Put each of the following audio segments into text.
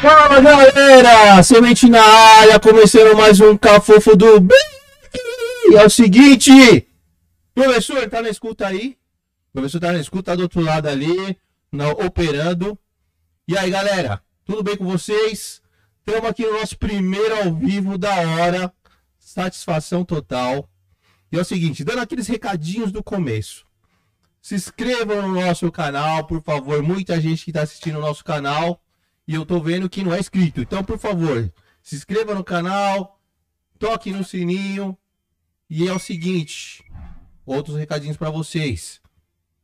Fala galera, semente na área, começando mais um Cafofo do Bem. É o seguinte, professor, tá na escuta aí? O professor tá na escuta, do outro lado ali, na, operando. E aí galera, tudo bem com vocês? Estamos aqui no nosso primeiro ao vivo da hora, satisfação total. E é o seguinte, dando aqueles recadinhos do começo. Se inscrevam no nosso canal, por favor. Muita gente que está assistindo o nosso canal e eu tô vendo que não é inscrito. Então, por favor, se inscreva no canal, toque no sininho. E é o seguinte, outros recadinhos para vocês.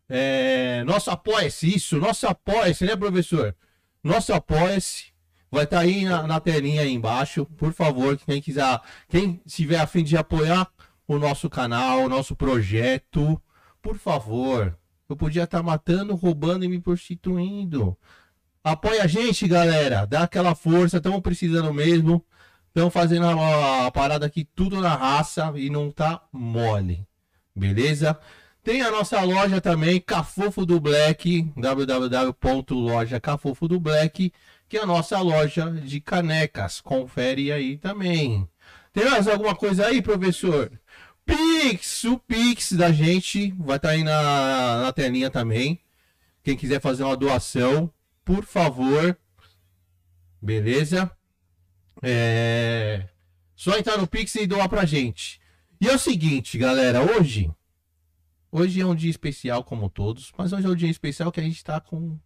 É, nosso apoia-se, isso, nosso apoia-se, né, professor? Nosso apoia-se. Vai estar tá aí na, na, telinha aí embaixo. Por favor, quem quiser, quem tiver a fim de apoiar o nosso canal, o nosso projeto, por favor. Eu podia estar tá matando, roubando e me prostituindo. Apoia a gente, galera. Dá aquela força. Estamos precisando mesmo. Estamos fazendo a, a, parada aqui tudo na raça e não tá mole. Beleza? Tem a nossa loja também, Cafofo do Black, www.loja Cafofo do Black, que é a nossa loja de canecas. Confere aí também. Tem mais alguma coisa aí, professor? Pix, o Pix da gente vai estar tá aí na, na telinha também. Quem quiser fazer uma doação, por favor. Beleza? É... Só entrar no Pix e doar pra gente. E é o seguinte, galera, hoje. Hoje é um dia especial, como todos, mas hoje é um dia especial que a gente tá com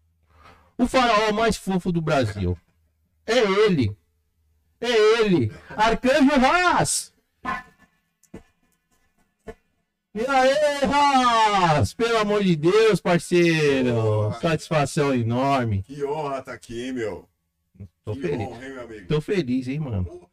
o faraó mais fofo do Brasil. É ele. É ele. Arcanjo Haas. E aí, Ras? Pelo amor de Deus, parceiro. Satisfação enorme. Que honra tá aqui, meu. Tô que feliz. Honra, hein, meu amigo? Tô feliz, hein, mano.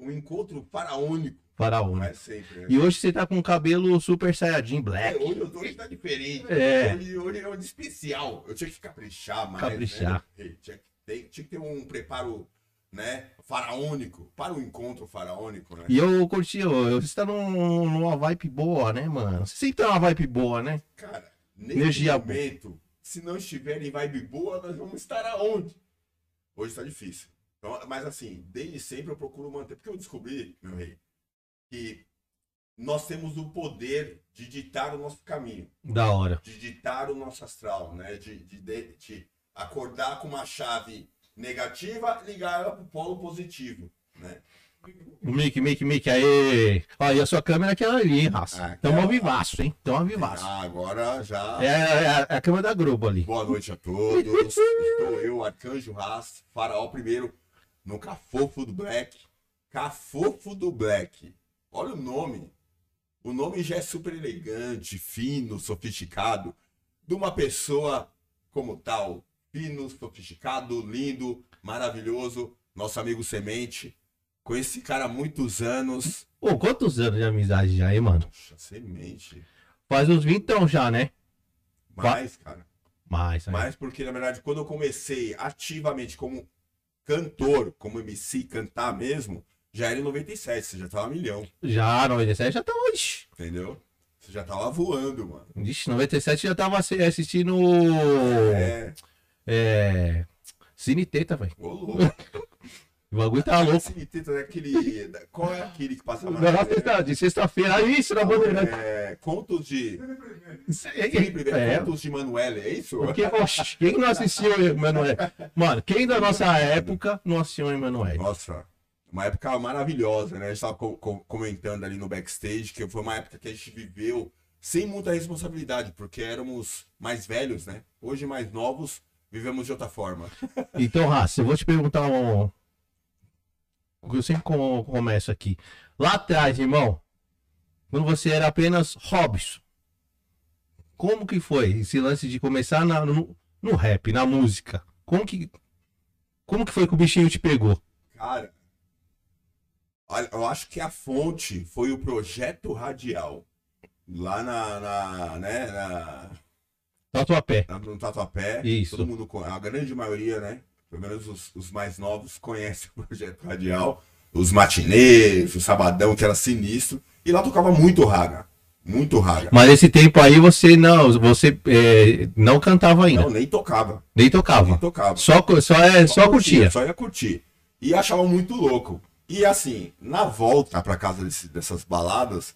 Um encontro faraônico. Faraônico. É sempre, né? E hoje você tá com o cabelo super saiyajin black. É, hoje, hoje tá diferente. É. Hoje, hoje é um especial. Eu tinha que caprichar mais. Caprichar. Né? Tinha, que ter, tinha que ter um preparo né, faraônico, para o encontro faraônico, né? E eu curti, eu, você tá num, numa vibe boa, né, mano? Você sempre tá numa vibe boa, né? Cara, nesse Energia momento, boa. se não estiver em vibe boa, nós vamos estar aonde? Hoje tá difícil. Então, mas assim, desde sempre eu procuro manter, porque eu descobri, meu rei, que nós temos o poder de ditar o nosso caminho. Da hora. De ditar o nosso astral, né? De, de, de, de acordar com uma chave negativa, ligar ela pro polo positivo, né? O Mickey, Mickey, Mickey, aí. Olha, a sua câmera é aquela ali, hein, raça. Ah, Tamo ao vivaço, hein? Tamo ao vivaço. Ah, agora já. É, é, é, a câmera da Globo ali. Boa noite a todos. Estou eu, Arcanjo Ras, faraó primeiro, no Cafofo do Black. Cafofo do Black. Olha o nome. O nome já é super elegante, fino, sofisticado, de uma pessoa como tal, fino, sofisticado, lindo, maravilhoso, nosso amigo Semente. Conheci esse cara há muitos anos. Pô, quantos anos de amizade já aí, mano? Poxa, Semente. Faz uns 20 já, né? Mais, cara. Mais, aí. Mais porque, na verdade, quando eu comecei ativamente como cantor, como MC, cantar mesmo, já era em 97, você já tava milhão. Já, 97 já tava, ixi. Entendeu? Você já tava voando, mano. Ixi, 97 já tava assistindo. É. É. Cine Teta, velho. Ô, louco. O bagulho tá louco. Cine Teta é aquele. Qual é aquele que passa na. Não, de sexta-feira. Ah, isso, na bandeira. É. Contos de. Felipe, é. Contos de Manuel, é isso? Porque, oxe, quem não assistiu Emanuel? Mano, quem da nossa época não assistiu Emanuel? Nossa. Uma época maravilhosa, né? A gente tava co co comentando ali no backstage que foi uma época que a gente viveu sem muita responsabilidade, porque éramos mais velhos, né? Hoje mais novos, vivemos de outra forma. Então, Raça, eu vou te perguntar um. Eu sempre começo aqui. Lá atrás, irmão, quando você era apenas Robson, como que foi esse lance de começar na, no, no rap, na música? Como que, como que foi que o bichinho te pegou? Cara, eu acho que a fonte foi o projeto radial. Lá na, na né, na, Tatuapé. No Tatuapé. Isso. Todo mundo, a grande maioria, né? Pelo menos os, os mais novos conhecem o Projeto Radial. Os matinês, o Sabadão, que era sinistro. E lá tocava muito raga. Muito rara. Mas nesse tempo aí você não, você é, não cantava ainda, Não, nem tocava. nem tocava. Nem tocava. Só, só, é, só, curtia. Só ia curtir. E achava muito louco. E assim, na volta pra casa desse- dessas baladas,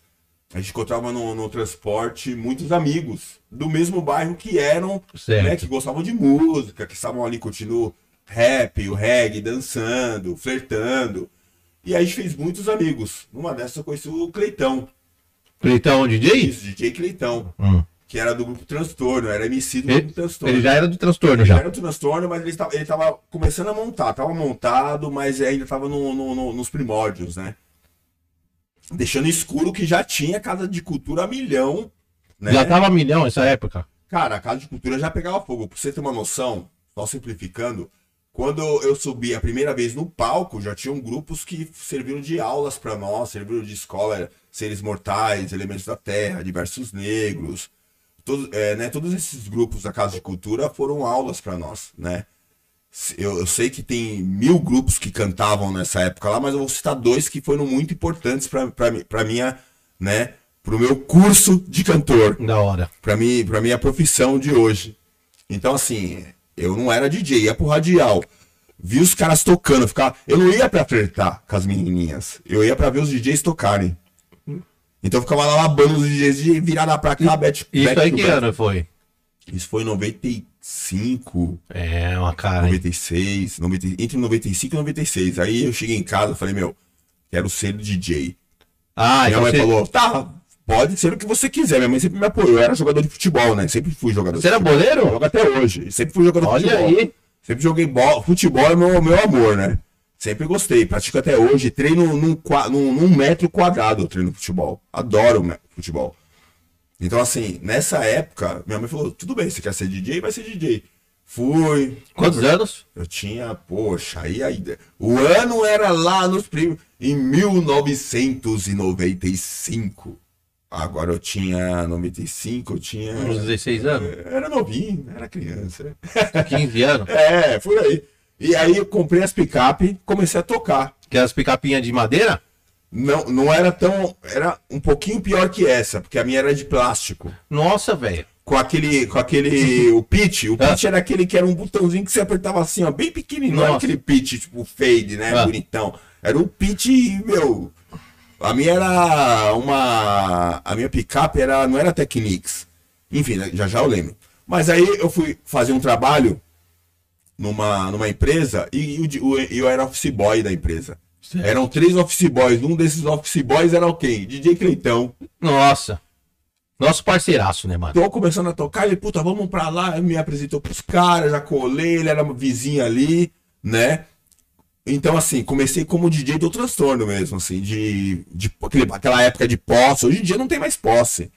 a gente encontrava no, no transporte muitos amigos do mesmo bairro que eram, Certo. né, que gostavam de música, que estavam ali curtindo rap, o reggae, dançando, flertando. E aí a gente fez muitos amigos. Numa dessas eu conheci o Cleitão. Cleitão DJ? Isso, DJ Cleitão. Hum. Que era do grupo Transtorno, era MC do Ele, grupo Transtorno. ele já era do transtorno Ele já. era um transtorno, mas ele estava, ele estava começando a montar. Tava montado, mas ainda estava no, no- no- nos primórdios, né? Deixando escuro que já tinha Casa de Cultura milhão, né? Já tava milhão nessa época. Cara, a Casa de Cultura já pegava fogo. Pra você ter uma noção, só simplificando, quando eu subi a primeira vez no palco, já tinham grupos que serviram de aulas para nós, serviram de escola, Seres Mortais, Elementos da Terra, Diversos Negros. Todos, é, né, todos esses grupos da Casa de Cultura foram aulas para nós, né? Eu, eu sei que tem mil grupos que cantavam nessa época lá, mas eu vou citar dois que foram muito importantes para minha, né, pro meu curso de cantor Da hora. pra mim, pra minha profissão de hoje. Então, assim, eu não era DJ, ia pro radial. Vi os caras tocando, ficava... eu não ia pra flertar com as menininhas. Eu ia pra ver os DJs tocarem. Então eu ficava lá labando os DJs de virada pra cá, bet, Isso aí que ano foi? Isso foi em 95, É, uma cara. hein? 96, 90, entre 95 e 96. Aí eu cheguei em casa e falei, meu, quero ser DJ. Ah, Minha então mãe você, falou, tá, pode ser o que você quiser. Minha mãe sempre me apoiou. Eu era jogador de futebol, né? Sempre fui jogador você era de futebol. boleiro? Jogo até hoje. Sempre fui jogador de Olha futebol. aí. Sempre joguei bola. Futebol é meu, meu amor, né? Sempre gostei. Pratico até hoje. Treino num, num, num metro quadrado. Eu treino futebol. Adoro futebol. Então, assim, nessa época, minha mãe falou: tudo bem, você quer ser DJ? Vai ser DJ. Fui. Quantos anos? Eu tinha, poxa, aí aí. O ano era lá nos primos. Em 1995. Agora eu tinha 95, eu tinha. Uns 16 anos? Era novinho, era criança. 15 anos? É, por aí. E aí eu comprei as picape, comecei a tocar. Que as picapinhas de madeira? Não, não era tão. Era um pouquinho pior que essa, porque a minha era de plástico. Nossa, velho. Com aquele. Com aquele. o pitch. O Ah. pitch era aquele que era um botãozinho que você apertava assim, ó, bem pequenininho. Não era aquele pitch, tipo, fade, né? Ah. Bonitão. Era um pitch, meu. A minha era uma. A minha picape era, não era Technics. Enfim, né, já já eu lembro. Mas aí eu fui fazer um trabalho numa, numa empresa e, o di- o- eu era office boy da empresa. Certo. Eram três office boys. Um desses office boys era o quem? DJ Cleitão. Nossa. Nosso parceiraço, né, mano? Tô começando a tocar, ele, puta, vamos pra lá. Ele me apresentou pros caras, já colei, ele era vizinho ali, né? Então, assim, comecei como DJ do transtorno mesmo, assim, de, de aquele- aquela época de posse. Hoje em dia não tem mais posse.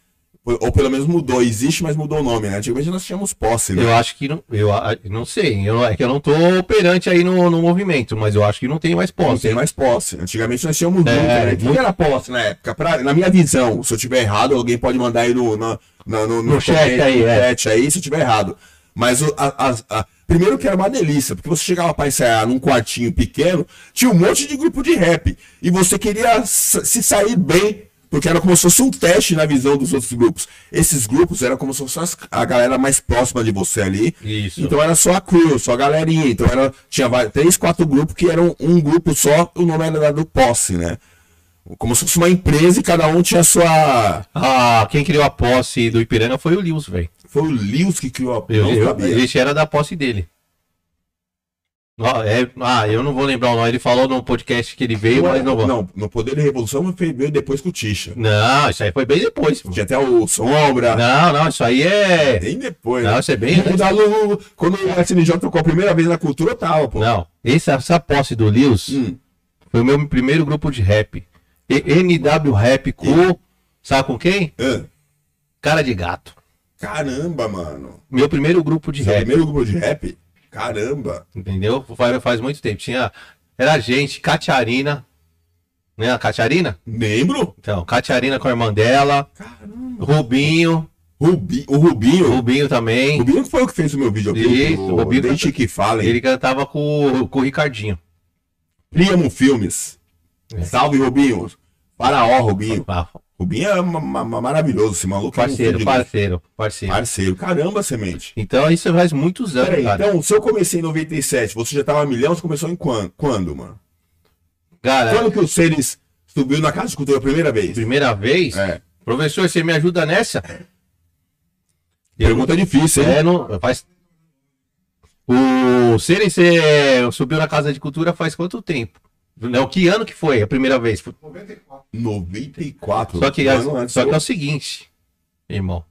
Ou, pelo menos mudou, existe, mas mudou o nome, né? Antigamente nós tínhamos posse, né? Eu acho que não. Eu não sei. Eu, é que eu não tô operante aí no, no movimento, mas eu acho que não tem mais Não posse. tem mais posse. Antigamente nós tínhamos É, né? O que muito. era posse na época? Pra- na minha visão, se eu tiver errado, alguém pode mandar aí no, no, no, no, No chat aí, no é. chat aí, se eu tiver errado. Mas o, a- a- a- primeiro que era uma delícia, porque você chegava pra ensaiar num quartinho pequeno, tinha um monte de grupo de rap. E você queria se sair bem, porque era como se fosse um teste na visão dos outros grupos. Esses grupos eram como se fosse as- a galera mais próxima de você ali. Isso. Então era só a crew, só a galerinha. Então era, tinha três, quatro grupos que eram um grupo só, o nome era do posse, né? Como se fosse uma empresa e cada um tinha a sua. Ah, quem criou a posse do Ipiranga foi o Lewis, velho. Foi o Lewis que criou a. Eu, não eu, sabia. esse era da posse dele. É- ah, eu não vou lembrar o nome. Ele falou no podcast que ele veio, Não, mas não vou. Não, não, no Poder da Revolução veio depois com o Ticha. isso aí foi bem depois. Tinha até o Sombra. Não, não, isso aí é. Bem depois, Não, né? isso é bem. Quando, a Lu- quando o SNJ tocou a primeira vez na cultura, eu tava, pô. Não, esse, essa posse do Lewis Hum. foi o meu primeiro grupo de rap. E- NW Rap com. Sabe com quem? Cara de gato. Caramba, mano. Meu primeiro grupo de Seu rap. primeiro grupo de rap? Caramba. Entendeu? Faz, faz muito tempo. Tinha. Era a gente, Catiarina. Né? A Catiarina? Lembro? Então, Catiarina com a irmã dela. Caramba. Rubinho. Rubi, o Rubinho. Rubinho também. Rubinho que foi o que fez o meu videoclipe. Isso, o Rubinho Deixe que falem. Ele cantava com, com o Ricardinho. Priamo Filmes. É. Salve, Rubinho. Faraó, Rubinho. Rubinho é ma- ma- ma- maravilhoso, esse maluco. é Parceiro, parceiro, parceiro. Parceiro. Caramba, semente. Então isso faz muitos anos, Peraí, cara. então, se eu comecei em 97, você já tava milhão, você começou em quando, quando mano? Cara, Quando que o Seres subiu na Casa de Cultura a primeira vez? primeira vez, É. professor, você me ajuda nessa? Pergunta difícil, hein? É, não, faz... O você subiu na Casa de Cultura faz quanto tempo? Não, que ano que foi a primeira vez? 94. Só que, antes. só que é o seguinte, irmão.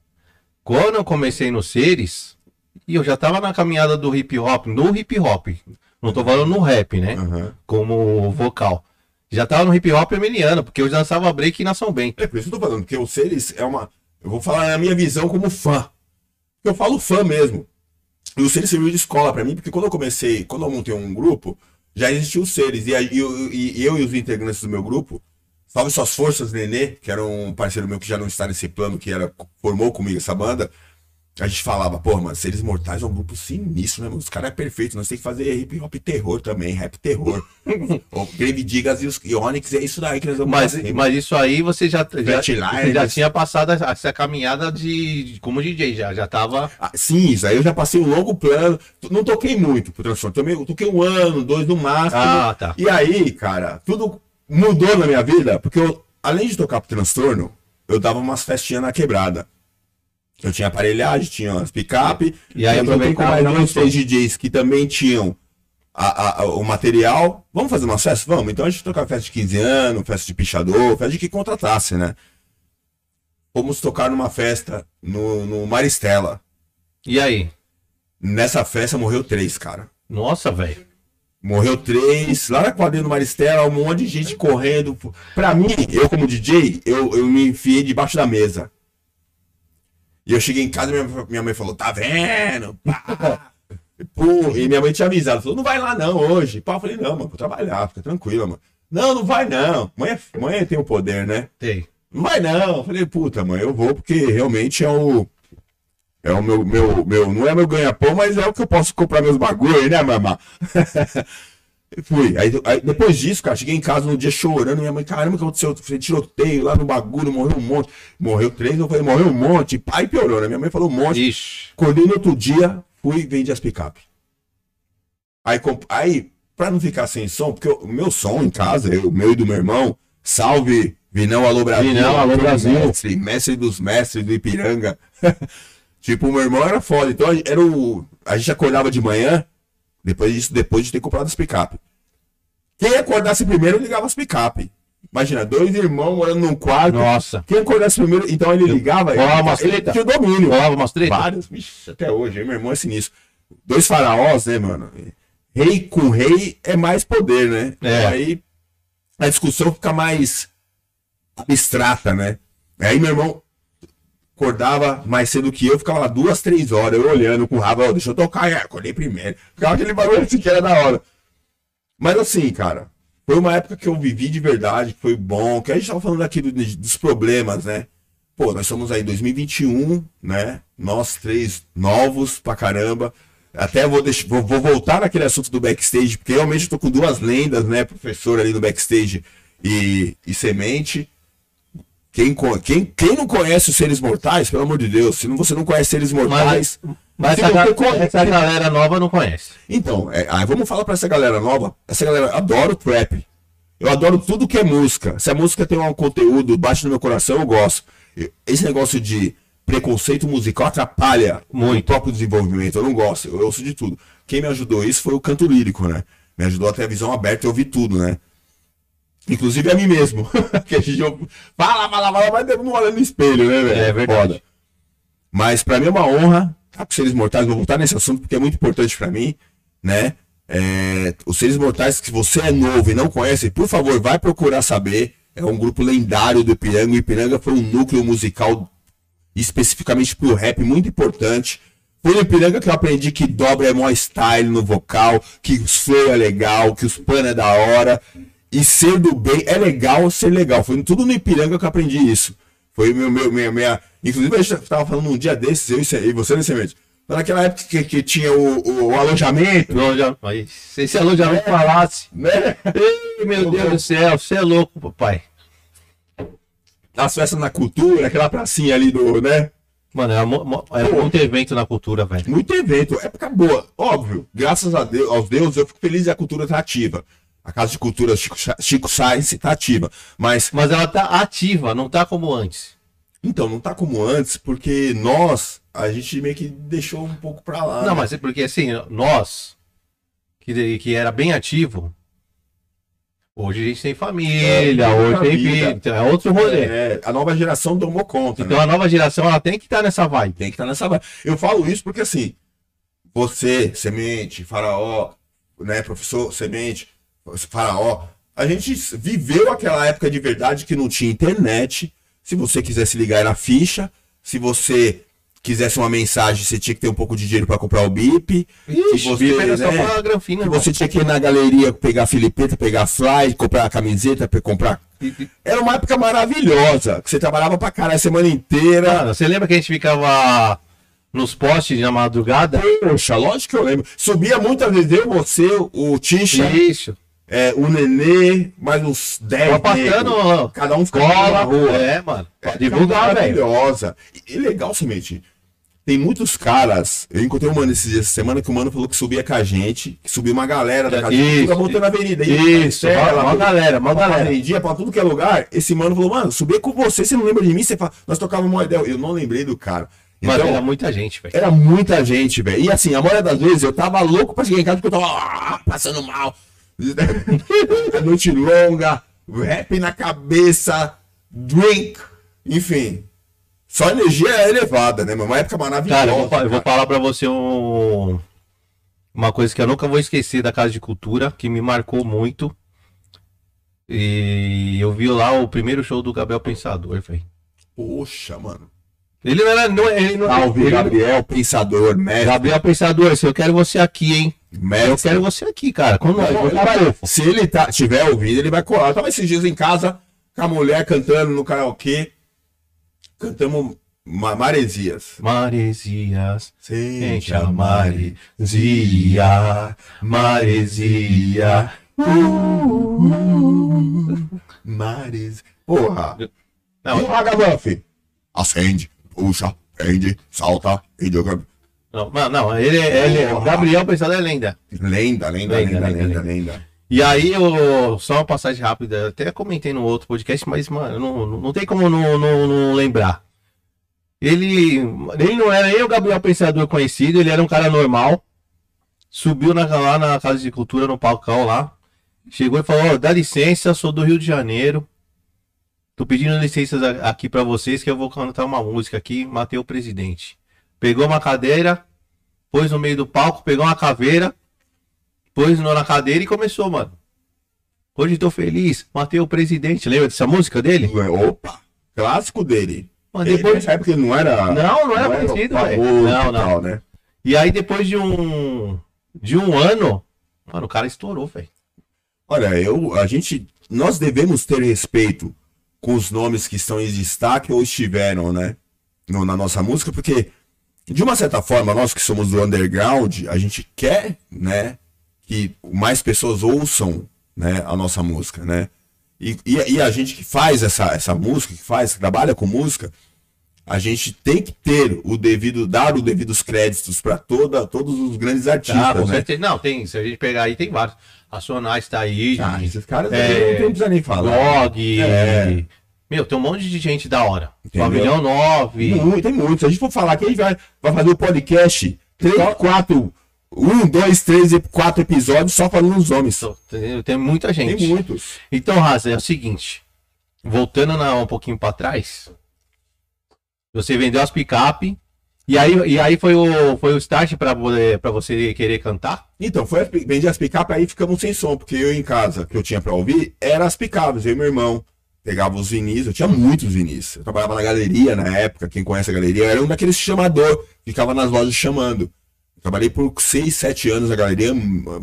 Quando eu comecei no Seres, e eu já tava na caminhada do hip hop, no hip hop. Não tô falando no rap, né? Aham. Como vocal. Já tava no hip hop emiliano, porque eu dançava break na São Bento. É por isso que eu tô falando, porque o Seres é uma. Eu vou falar na minha visão como fã. Eu falo fã mesmo. E o Seres serviu de escola pra mim, porque quando eu comecei, quando eu montei um grupo, já existia o Seres. E, aí eu, e eu e os integrantes do meu grupo, Salve Suas Forças, Nenê, que era um parceiro meu que já não está nesse plano, que era, formou comigo essa banda. A gente falava, pô, mano, Seres Mortais é um grupo sinistro, né, mano? Os caras é perfeito, nós temos que fazer hip hop terror também, rap terror. o Grave Digas e os e Onyx, é isso daí que nós vamos Mas, fazer. mas isso aí você já, já, você já tinha passado essa caminhada de, de- como DJ, já, já tava. Ah, sim, isso aí eu já passei um longo plano. Não toquei muito pro transtorno. Também eu toquei um ano, dois no máximo. Ah, tá. E aí, cara, tudo mudou na minha vida, porque eu, além de tocar pro transtorno, eu dava umas festinhas na quebrada. Eu tinha aparelhagem, tinha umas picape. E aí eu juntei com aproveitava mais dois, lançou. três DJs que também tinham a- a- o material. Vamos fazer uma festa? Vamos. Então a gente tocava festa de 15 anos, festa de pichador, festa de que contratasse, né? Fomos tocar numa festa no, no Maristela. E aí? Nessa festa morreu três, cara. Nossa, velho. Morreu três, lá na quadrilha do Maristela, um monte de gente correndo. Pra mim, eu como DJ, eu, eu me enfiei debaixo da mesa. E eu cheguei em casa e minha, minha mãe falou, tá vendo? Pá. E minha mãe tinha avisado, falou, não vai lá não hoje. Pá, eu falei, não, mano, vou trabalhar, fica tranquila, mano. Não, não vai não. Mãe, é- mãe tem o poder, né? Tem. Não vai não. Eu falei, puta, mãe, eu vou porque realmente é o. É o meu, meu, meu. Não é meu ganha-pão, mas é o que eu posso comprar meus bagulho né, mamá? Fui. Aí, aí depois disso, cara, cheguei em casa no dia chorando. Minha mãe, caramba, o que aconteceu? Eu falei, tiroteio lá no bagulho, morreu um monte. Morreu três, eu falei, morreu um monte. Pai piorou, né? Minha mãe falou um monte. Ixi. Acordei no outro dia, fui e vendi as picape. Aí, comp- aí, pra não ficar sem som, porque o meu som em casa, eu, o meu e do meu irmão, salve Vinão Alô Brasil. Vinão, Alô Brasil. Mestre, mestre dos mestres do Ipiranga. tipo, o meu irmão era foda. Então, era o, a gente acordava de manhã, depois disso, depois de ter comprado as picape. Quem acordasse primeiro, ligava as picape. Imagina, dois irmãos morando num quarto. Nossa. Quem acordasse primeiro, então ele ligava. Rolava umas ele treta? tinha o domínio. Rolava umas treta? Vários, bicho, até hoje. Meu irmão é sinistro. Dois faraós, né, mano? Rei com rei é mais poder, né? É. Aí a discussão fica mais abstrata, né? Aí meu irmão acordava mais cedo que eu, ficava lá duas, três horas, eu olhando com o rabo, ó, deixa eu tocar, é, acordei primeiro. Ficava aquele barulho assim que era da hora. Mas assim, cara, foi uma época que eu vivi de verdade, que foi bom, que a gente tava falando aqui do- dos problemas, né? Pô, nós estamos aí em 2021, né? Nós três novos pra caramba. Até vou, deixar, vou, vou voltar naquele assunto do backstage, porque realmente eu tô com duas lendas, né? Professor ali no backstage e, e semente. Quem, quem, quem não conhece os seres mortais, pelo amor de Deus, se não, você não conhece seres mortais. Mas se essa, ga- essa galera nova não conhece. então, é, aí vamos falar pra essa galera nova. Essa galera adora o trap. Eu adoro tudo que é música. Se a música tem um conteúdo baixo no meu coração, eu gosto. Esse negócio de preconceito musical atrapalha Muito. o próprio desenvolvimento. Eu não gosto. Eu ouço de tudo. Quem me ajudou isso foi o canto lírico, né? Me ajudou a ter a visão aberta e ouvir tudo, né? Inclusive a mim mesmo. que a gente fala, fala, fala, mas não olha no espelho, né, velho? É verdade. Mas pra mim é uma honra estar com os seres mortais. Vou voltar nesse assunto porque é muito importante pra mim, né? É, os seres mortais, que você é novo e não conhece, por favor, vai procurar saber. É um grupo lendário do Ipiranga. O Ipiranga foi um núcleo musical especificamente pro rap muito importante. Foi no Ipiranga que eu aprendi que dobra é mó style no vocal, que os flow é legal, que os pano é da hora. E ser do bem é legal ser legal. Foi tudo no Ipiranga que eu aprendi isso. Foi meu, meu, minha, minha. Inclusive, a gente tava falando um dia desses, eu e você- e né, Semente? Naquela época que, que tinha o, o alojamento, Loja... Aí, Se esse alojamento falasse. né? Ei, meu Deus do céu, você é louco, papai. as festas na cultura, aquela pracinha ali do, né? Mano, era, era Pô. muito evento na cultura, velho. Muito evento, época boa. Óbvio, graças a Deus, aos deuses, eu fico feliz e a cultura tá ativa. A Casa de Cultura Chico, Chico Sainz tá ativa. Mas, Mas ela tá ativa, não tá como antes. então, não tá como antes, porque nós, a gente meio que deixou um pouco pra lá. Não, né? mas é porque assim, nós, que, que era bem ativo, hoje a gente tem família, É, hoje tem vida. então é outro rolê. É, a nova geração tomou conta. né? Então a nova geração ela tem que estar nessa vibe. Tem que estar nessa vibe. Eu falo isso porque assim, você, Semente, Faraó, né, professor Semente, Faraó, a gente viveu aquela época de verdade que não tinha internet. Se você quisesse ligar era ficha. Se você quisesse uma mensagem, você tinha que ter um pouco de dinheiro para comprar o bip. Ixi, você, você, era só né, pra granfina, Que irmão. você tinha que ir na galeria pegar filipeta, pegar fly, comprar a camiseta, pra comprar. Era uma época maravilhosa, que você trabalhava pra caralho a semana inteira. Mano, você lembra que a gente ficava nos postes na madrugada? Poxa, lógico que eu lembro. Subia muitas vezes eu, você, o Tisha, Isso. É, o Nenê, mais uns 10 Tava passando Cada um ficava cola. na rua. É, mano. Pra É, divulgar, velho. maravilhosa. E, e legal, Semente. Tem muitos caras. Eu encontrei um mano esses dias, semana, que o mano falou que subia com a gente, que subiu uma galera da casa Isso, cultura, voltando na avenida. E Isso, mó- mó pro- galera, mó pra galera. Fazendinha, pra tudo que é lugar. Esse mano falou, mano, subia com você, você não lembra de mim? Você fala, nós tocávamos uma ideia. Eu não lembrei do cara. Mas Então, era muita gente, velho. era muita gente, velho. E assim, a maioria das vezes eu tava louco pra chegar em casa porque eu tava ah, passando mal. A noite longa, rap na cabeça, drink, enfim. Só energia elevada, né? Uma época maravilhosa. Cara, eu vou, fa- eu vou cara. falar pra você um- uma coisa que eu nunca vou esquecer da Casa de Cultura, que me marcou muito. E eu vi lá o primeiro show do Gabriel Pensador, velho. Poxa, mano. Ele não era. Não, ele não, Salve, ele- Gabriel, pensador, mestre. Gabriel Pensador, assim, eu quero você aqui, hein? Mestre. Eu quero você aqui, cara. Nós. Não, vai- fofo. se ele tá, tiver ouvido, ele vai colar. Eu tava esses dias em casa com a mulher cantando no karaokê. Cantamos ma- Maresias. Maresias. Sente a maresia, maresia. Mares. Porra. Não, Porra, Gabuff. Acende, puxa, prende, salta, e. não, não, ele, é- ele, é- o Gabriel Pensador é lenda. Lenda, lenda, Lenda, lenda, lenda. E aí, eu, só uma passagem rápida, eu até comentei no outro podcast, mas, mano, não, não tem como não, não, não lembrar. Ele, ele não era nem o Gabriel Pensador conhecido, ele era um cara normal. Subiu na, lá na Casa de Cultura, no palcão lá. Chegou e falou: "Ó, dá licença, sou do Rio de Janeiro. Tô pedindo licença a- aqui pra vocês que eu vou cantar uma música aqui. Matei o presidente. Pegou uma cadeira, pôs no meio do palco, pegou uma caveira, pôs na cadeira e começou, mano. Hoje tô feliz, matei o presidente. Lembra dessa música dele? Opa, clássico dele. Mas depois... época ele não era. Não, não era conhecido, velho. Não, não. tal, né? E aí depois de um de um ano, mano, o cara estourou, velho. Olha, eu, a gente, nós devemos ter respeito com os nomes que estão em destaque ou estiveram, né, no- na nossa música, porque de uma certa forma nós que somos do underground, a gente quer, né, que mais pessoas ouçam, né, a nossa música, né? E, e, e a gente que faz essa, essa música, que faz, que trabalha com música, a gente tem que ter o devido, dar os devidos créditos para toda, todos os grandes artistas, Ah, com né? certeza. Não, tem, se a gente pegar aí, tem vários. Racionais tá aí, Ah, esses caras É, não precisa nem falar. Blog. É. Meu, tem um monte de gente da hora. Entendeu? Pavilhão 9. Muito, tem muito. Se a gente for falar que a gente vai, vai fazer o podcast, três, quatro, um, dois, três, e quatro episódios só falando dos homens. Tem, tem muita gente. Tem muitos. Então, Raza, é o seguinte. Voltando na- um pouquinho pra trás. Você vendeu as picape. E aí, e aí foi, o, foi o start pra, vo- pra você querer cantar? Então, foi, vendi as picapes, aí ficamos sem som, porque eu em casa, que eu tinha pra ouvir, era as picapes, eu e meu irmão. Pegava os vinis, eu tinha muitos vinis. Eu trabalhava na galeria na época, quem conhece a galeria, eu era um daqueles chamador, ficava nas lojas chamando. Trabalhei por seis, sete anos na galeria,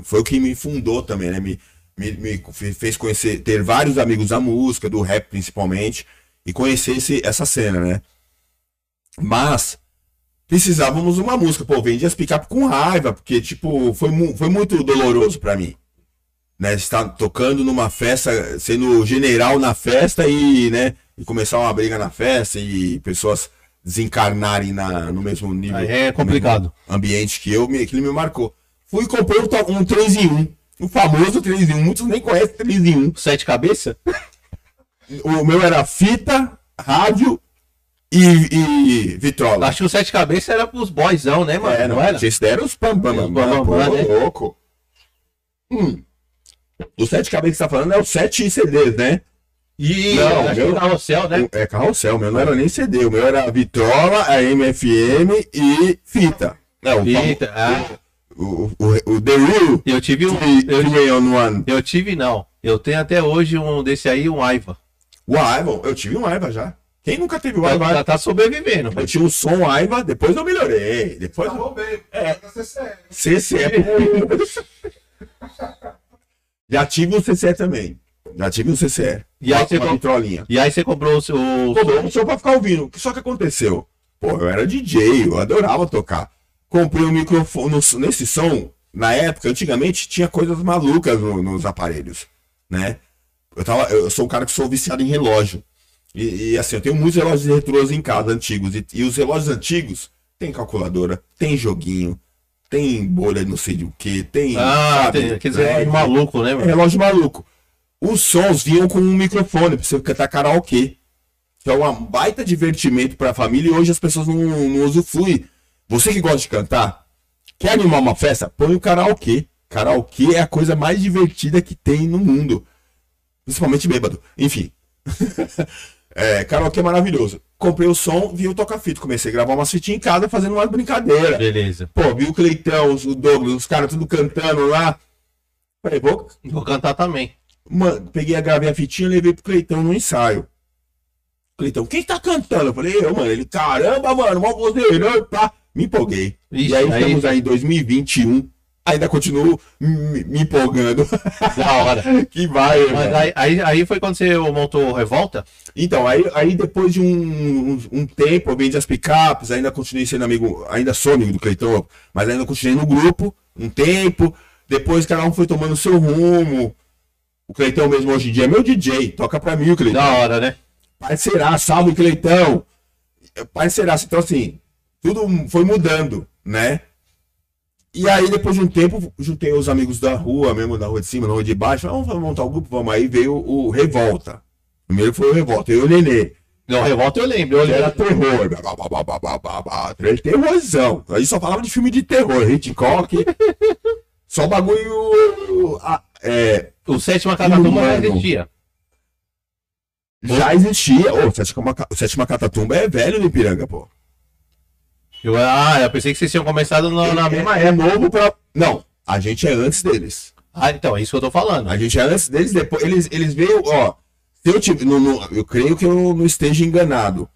foi o que me fundou também, né? Me, me, me fe- fez conhecer, ter vários amigos da música, do rap principalmente, e conhecer esse, essa cena, né? Mas precisávamos uma música, pô, vendi as com raiva, porque, tipo, foi, mu- foi muito doloroso pra mim. Né, estar tocando numa festa, sendo general na festa e, né, e começar uma briga na festa e pessoas desencarnarem na, no mesmo nível. Aí é complicado. ambiente que eu, que ele me marcou. Fui e comprei um, to- um 3 em 1. O famoso 3 em 1. Muitos nem conhecem 3 em 1. Sete cabeça? O meu era fita, rádio e, e vitrola. Acho que o sete cabeças era pros boyzão, né, mano? É, não era? Esse daí era os pam pam pam, bam, bam, pô, bam, né? louco. Hum. O sete cabeças que você tá falando é o sete CDs, né? E Não, acho meu- que carrossel, né? É carrossel, o meu não era nem CD, o meu era vitrola, a MFM e fita. Não, o, Eita, ah, o, o, o The Real eu tive um. Three Eu, Three on One. eu tive, não. Eu tenho até hoje um desse aí, um Aiva. O Aiva, eu tive um Aiva já. Quem nunca teve o Já, Aiva? já tá sobrevivendo. Eu tinha um som Aiva, depois eu melhorei. Depois eu... Acabou bem. É. CCR. CCE. Já tive um CCE também. Já tive um CCE. E aí você uma com- vitrolinha. E aí você comprou o seu. o Comprei som. um som pra ficar ouvindo. Só que aconteceu. Pô, eu era DJ, eu adorava tocar. Comprei um microfone no- nesse som. Na época, antigamente, tinha coisas malucas no- nos aparelhos, né? Eu, tava, eu sou um cara que sou viciado em relógio. E, e, assim, eu tenho muitos relógios retrôs em casa, antigos. E, e os relógios antigos tem calculadora, tem joguinho, tem bolha não sei do que, tem. Ah, sabe, tem aqueles LED. relógios malucos, né, É mano? relógio maluco. Os sons vinham com um microfone pra você cantar karaokê. Que é um baita divertimento pra família e hoje as pessoas não, não usufruem. Você que gosta de cantar, quer animar uma festa? Põe o karaokê. Karaokê é a coisa mais divertida que tem no mundo. Principalmente bêbado. Enfim. é, karaokê é maravilhoso. Comprei o som, vi o toca-fita. Comecei a gravar umas fitinhas em casa fazendo umas brincadeiras. Beleza. Pô, vi o Cleitão, os- o Douglas, os caras tudo cantando lá. Falei, vou, Vou cantar também. Mano, peguei a gravei a fitinha e levei pro Cleitão no ensaio. Cleitão, quem tá cantando? Eu falei, eu, mano. Ele, caramba, mano, mó vozeirão, pá. Me empolguei. Ixi, e aí, aí- estamos aí em 2021. Ainda continuo me, empolgando. Da hora. que vai, Mas mano. aí, aí, aí foi quando você montou Revolta? Então, aí, aí depois de um, um, um tempo, eu vendi as picapes, ainda continuei sendo amigo, ainda sou amigo do Cleitão, mas ainda continuei no grupo, um tempo. Depois cada um foi tomando seu rumo. O Cleitão mesmo hoje em dia é meu DJ, toca pra mim o Cleitão. Da hora, né? Parceiraço, salve Cleitão. Parceiraço, então assim, tudo foi mudando, né? E aí, depois de um tempo, juntei os amigos da rua, mesmo da rua de cima, da rua de baixo, vamos montar o grupo, vamos. Aí veio o Revolta. Primeiro foi o Revolta, eu e o Nenê. Não, Revolta eu lembro. Eu Ele era lembro. terror. Blá, blá, blá. Terrorzão. Aí só falava de filme de terror, Hitchcock. só bagulho. ah, é, O sétima Catatumba já existia. já existia. Ô, Sétima, Sétima Catatumba é velho no Ipiranga, pô. Eu, ah, eu pensei que vocês tinham começado na, na mesma é, é novo pra. Não, a gente é antes deles. Ah, então, é isso que eu tô falando. A gente é antes deles, depois. Eles, eles veio, ó. Se eu tive. no- no- eu creio que eu não esteja enganado.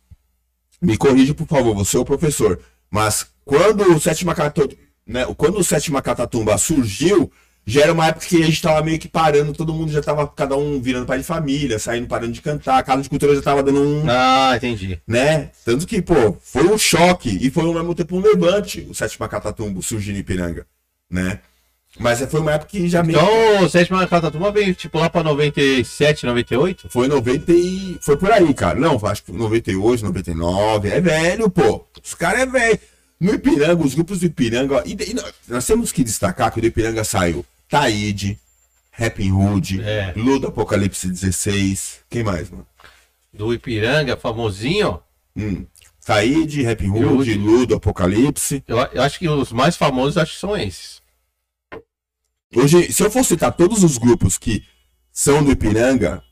Me corrija, por favor, você é o professor. Mas quando o Sétima Catatumba, né, quando o Sétima Catatumba surgiu, já era uma época que a gente tava meio que parando, todo mundo já tava, cada um virando pai de família, saindo, parando de cantar, a Casa de Cultura já tava dando um, Ah, entendi. né? Tanto que, pô, foi um choque e foi ao mesmo tempo um levante o Sétima Catatumbo surgir em Ipiranga, né? Mas foi uma época que já meio Então, o sétima Catatumba veio, tipo, lá pra 97, 98? Foi 90 e... Foi por aí, cara. Não, acho que 98, 99. É velho, pô. Os caras é velho. No Ipiranga, os grupos do Ipiranga... E, e nós- temos que destacar que do Ipiranga saiu Taíde, Rapping Hood, É. Ludo Apocalipse 16. Quem mais, mano? Do Ipiranga, famosinho. Hum. Taíde, Hood, Hood. Ludo Apocalipse. Eu, eu acho que os mais famosos acho que são esses. Hoje, se eu for citar todos os grupos que são do Ipiranga,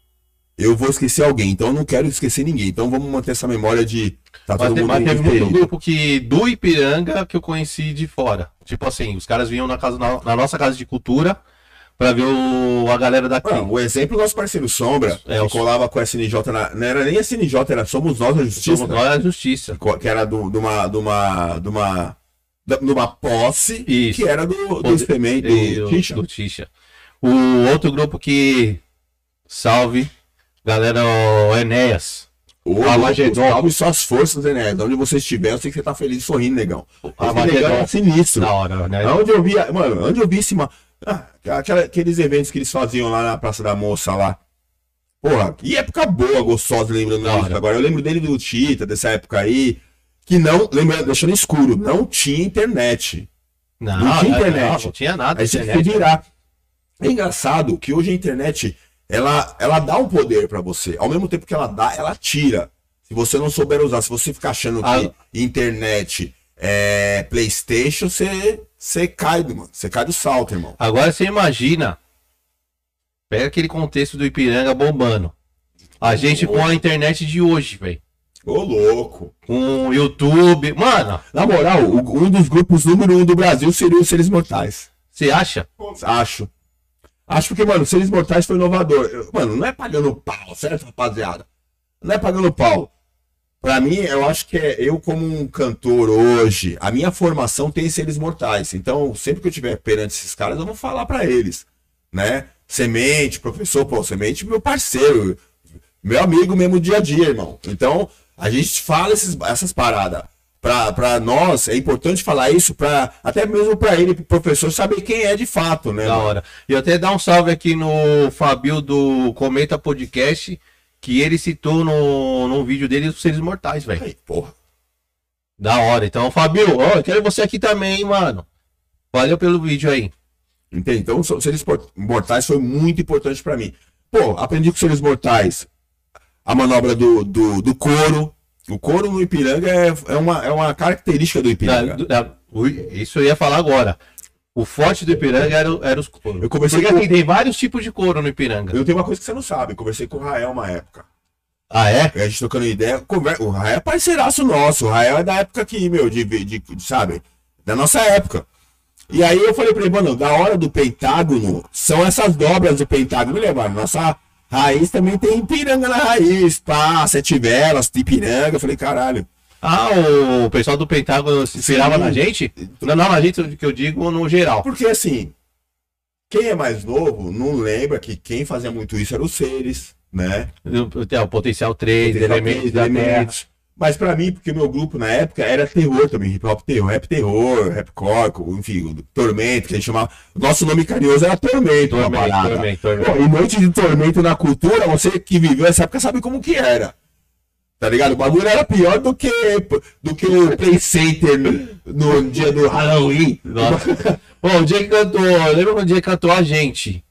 eu vou esquecer alguém. Então eu não quero esquecer ninguém. Então vamos manter essa memória de... Tá Mas, todo mas teve muito grupo que do Ipiranga que eu conheci de fora. Tipo assim, os caras vinham na, casa, na, na nossa casa de cultura pra ver o, a galera daqui. Não, o exemplo, nosso parceiro Sombra, É, que colava com a SNJ, na- não era nem a SNJ, era Somos Nós a Justiça, Somos nós a justiça. que era do- de uma, de uma, de uma, da- de uma posse, Isso. que era do, do Poder- experimento, do o- Tisha. do Tisha. O outro grupo que. Salve, galera, o Enéas. Ô, Armagedon. Salve suas forças, né? De onde você estiver, eu sei que você tá feliz sorrindo, negão. Armagedon. é sinistro. Da hora, né? Onde eu via, mano, onde eu vi esse, ah, aqueles eventos que eles faziam lá na Praça da Moça lá. Porra, que época boa, gostosa, lembrando disso. Agora eu lembro dele do Tita, dessa época aí, que não, lembrando, deixando escuro, não tinha internet. Não, Não tinha é, internet. Não, não tinha nada. Aí você que virar. É engraçado que hoje a internet, ela, ela dá um poder pra você. Ao mesmo tempo que ela dá, ela tira. Se você não souber usar, se você ficar achando que Ah. internet é Playstation, você, você cai, mano. Você cai do salto, irmão. Agora você imagina. Pega aquele contexto do Ipiranga bombando. A gente com a internet de hoje, velho. Ô, louco. Com o YouTube. Mano, Na moral, um dos grupos número um do Brasil seria os Seres Mortais. você acha? Acho. Acho porque, mano, Seres Mortais foi inovador. Eu- Mano, não é pagando pau, certo, rapaziada? Não é pagando pau. Pra mim, eu acho que é eu como um cantor hoje, a minha formação tem Seres Mortais. Então, sempre que eu estiver perante esses caras, eu vou falar pra eles, né? Semente, professor, pô, Semente, meu parceiro, meu amigo mesmo dia a dia, irmão. Então, a gente fala esses- essas paradas. Pra, pra nós, é importante falar isso, pra, até mesmo pra ele, pro professor, saber quem é de fato, né? Da hora. E até dar um salve aqui no Fabio do Cometa Podcast. Que ele citou no, no vídeo dele os seres mortais, velho. Porra. Da hora. Então, Fabio, ó, eu quero você aqui também, hein, mano. Valeu pelo vídeo aí. Entende? Então, so- seres mortais foi muito importante pra mim. Pô, aprendi com seres mortais a manobra do, do, do couro. O couro no Ipiranga é, é, uma, é uma característica do Ipiranga. da- ui, isso eu ia falar agora. O forte do Ipiranga era, era os couro. Eu conversei Porque com- assim, tem vários tipos de couro no Ipiranga. Eu tenho uma coisa que você não sabe. eu Conversei com o Rael uma época. Ah, é? A gente trocando ideia. conver- O Rael é parceiraço nosso. O Rael é da época que, meu, de, de, de- sabe? Da nossa época. E aí eu falei pra ele, mano, da hora do pentágono, são essas dobras do pentágono, mano? Nossa raiz também tem piranga na raiz, pá, sete velas, tem piranga. Eu falei, caralho. Ah, o pessoal do Pentágono se inspirava na gente? Não, não, na gente que eu digo no geral. Porque assim, quem é mais novo não lembra que quem fazia muito isso eram os seres, né? É, o potencial 3, elementos da Terra. elementos. Mas pra mim, porque o meu grupo na época era terror também, hip hop terror, rap terror, rapcore, enfim, o Tormento, que a gente chamava. Nosso nome carinhoso era Tormento, uma Tormento, parada. tormento, tormento. Pô, e noite de tormento na cultura, você que viveu essa época sabe como que era. Tá ligado? O bagulho era pior do que, do que o Play Center no, no dia do Halloween. Nossa. Bom, o dia que cantou, lembra quando o dia que cantou a gente?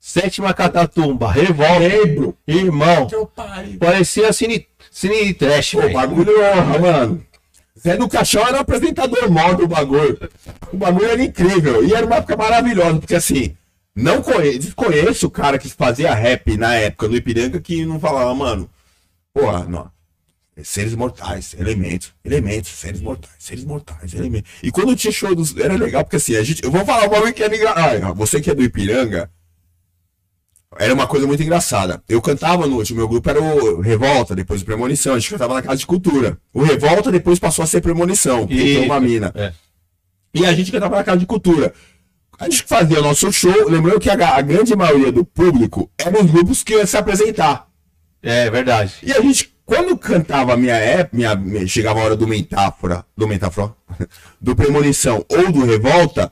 Sétima Catatumba, Revolta. Lembro. Irmão, parecia cine, cine trash, Pô, o bagulho, honra, mano. Zé do Caixão era o apresentador mó do bagulho. O bagulho era incrível. E era uma época maravilhosa, porque assim, não conheço, desconheço o cara que fazia rap na época do Ipiranga que não falava, mano, porra, não. Seres mortais, elementos, elementos, seres mortais, seres mortais, elementos. E quando tinha show dos. Era legal, porque assim, a gente. Eu vou falar um bagulho que é. Ah, você que é do Ipiranga, era uma coisa muito engraçada. Eu cantava no. O meu grupo era o Revolta, depois o Premonição. A gente cantava na Casa de Cultura. O Revolta depois passou a ser Premonição, porque tem uma mina. É. E a gente cantava na Casa de Cultura. A gente fazia o nosso show, lembrando que a, a grande maioria do público eram os grupos que iam se apresentar. É verdade. E a gente, quando cantava a minha época, minha, chegava a hora do Metáfora, do Metáfora, do Premonição ou do Revolta,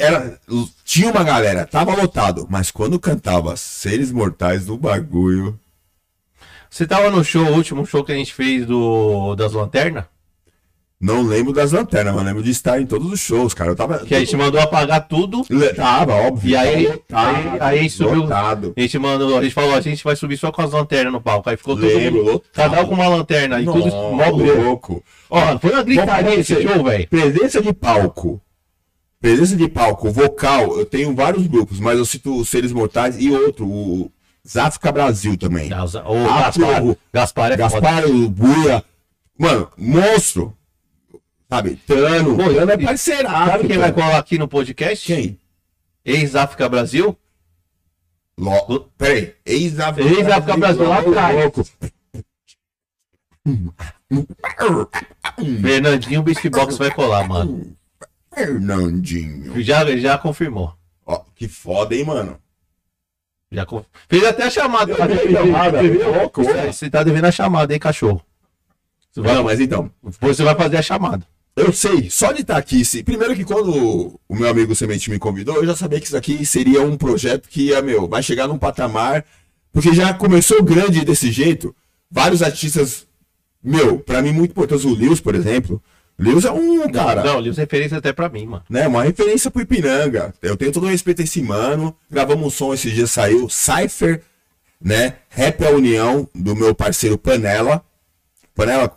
era, tinha uma galera, tava lotado, mas quando cantava Seres Mortais do bagulho, Você tava no show, o último show que a gente fez do das lanternas? não lembro das lanternas, mas lembro de estar em todos os shows, cara. Eu tava. Que a gente mandou apagar tudo. Tava, óbvio. E aí- tava aí- aí subiu- lotado. A gente mandou, a gente falou, a gente vai subir só com as lanternas no palco. Aí ficou todo Lembro, mundo, lotado. cada um com uma lanterna e tudo Nossa, mó brilho. louco. Ó, foi uma gritaria esse show, velho. Presença de palco. Presença de palco, vocal, eu tenho vários grupos, mas eu cito os Seres Mortais e outro, o Záfrica Brasil também. O Ah, Gaspar, porra. Gaspar é. Gaspar, o Buia. Mano, monstro. Sabe? Tano. Pô, Tano é parceiraço. Sabe quem vai colar aqui no podcast? Quem? Ex-África Brasil? Lo... Peraí. Ex-África Ex-África Brasil, lá atrás. Fernandinho Beatbox vai colar, mano. Fernandinho. Já, já confirmou. Ó, que foda, hein, mano? Já conf... Fez até a chamada. Chamada, louco. Você- Você tá devendo a chamada, hein, cachorro? Você vai, Não, mas então, Depois você vai fazer a chamada. Eu sei, só de estar aqui, se, primeiro que quando o meu amigo Semente me convidou, eu já sabia que isso aqui seria um projeto que ia, meu, vai chegar num patamar Porque já começou grande desse jeito. Vários artistas, meu, pra mim muito importantes. O Lewis, por exemplo. Lewis é um cara, Não, li referência até pra mim, mano. né? Uma referência pro Ipiranga. Eu tenho todo o respeito a esse mano. Gravamos um som esses dias, saiu. Cypher, né? Rap a União, do meu parceiro Panela. Panela,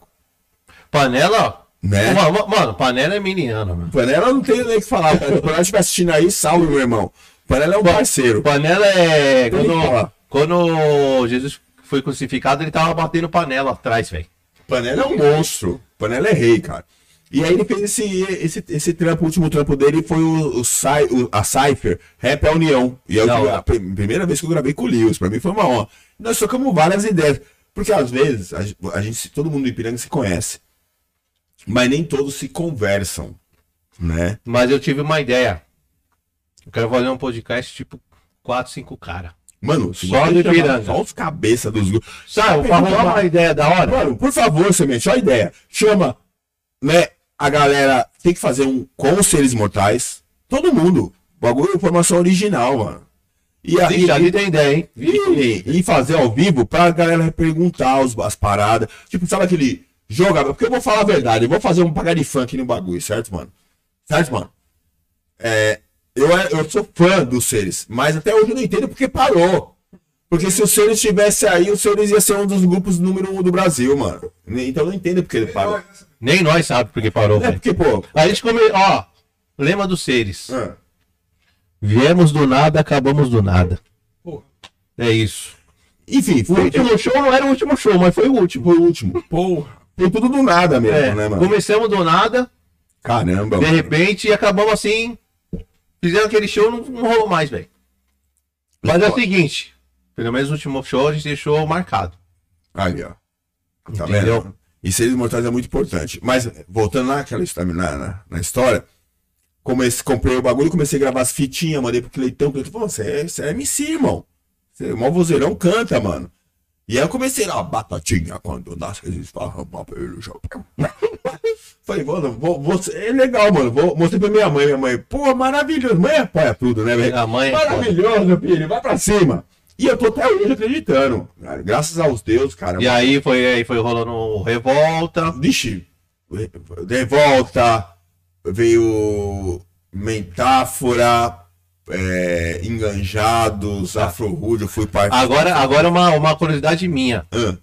Panela, né? Mano, mano, panela é meniana, mano. Panela não tem nem o que falar. O Panela estiver assistindo aí, salve, meu irmão. Panela é um parceiro. Panela é. Quando, quando Jesus foi crucificado, ele tava batendo panela atrás, velho. Panela é um monstro. Panela é rei, cara. E aí ele fez esse, esse, esse trampo, o último trampo dele foi o, o, Cy- o- a Cypher, Rap a União. E é a prim- primeira vez que eu gravei com o Lewis, pra mim foi uma honra. Nós trocamos várias ideias. Porque às vezes, a, a gente, todo mundo do Ipiranga se conhece. Mas nem todos se conversam, né? Mas eu tive uma ideia. Eu quero fazer um podcast tipo 4, 5 cara. Mano, Só do Ipiranga. Só os cabeças dos grupos. Sabe, pra arrumar uma ideia da hora? Mano, por favor, Semente, olha a ideia. Chama, né, a galera tem que fazer um com os seres mortais. Todo mundo. Bagulho informação original, mano. E aí. Ali tem ideia, hein? E, e fazer ao vivo pra galera perguntar os, as paradas. Tipo, sabe aquele jogo? Porque eu vou falar a verdade, eu vou fazer um pagar de funk no bagulho, certo, mano? Certo, mano? É, eu, eu sou fã dos seres, mas até hoje eu não entendo porque parou. Porque se o Seres estivesse aí, o Seres ia ser um dos grupos número um do Brasil, mano. Então eu não entendo porque ele parou. Nem nós sabe porque parou, É porque, pô. A gente come... Ó, lema dos seres. ah, Viemos do nada, acabamos do nada. Porra. É isso. Enfim, O foi, último show não era o último show, mas foi o último. foi o último. Porra. Foi tudo do nada mesmo, É, né, mano? começamos do nada, Caramba, de mano. repente, e acabamos assim. Fizemos aquele show, não, não rolou mais, velho. Mas é o seguinte, pelo menos o último show a gente deixou marcado. Ali, ó. Tá Entendeu? vendo? E seres mortais é muito importante. Mas, voltando naquela história, na, na, na história, comecei, comprei o bagulho, comecei a gravar as fitinhas, mandei pro Cleitão. Cleitão falou: você é, você é MC, irmão. Você é mó vozeirão, canta, mano. E aí eu comecei lá, batatinha, quando nasce, eles falam, papel, chapéu. Falei, mano, vou, vou, é legal, mano. Vou, mostrei pra minha mãe, minha mãe, pô, maravilhoso. Mãe apoia tudo, né, velho? É Maravilhoso, filho, vai pra cima. E eu tô até hoje acreditando. cara. Graças aos deuses, cara. E aí foi, aí foi rolando Revolta. Vixe, de volta, veio Mentáfora, é, Enganjados, Afro-Rude, eu fui parte. Agora, agora uma, uma curiosidade minha. Ah,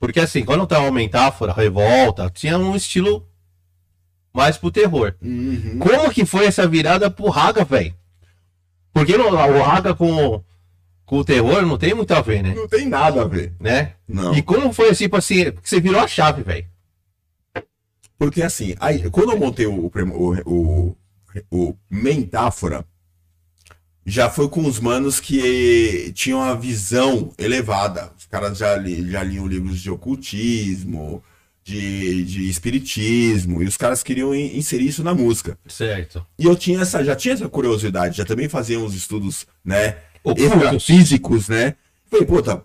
Porque assim, quando tava metáfora, revolta, tinha um estilo mais pro terror. uhum. Como que foi essa virada pro Raga, velho? Porque no- o Raga com, com o terror não tem muito a ver, né? Não tem nada a ver. né? Não. E como foi assim, tipo assim, você virou a chave, velho? Porque assim, aí, quando eu montei o, o, o, o Mentáfora, já foi com os manos que tinham a visão elevada. Os caras já, li, já liam livros de ocultismo, de, de espiritismo, e os caras queriam in- inserir isso na música. Certo. E eu tinha essa, já tinha essa curiosidade, já também fazia uns estudos, né, Físicos, né? Falei, pô, tá,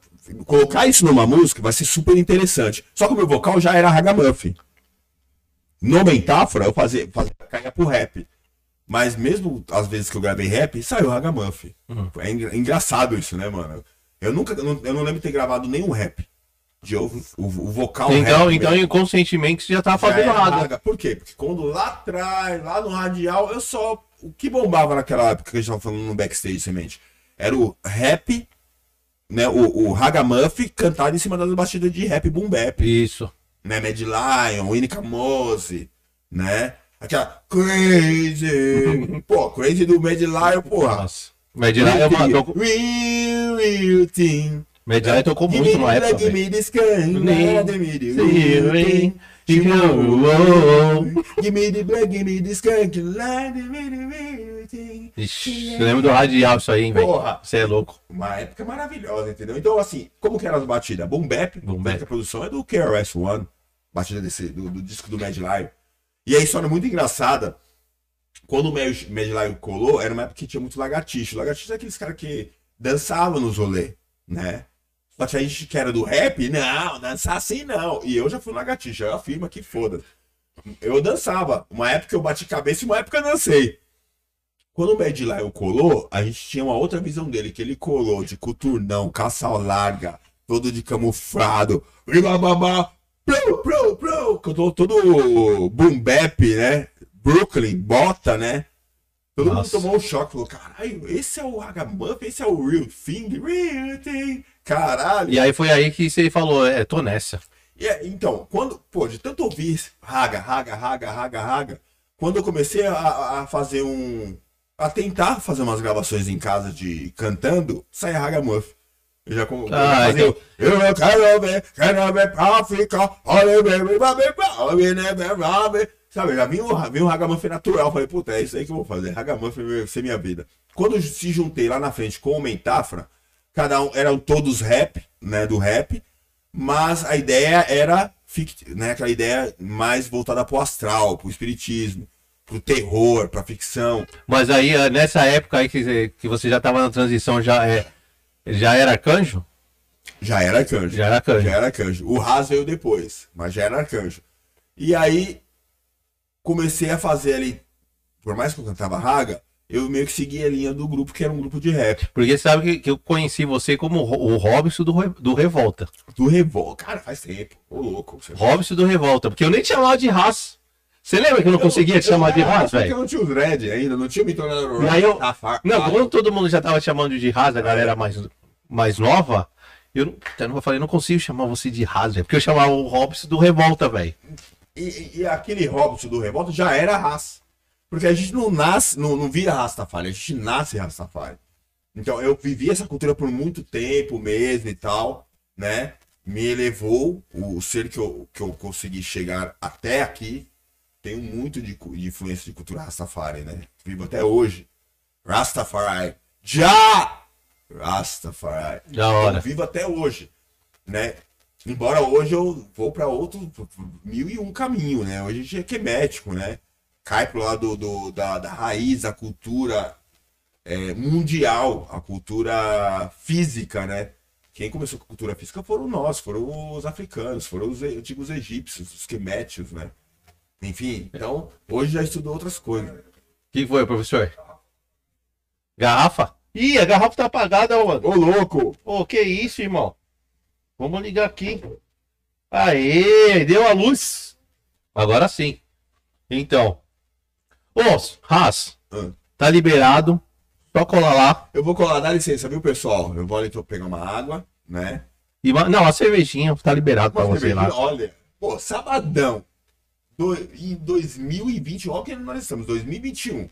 colocar isso numa música vai ser super interessante. Só que o meu vocal já era ragamuffin. No Mentáfora, eu fazia, fazia caía pro rap. Mas mesmo as vezes que eu gravei rap, saiu ragamuffin. Uhum. É engra- engraçado isso, né, mano? Eu nunca, eu não, eu não lembro de ter gravado nenhum rap. De, o, o, o vocal Então, rap então mesmo. inconscientemente você já tava Já fazendo nada. raga. Por quê? Porque quando lá atrás, lá no radial, eu só. O que bombava naquela época que a gente tava falando no backstage semente? Era o rap, né? O, o Ragamuffin cantado em cima das batidas de rap boom bap. Isso. Né? Mad Lion, Winnie Mose, né? Aquela Crazy. Pô, Crazy do Mad Lion, porra. Nossa. Medilar é uma. Tocou, Real, real thing. Medilar tocou Give muito na época, velho. Gun, Nem- give me the black, me the skunk. Ixi, eu lembro do radial isso aí, velho. Porra. Você é louco. Uma época maravilhosa, entendeu? Então, assim, como que eram as batidas? Boom Bap, Boom tanto bap. a produção é do KRS-One, batida desse, do, do disco do Mad Lion. E a história muito engraçada, quando o Mad, Mad Lion colou, era uma época que tinha muito lagartixo. Lagartixo é aqueles caras que dançavam nos rolê, né? Só que a gente que era do rap, não, dançar assim não. E eu já fui lagartixa, eu afirmo que foda. Eu dançava. Uma época eu bati cabeça e uma época eu dancei. Quando o Bad Lion colou, a gente tinha uma outra visão dele, que ele colou de coturnão, calça larga, todo de camuflado, bababá, pro, pro, pro, todo, todo boom bap, né? Brooklyn, bota, né? Todo Nossa. mundo tomou um choque, falou, caralho, esse é o Hagamuff, esse é o Real Thing, Real Thing, caralho. E aí foi aí que você falou, é, tô nessa. E é, então, quando, pô, de tanto ouvir raga, raga, raga, raga, raga, quando eu comecei a, a fazer um. a tentar fazer umas gravações em casa de cantando, sai Ragamuff. Eu já, com- eu já Ah, então- o, Eu quero ver, quero ver pra ficar, olha, baby, baby, baby, baby, baby. Sabe, já vinha um, vinha um natural. Falei, puta, é isso aí que eu vou fazer. Ragamuff vai ser minha vida. Quando eu se juntei lá na frente com o Mentafra, cada um eram todos rap, né, do rap, mas a ideia era fict... né, aquela ideia mais voltada pro astral, pro espiritismo, pro terror, pra ficção. Mas aí, eh, nessa época aí que, você- que você já tava na transição, já, é, já era arcanjo? Já era arcanjo. Já era arcanjo. Já era arcanjo. O Raz veio depois, mas já era arcanjo. E aí comecei a fazer ali, por mais que eu cantava raga, eu meio que segui a linha do grupo, que era um grupo de rap. Porque sabe que, que eu conheci você como o Ro- o Robson do, Re- do Revolta. Do Revol. Cara, faz tempo. Ô, louco. Você... Robson do Revolta. Porque eu nem te chamava de raça. Você lembra que eu não conseguia te chamar de raça, Porque eu velho? não tinha os Red ainda, não tinha me tornado E aí eu- Rastafari. Não, quando todo mundo já tava chamando de raça, a galera mais, mais nova, eu, não- eu não falei, eu não consigo chamar você de raça, velho. Porque eu chamava o Robson do Revolta, velho. E, e- aquele Robson do Revolta já era raça. Porque a gente não nasce, não, não vira Rastafari, a gente nasce Rastafari. Então eu vivi essa cultura por muito tempo mesmo e tal, né? Me elevou o ser que eu, que eu consegui chegar até aqui. Tenho muito de, de influência de cultura Rastafari, né? Vivo até hoje. Rastafari. Já! Rastafari. Da hora. Eu vivo até hoje, né? Embora hoje eu vou para outro mil e um caminho, né? Hoje a gente é quemético, né? Cai pro lado do, da, da raiz, da cultura é, mundial, a cultura física, né? Quem começou com a cultura física foram nós, foram os africanos, foram os antigos egípcios, os queméticos, né? Enfim, então hoje já estudou outras coisas. O que foi, professor? Garrafa? Ih, a garrafa tá apagada, mano. Ô louco! Ô, que isso, irmão? Vamos ligar aqui. Aê, deu a luz. Agora sim. Então. Ô, Ras, Ah. tá liberado. Só colar lá. Eu vou colar, dá licença, viu, pessoal? Eu vou ali tô- pegar uma água, né? E, não, a cervejinha tá liberado pra Uma você lá. Olha, pô, sabadão. Do, em 2020, olha que nós estamos, 2021.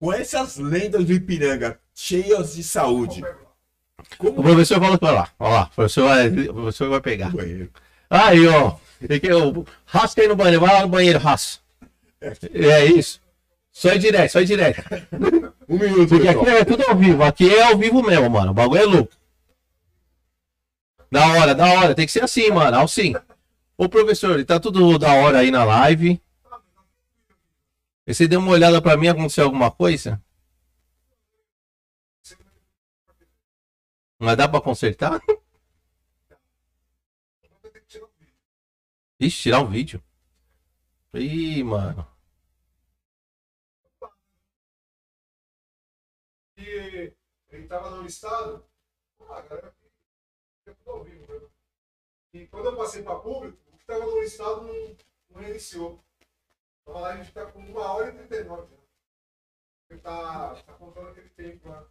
Com essas lendas do Ipiranga cheias de saúde. O Como professor falou vai lá. Ó lá, o professor vai, o professor vai pegar. banheiro? Aí, ó. O- Rasca aí no banheiro. Vai lá no banheiro, Rasca. É isso. Só ir direto, só ir direto. Um minuto, Porque aqui é tudo ao vivo. Aqui é ao vivo mesmo, mano. O bagulho é louco. Da hora, da hora. Tem que ser assim, mano. Assim. Ô, professor, ele tá tudo da hora aí na live. Você deu uma olhada pra mim, aconteceu alguma coisa? Mas dá pra consertar? Ixi, tirar o vídeo. Ih, mano. Que ele tava no listado, ah, né? E quando eu passei para público, o que tava no listado não, não reiniciou. Então lá a gente tá com uma hora e 39 já. Ele tá, tá contando aquele tempo lá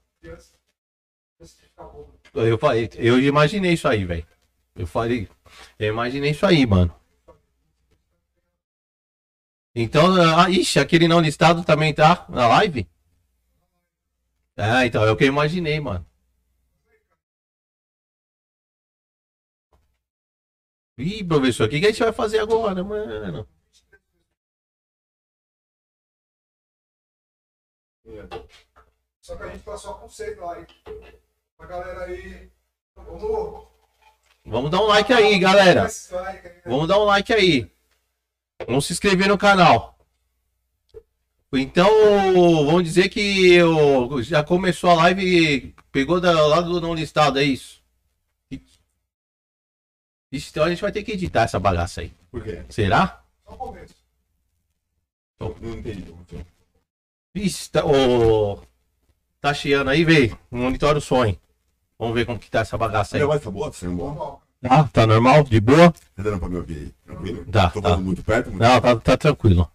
público. Eu falei, eu imaginei isso aí, velho. Eu falei, eu imaginei isso aí, mano. Então, ah, ixi, aquele não listado também tá na live? É, então, é o que eu imaginei, mano. Ih, professor, o que, que a gente vai fazer agora, mano? Só que a gente tá só com seis likes. A galera aí. Vamos. Vamos dar um like aí, galera. Vamos dar um like aí. Vamos se inscrever no canal. Então, vamos dizer que eu, já começou a live e pegou da, lá do não listado, é isso? Então a gente vai ter que editar essa bagaça aí. Por quê? Será? Só um começo. Não entendi. Ixi, tá, ô, tá chiando aí, velho. Monitora o sonho. Vamos ver como que tá essa bagaça aí. Minha voz tá boa? Tá boa? Normal. Tá, tá normal? De boa? Tá dando pra me ouvir aí? Tranquilo? Tá, Tô tá. muito perto? Muito Não, tá, tá tranquilo.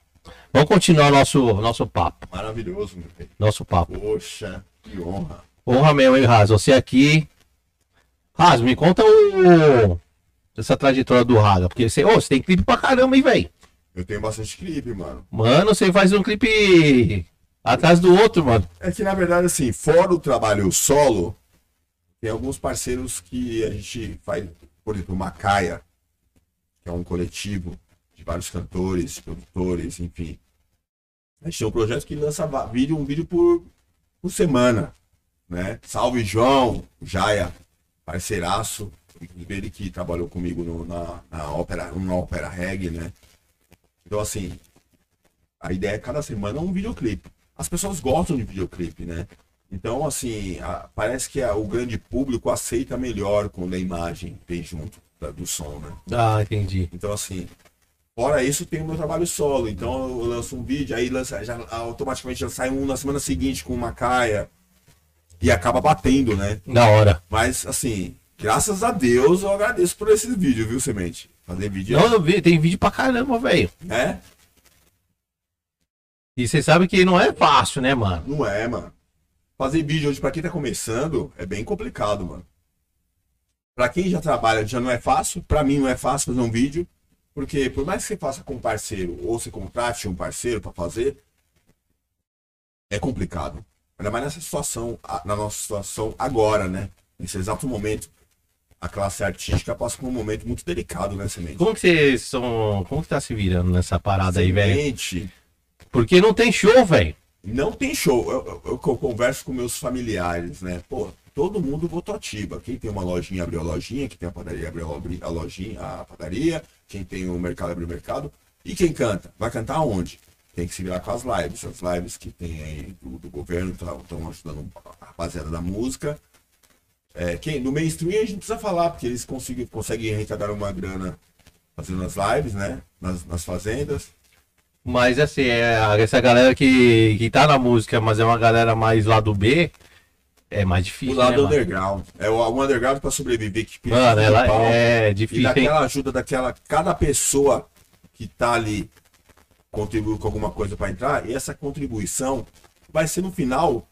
Vamos continuar nosso, nosso papo. Maravilhoso, meu filho. Nosso papo. Poxa, que honra. Honra mesmo, hein, Raz? Você aqui. Raz, me conta o. Essa trajetória do Raga. Porque você, ô, você tem clipe pra caramba, hein, velho? Eu tenho bastante clipe, mano. Mano, você faz um clipe atrás do outro, mano. É que, na verdade, assim, fora o trabalho solo, tem alguns parceiros que a gente faz, por exemplo, o Macaia, que é um coletivo de vários cantores, produtores, enfim. A gente tem um projeto que lança vídeo, um vídeo por, por semana, né? Salve João, Jaia, parceiraço, ele que trabalhou comigo no- na, na ópera, na ópera reggae, né? Então, assim, a ideia é cada semana um videoclipe. As pessoas gostam de videoclipe, né? Então, assim, a- parece que a- o grande público aceita melhor quando a imagem vem junto da- do som, né? Ah, entendi. Então, assim, fora isso, tem o meu trabalho solo. Então, eu lanço um vídeo, aí lança, já, automaticamente já sai um na semana seguinte com uma caia e acaba batendo, né? Da hora. Mas, assim, graças a Deus, eu agradeço por esses vídeos, viu, Semente? Fazer vídeo, Não, eu vi, tem vídeo pra caramba, velho. né? E você sabe que não é fácil, né, mano? Não é, mano. Fazer vídeo hoje pra quem tá começando é bem complicado, mano. Pra quem já trabalha já não é fácil, pra mim não é fácil fazer um vídeo, porque por mais que você faça com um parceiro ou você contrate um parceiro pra fazer, é complicado. Ainda mais nessa situação, na nossa situação agora, né? Nesse exato momento, a classe artística passa por um momento muito delicado, né, Semente? Como que vocês são. Como que tá se virando nessa parada aí, velho? Semente, Porque não tem show, velho. Não tem show. Eu, eu- eu converso com meus familiares, né? Pô, todo mundo votou ativa. Quem tem uma lojinha abriu a lojinha, quem tem a padaria abriu a lojinha, a padaria, quem tem o mercado abriu o mercado. E quem canta? Vai cantar onde? Tem que se virar com as lives. As lives que tem aí do, do governo estão ajudando a rapaziada da música. É, quem, no mainstream a gente precisa falar, porque eles conseguem, conseguem arrecadar uma grana fazendo as lives, né? Nas, nas fazendas. Mas assim, é, essa galera que, que tá na música, mas é uma galera mais lado B, é mais O difícil. lado né, mano? underground. É o, o underground para sobreviver. Que precisa Mano, ela pau. é E difícil. hein? daquela ajuda daquela. Cada pessoa que tá ali contribui com alguma coisa para entrar, e essa contribuição vai ser no final,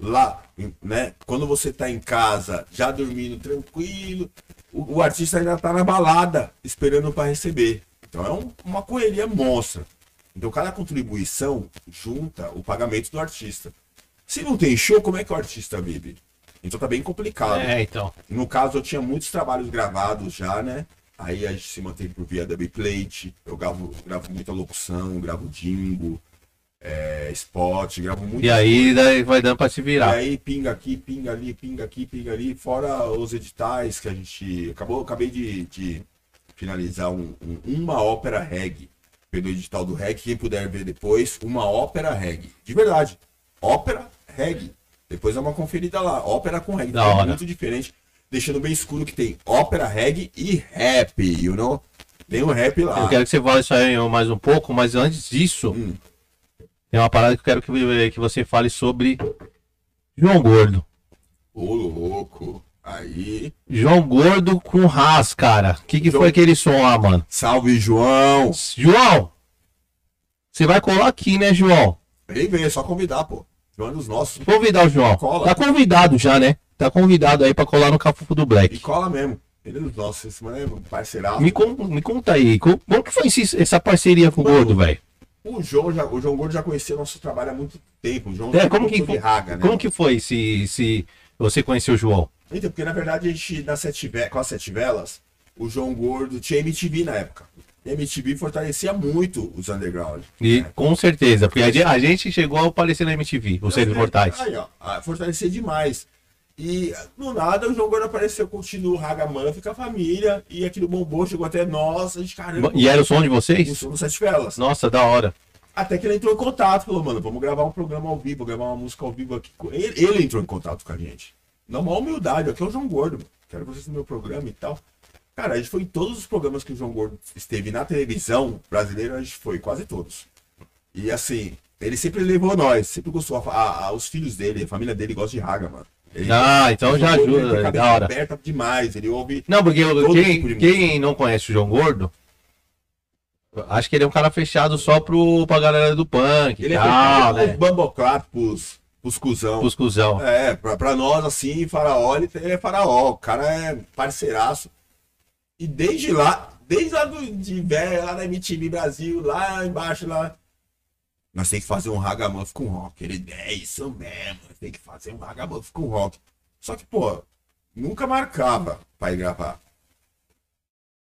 lá, né? Quando você tá em casa, já dormindo tranquilo, o, o artista ainda tá na balada, esperando para receber. Então é um- uma correria monstra. Então cada contribuição junta o pagamento do artista. Se não tem show, como é que o artista vive? Então tá bem complicado. É, então. No caso, eu tinha muitos trabalhos gravados já, né? Aí a gente se mantém por via dubplate. Eu gravo, gravo muita locução, gravo jingle, é, spot, gravo muito. E aí daí vai dando pra se E virar. aí pinga aqui, pinga ali, pinga aqui, pinga ali. Fora os editais que a gente. Acabou, acabei de, de finalizar um- um- uma ópera reggae. Pelo edital do reggae, quem puder ver depois, uma ópera reggae. De verdade. Ópera reggae. Depois é uma conferida lá. Ópera com reggae. Da é hora. muito diferente. Deixando bem escuro que tem ópera reggae e rap, you know? Tem o rap lá. Eu quero que você fale isso aí mais um pouco, mas antes disso, Hum. tem uma parada que eu quero que, que você fale sobre João Gordo. Ô, louco. Aí. João Gordo com Ras, cara. O que, que João- foi aquele som lá, mano? Salve, João. João! Você vai colar aqui, né, João? Vem, vem, é só convidar, pô. João é dos nossos. Convidar o João. Cola. Tá convidado já, né? Tá convidado aí pra colar no Cafufo do E Black. cola mesmo. Ele é dos nossos. Esse mano é parceiraço. Me, con- me conta aí, co- como que foi essa parceria com o Gordo, velho? O João, já, o João Gordo já conhecia nosso trabalho há muito tempo. O João É, como que raga, né? Como que foi se, se você conheceu o João? Então, porque na verdade a gente, na sete com as Sete Velas, o João Gordo tinha MTV na época. MTV fortalecia muito os underground. E né? com certeza, porque a gente, chegou a aparecer na MTV, os seres Não, mortais. Aí, ó, fortalecia demais. E do nada o João Gordo apareceu curtindo o Raga Muff com a família. E aquilo bombou, chegou até nós. A gente, caramba, E era o som de o vocês? som do Sete Velas. Nossa, da hora. Até que ele entrou em contato, falou, mano, vamos gravar um programa ao vivo, gravar uma música ao vivo aqui. Ele, ele entrou em contato com a gente. Na maior humildade, aqui é o João Gordo, mano. quero vocês no meu programa e tal. Cara, a gente foi em todos os programas que o João Gordo esteve na televisão brasileira, a gente foi, quase todos. E assim, Ele sempre levou nós, sempre gostou. A- a- os filhos dele, a família dele gosta de raga, mano. Ele, Ah, então já ele tem ajuda, a é da hora. aberta demais, ele ouve. Não, porque quem, tipo quem não conhece o João Gordo, acho que ele é um cara fechado só pro, pra galera do punk Ele é tal, fechado né? pros bamboclap, pros, pros cuzão. Pros cuzão. É, pra, pra nós, assim, faraó, ele, ele é faraó. O cara é parceiraço. E desde lá, desde lá do, de velho, lá da MTV Brasil, lá embaixo, lá. Nós tem que fazer um ragamuff com rock. Ele é isso mesmo, tem que fazer um ragamuff com rock. Só que, pô, nunca marcava pra ir gravar.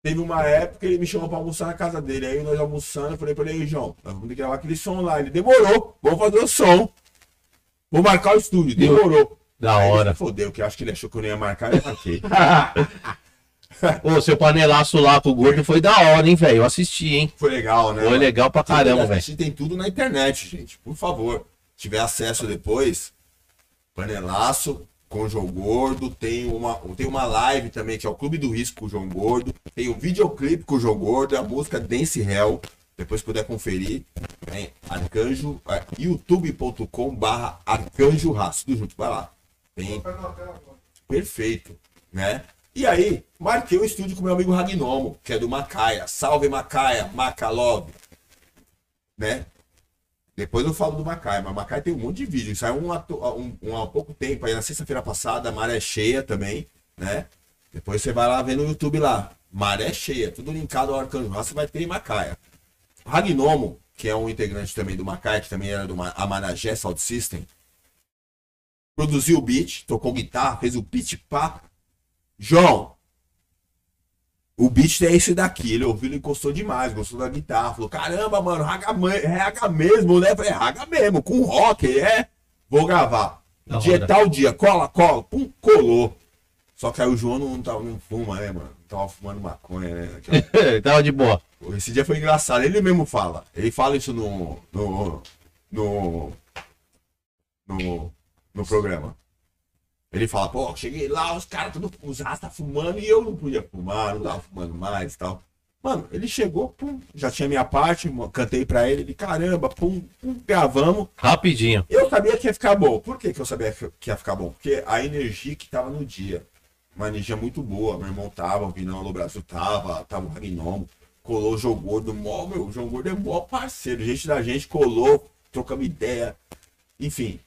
Teve uma época que ele me chamou pra almoçar na casa dele. Aí nós almoçando, eu falei pra ele, "Ei, João, nós vamos gravar aquele som lá. Ele demorou, vamos fazer o som. Vou marcar o estúdio, demorou. Da Aí hora. Fodeu, que eu acho que ele achou que eu não ia marcar, eu marquei. Ô, seu panelaço lá com o gordo foi da hora, hein, velho? Eu assisti, hein? Foi legal, né? Foi mano? legal pra caramba, velho. Tem tudo na internet, gente. Por favor, se tiver acesso depois, panelaço com o João Gordo, tem uma, tem uma live também, que é o Clube do Risco com o João Gordo, tem o videoclipe com o João Gordo, a música Dance Hell, depois puder conferir, tem arcanjo, é, youtube.com barra arcanjo Raço, tudo junto, vai lá. Tem. Perfeito, né? E aí, marquei o estúdio com meu amigo Ragnomo, que é do Macaia. Salve Macaia, Macalove. Né? Depois eu falo do Macaia, mas Macaia tem um monte de vídeo. Saiu um, atu- um, um há pouco tempo, aí na sexta-feira passada, Maré Cheia também, né? Depois você vai lá ver no YouTube lá. Maré Cheia, tudo linkado ao Arcanjo Raça, vai ter Macaia. Ragnomo, que é um integrante também do Macaia, que também era do Ma- Amaragé Sound System, produziu o beat, tocou guitarra, fez o beat pá. João, o beat é esse daqui. Ele ouviu, ele encostou demais, gostou da guitarra. Falou: caramba, mano, raga, é raga mesmo, né? Falei: raga mesmo, com rock, é. Vou gravar. Da dia tal dia, cola, cola, pum, colou. Só que aí o João não, tava, não fuma, né, mano? Tava fumando maconha, né? Aquela- Tava de boa. Esse dia foi engraçado. Ele mesmo fala. Ele fala isso no. no. no. no, no programa. Ele fala, pô, cheguei lá, os caras tudo os rasta fumando e eu não podia fumar, não tava fumando mais e tal. Mano, ele chegou, pum, já tinha minha parte, cantei pra ele, ele, caramba, pum, pum, gravamos. Rapidinho. Eu sabia que ia ficar bom. Por que, que eu sabia que ia ficar bom? Porque a energia que tava no dia. Uma energia muito boa. Meu irmão tava, o Vinão do Brasil tava, tava o Ragnomo. Colou o João Gordo, mó, meu, o João Gordo é mó parceiro. Gente da gente colou, trocamos ideia. Enfim.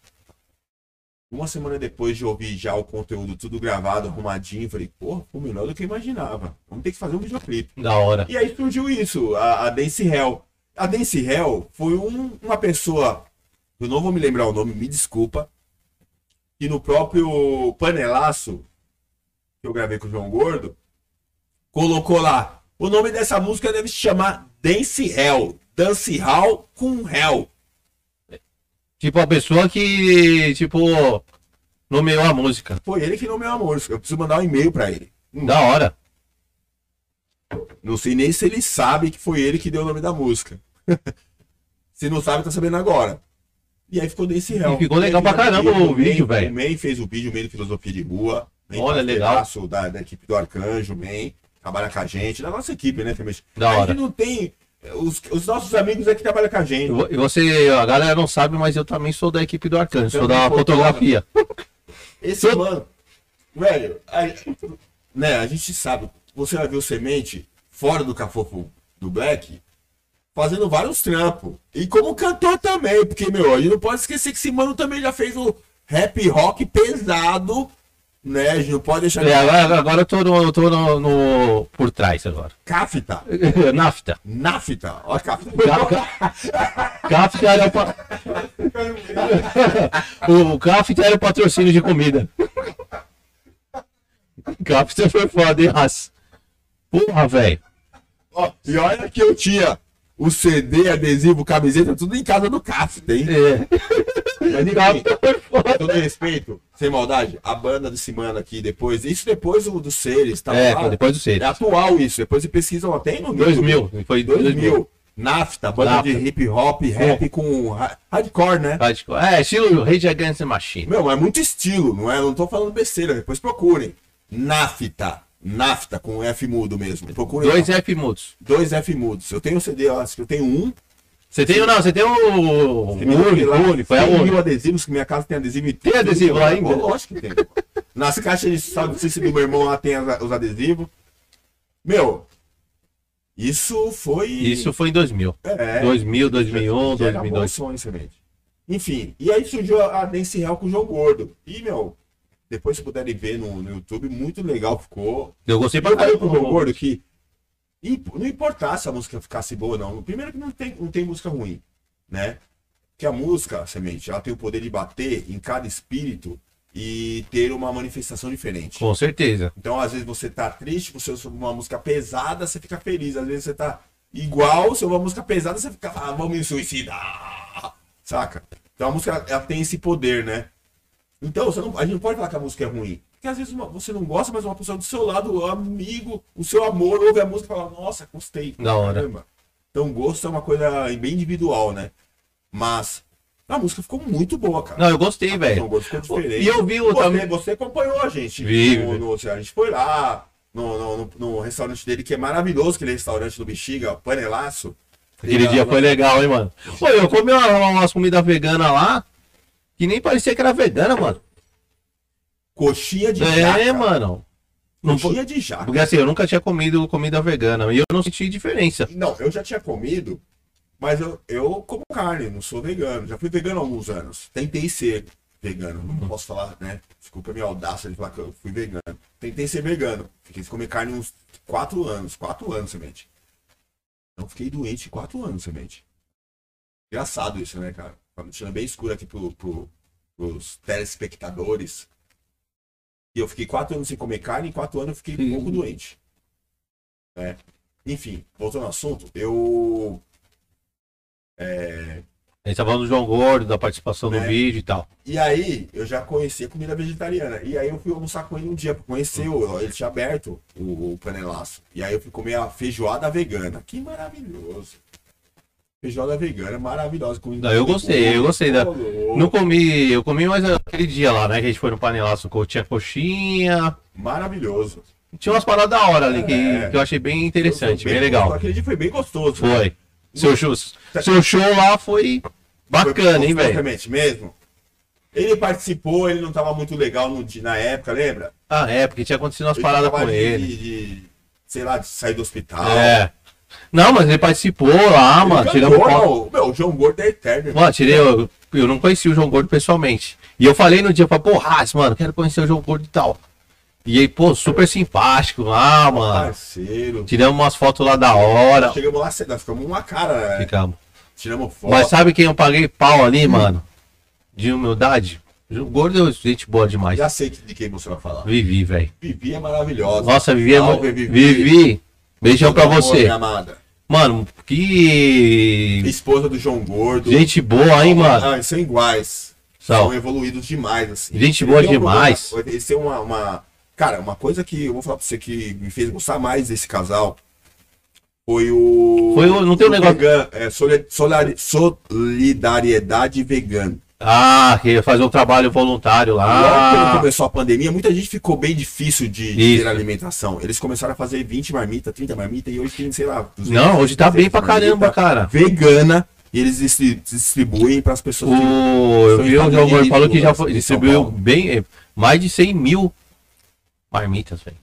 Uma semana depois de ouvir já o conteúdo tudo gravado, arrumadinho, falei, pô, ficou melhor do que eu imaginava. Vamos ter que fazer um videoclipe. Da hora. E aí surgiu isso, a, a Dance Hell. A Dance Hell foi um- uma pessoa, eu não vou me lembrar o nome, me desculpa, que no próprio panelaço que eu gravei com o João Gordo, colocou lá, o nome dessa música deve se chamar Dance Hell. Dance Hall com Hell. Tipo, a pessoa que, tipo, nomeou a música. Foi ele que nomeou a música. Eu preciso mandar um e-mail pra ele. Hum, Da hora. Não sei nem se ele sabe que foi ele que deu o nome da música. se não sabe, tá sabendo agora. E aí ficou desse réu. E ficou legal pra caramba o vídeo, velho. O Man fez o vídeo, o Man do Filosofia de Rua. Man Olha, parceiraço Da, da equipe do Arcanjo, Man. Trabalha com a gente, da nossa equipe, né. Da a hora. gente não tem. Os, os nossos amigos é que trabalham com a gente. E vo- você, a galera não sabe, mas eu também sou da equipe do Arcanjo, sou da fotografia. Esse mano, velho, a, né, a gente sabe, você vai ver o semente fora do cafofo do Black fazendo vários trampos. E como cantor também, porque, meu, a gente não pode esquecer que esse mano também já fez o rap rock pesado, né? A gente não pode deixar de É, agora, agora eu tô, no, eu tô no, no- por trás agora. Cafta, Nafta. nafta, ó, Cafta. Cafta era o, pa- o Cafta era o patrocínio de comida. Cafta foi foda, hein, raça? Porra, velho. E olha que eu tinha o CD, adesivo, camiseta, tudo em casa do Cafta, hein? É. Mas, enfim, Com foda. todo respeito, sem maldade, a banda desse mano aqui depois, isso depois do, do Seres, tá É, lá. foi depois do É Seres. atual isso, depois você pesquisa até no 2000, foi 2000. 2000. Nafta, banda Nafta. de hip hop, rap com ha- hardcore, né? É, estilo Rage Against the Machine. Meu, mas é muito estilo, não é? Eu não tô falando besteira, depois procurem. Nafta, Nafta com F mudo mesmo. Dois lá. F mudos. dois F mudos. Eu tenho CD, eu acho que eu tenho um Você tem, não, você tem o. O Você Uni, lá foi a 100 Uni. mil adesivos, que minha casa tem adesivo e Tem adesivo lá ainda? Lógico que tem. Nas caixas de salsicha do meu irmão lá tem as- os adesivos. Meu, isso foi. Isso foi em 2000. é, 2000, 2001, já era 2002. bom sonho, semente. Enfim, e aí surgiu a Dance Real com o João Gordo. E, meu, depois se puderem ver no, no YouTube, muito legal ficou. Eu gostei pra Eu falei pro João caramba. Gordo que não importasse se a música ficasse boa ou não. Primeiro que não tem, não tem música ruim, né? Que a música, semente, ela tem o poder de bater em cada espírito e ter uma manifestação diferente. Com certeza. Então, às vezes você tá triste, você ouve uma música pesada, você fica feliz. Às vezes você tá igual, você ouve uma música pesada, você fica, ah, vamos me suicidar. Saca? Então a música ela, ela tem esse poder, né? Então, não, a gente não pode falar que a música é ruim. Porque às vezes uma- você não gosta, mas uma pessoa do seu lado, o amigo, o seu amor, ouve a música e fala, nossa, gostei. Da hora. Então, gosto é uma coisa bem individual, né? Mas a música ficou muito boa, cara. Não, eu gostei, velho. o gosto ficou diferente. E eu vi o também. você acompanhou a gente. Vi, no, no- a gente foi lá no, no, no- restaurante dele, que é maravilhoso, aquele restaurante do Bexiga, Panelaço. Aquele dia foi legal, hein, mano. Pô, eu comi uma- umas comidas veganas lá que nem parecia que era vegana, mano. Coxinha de É, jaca. mano. Não Coxinha de jaca. Porque assim, eu nunca tinha comido comida vegana e eu não senti diferença. Não, eu já tinha comido, mas eu, eu como carne, não sou vegano. Já fui vegano há alguns anos. Tentei ser vegano. Não posso falar, né? Desculpa a minha audácia de falar que eu fui vegano. Tentei ser vegano. Fiquei sem comer carne uns 4 anos. 4 anos, semente. Não fiquei doente 4 anos, semente. Engraçado isso, né, cara? Tá deixando bem escuro aqui pro, pro, pros telespectadores. E eu fiquei 4 anos sem comer carne e 4 anos eu fiquei um Sim. pouco doente. Né? Enfim, voltando ao assunto, eu. É, A gente tava falando do João Gordo, da participação Né? no vídeo e tal. E aí, eu já conhecia comida vegetariana. E aí eu fui almoçar com ele um dia pra conhecer, o, ele tinha aberto o, o panelaço. E aí eu fui comer a feijoada vegana. Que maravilhoso. Feijoada vegana, maravilhosa. Comida Não, eu gostei, eu gostei da-. Não comi, eu comi mais aquele dia lá, né? Que a gente foi no panelaço, tinha coxinha. Maravilhoso. Tinha umas paradas da hora ali que, É. que eu achei bem interessante, Foi bem, gostoso. legal. Aquele dia foi bem gostoso. Foi. Seu show, seu show lá foi bacana, hein, velho? Exatamente, mesmo. Ele participou, ele não tava muito legal no, na época, lembra? Ah, é, porque tinha acontecido umas Ele paradas com de- ele. De, sei lá, de sair do hospital. É. Não, mas ele participou lá, Ele mano. Tiramos foto. Meu, o João Gordo é eterno. Mano, tirei. Eu, eu não conheci o João Gordo pessoalmente. E eu falei no dia, pô, Rass, mano, quero conhecer o João Gordo e tal. E aí, pô, super simpático lá, mano. Parceiro. Tiramos umas fotos lá da hora. Chegamos lá cedo, nós ficamos uma cara, né? Ficamos. Tiramos foto. Mas sabe quem eu paguei pau ali, mano? De humildade? O João Gordo é gente boa demais. Já sei de quem você vai falar. Vivi, velho. Vivi é maravilhosa. Nossa, Vivi é Salve. Vivi. Vivi. Beijão pra você. minha amada. Mano, que. Esposa do João Gordo. Gente boa, hein, mano? Ah, são iguais. São. São evoluídos demais, assim. Gente boa um demais. problema- Eles têm uma, uma. Cara, uma coisa que eu vou falar pra você que me fez gostar mais desse casal foi o. Foi o- não tem um o negócio- vegan- é, solidariedade vegana. Ah, que fazer um trabalho voluntário Logo lá. quando começou a pandemia, muita gente ficou bem difícil de, de ter alimentação. Eles começaram a fazer 20 marmitas, 30 marmitas e hoje tem, sei lá. 200, Não, hoje tá bem pra 300 caramba, cara. Vegana e eles distri- distribuem para as pessoas. que- O, eu vi o João falou que já foi, distribuiu bem, eh, mais de 100 mil marmitas, velho.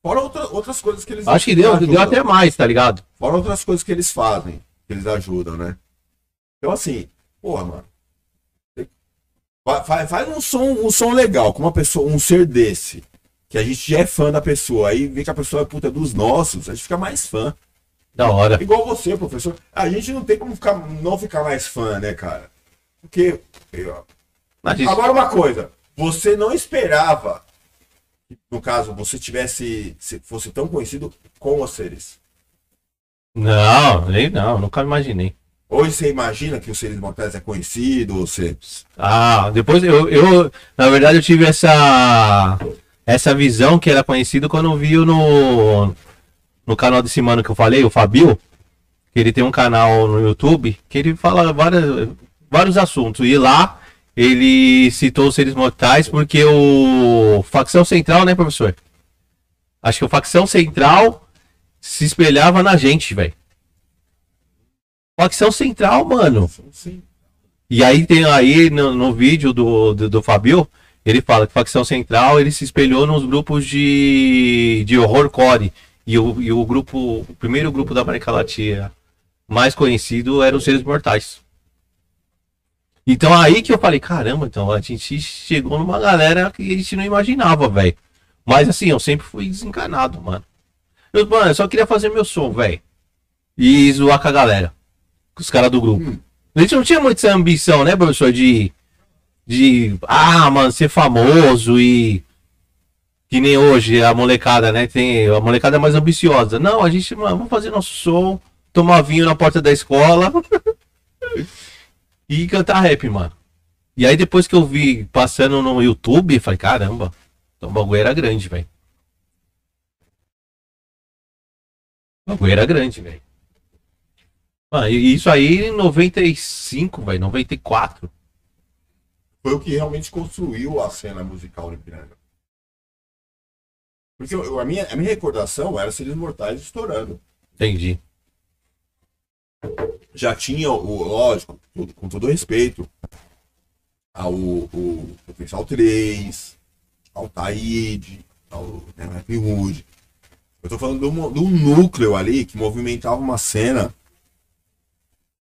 Fora outra- outras coisas que eles Acho que deu, ajudam. deu até mais, tá ligado? Fora outras coisas que eles fazem, que eles ajudam, né? Então assim, porra, mano. Fa- fa- Faz um som, um som legal com uma pessoa, um ser desse. Que a gente já é fã da pessoa. Aí vê que a pessoa é puta dos nossos, a gente fica mais fã. Da hora. Igual você, professor. A gente não tem como ficar, não ficar mais fã, né, cara? Porque. eu- isso- Agora uma coisa, você não esperava, que, no caso, você tivesse. se fosse tão conhecido com os seres. Não, nem não, nunca imaginei. Hoje você imagina que o Seres Mortais é conhecido, você. Ah, depois eu, eu, na verdade, eu tive essa essa visão que era conhecido quando eu vi no no canal desse mano que eu falei, o Fabio, que ele tem um canal no YouTube que ele fala várias, vários assuntos e lá ele citou os seres mortais porque o facção central, né, professor? Acho que o facção central se espelhava na gente, velho. Facção Central, mano. Sim. E aí tem aí no, no vídeo do, do, do Fabio, ele fala que facção central ele se espelhou nos grupos de, de horrorcore. E o, e o grupo, o primeiro grupo da América Latina mais conhecido era os Seres Mortais. Então aí que eu falei, caramba, então a gente chegou numa galera que a gente não imaginava, velho. Mas assim, eu sempre fui desencanado, mano. Eu, mano, eu só queria fazer meu som, velho. E zoar com a galera. Com os caras do grupo. A gente não tinha muita essa ambição, né, professor? De. De. Ah, mano, ser famoso e. Que nem hoje a molecada, né? Tem, a molecada é mais ambiciosa. Não, a gente, mano, vamos fazer nosso som, tomar vinho na porta da escola e cantar rap, mano. E aí depois que eu vi passando no YouTube, falei, caramba, então o bagulho era grande, velho. O bagulho era grande, velho. Mano, e isso aí em 95, velho, 94. Foi o que realmente construiu a cena musical de Piranga. Porque eu- a, minha, a minha recordação era Seres Mortais estourando. Entendi. já tinha, o, lógico, com todo respeito, ao o Potencial 3, ao Taíde, ao né, Hood. Eu tô falando de um, de um núcleo ali que movimentava uma cena.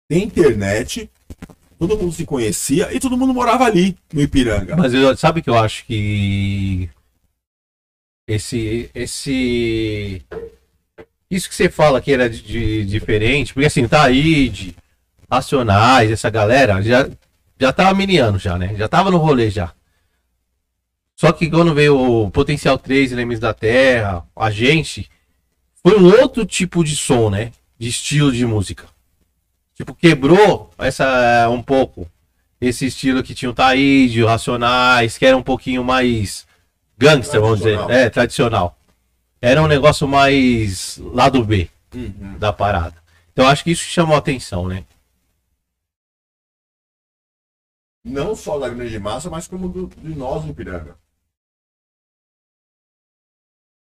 Internet, todo mundo se conhecia e todo mundo morava ali, no Ipiranga. Mas eu, sabe que eu acho que esse esse isso que você fala que era de, de- diferente, porque assim, Taíde, Racionais, essa galera já já tava miniando já, né? Já tava no rolê já. Só que quando veio o Potencial 3, Elementos da Terra, a gente foi um outro tipo de som, né? De estilo de música. Tipo, quebrou essa um pouco esse estilo que tinha o Taíde, o Racionais, que era um pouquinho mais gangster, vamos dizer. Tradicional. É, tradicional. Era um negócio mais lado B Uhum. da parada. Então acho que isso chamou a atenção, né? Não só da grande massa, mas como do, de nós no Ipiranga.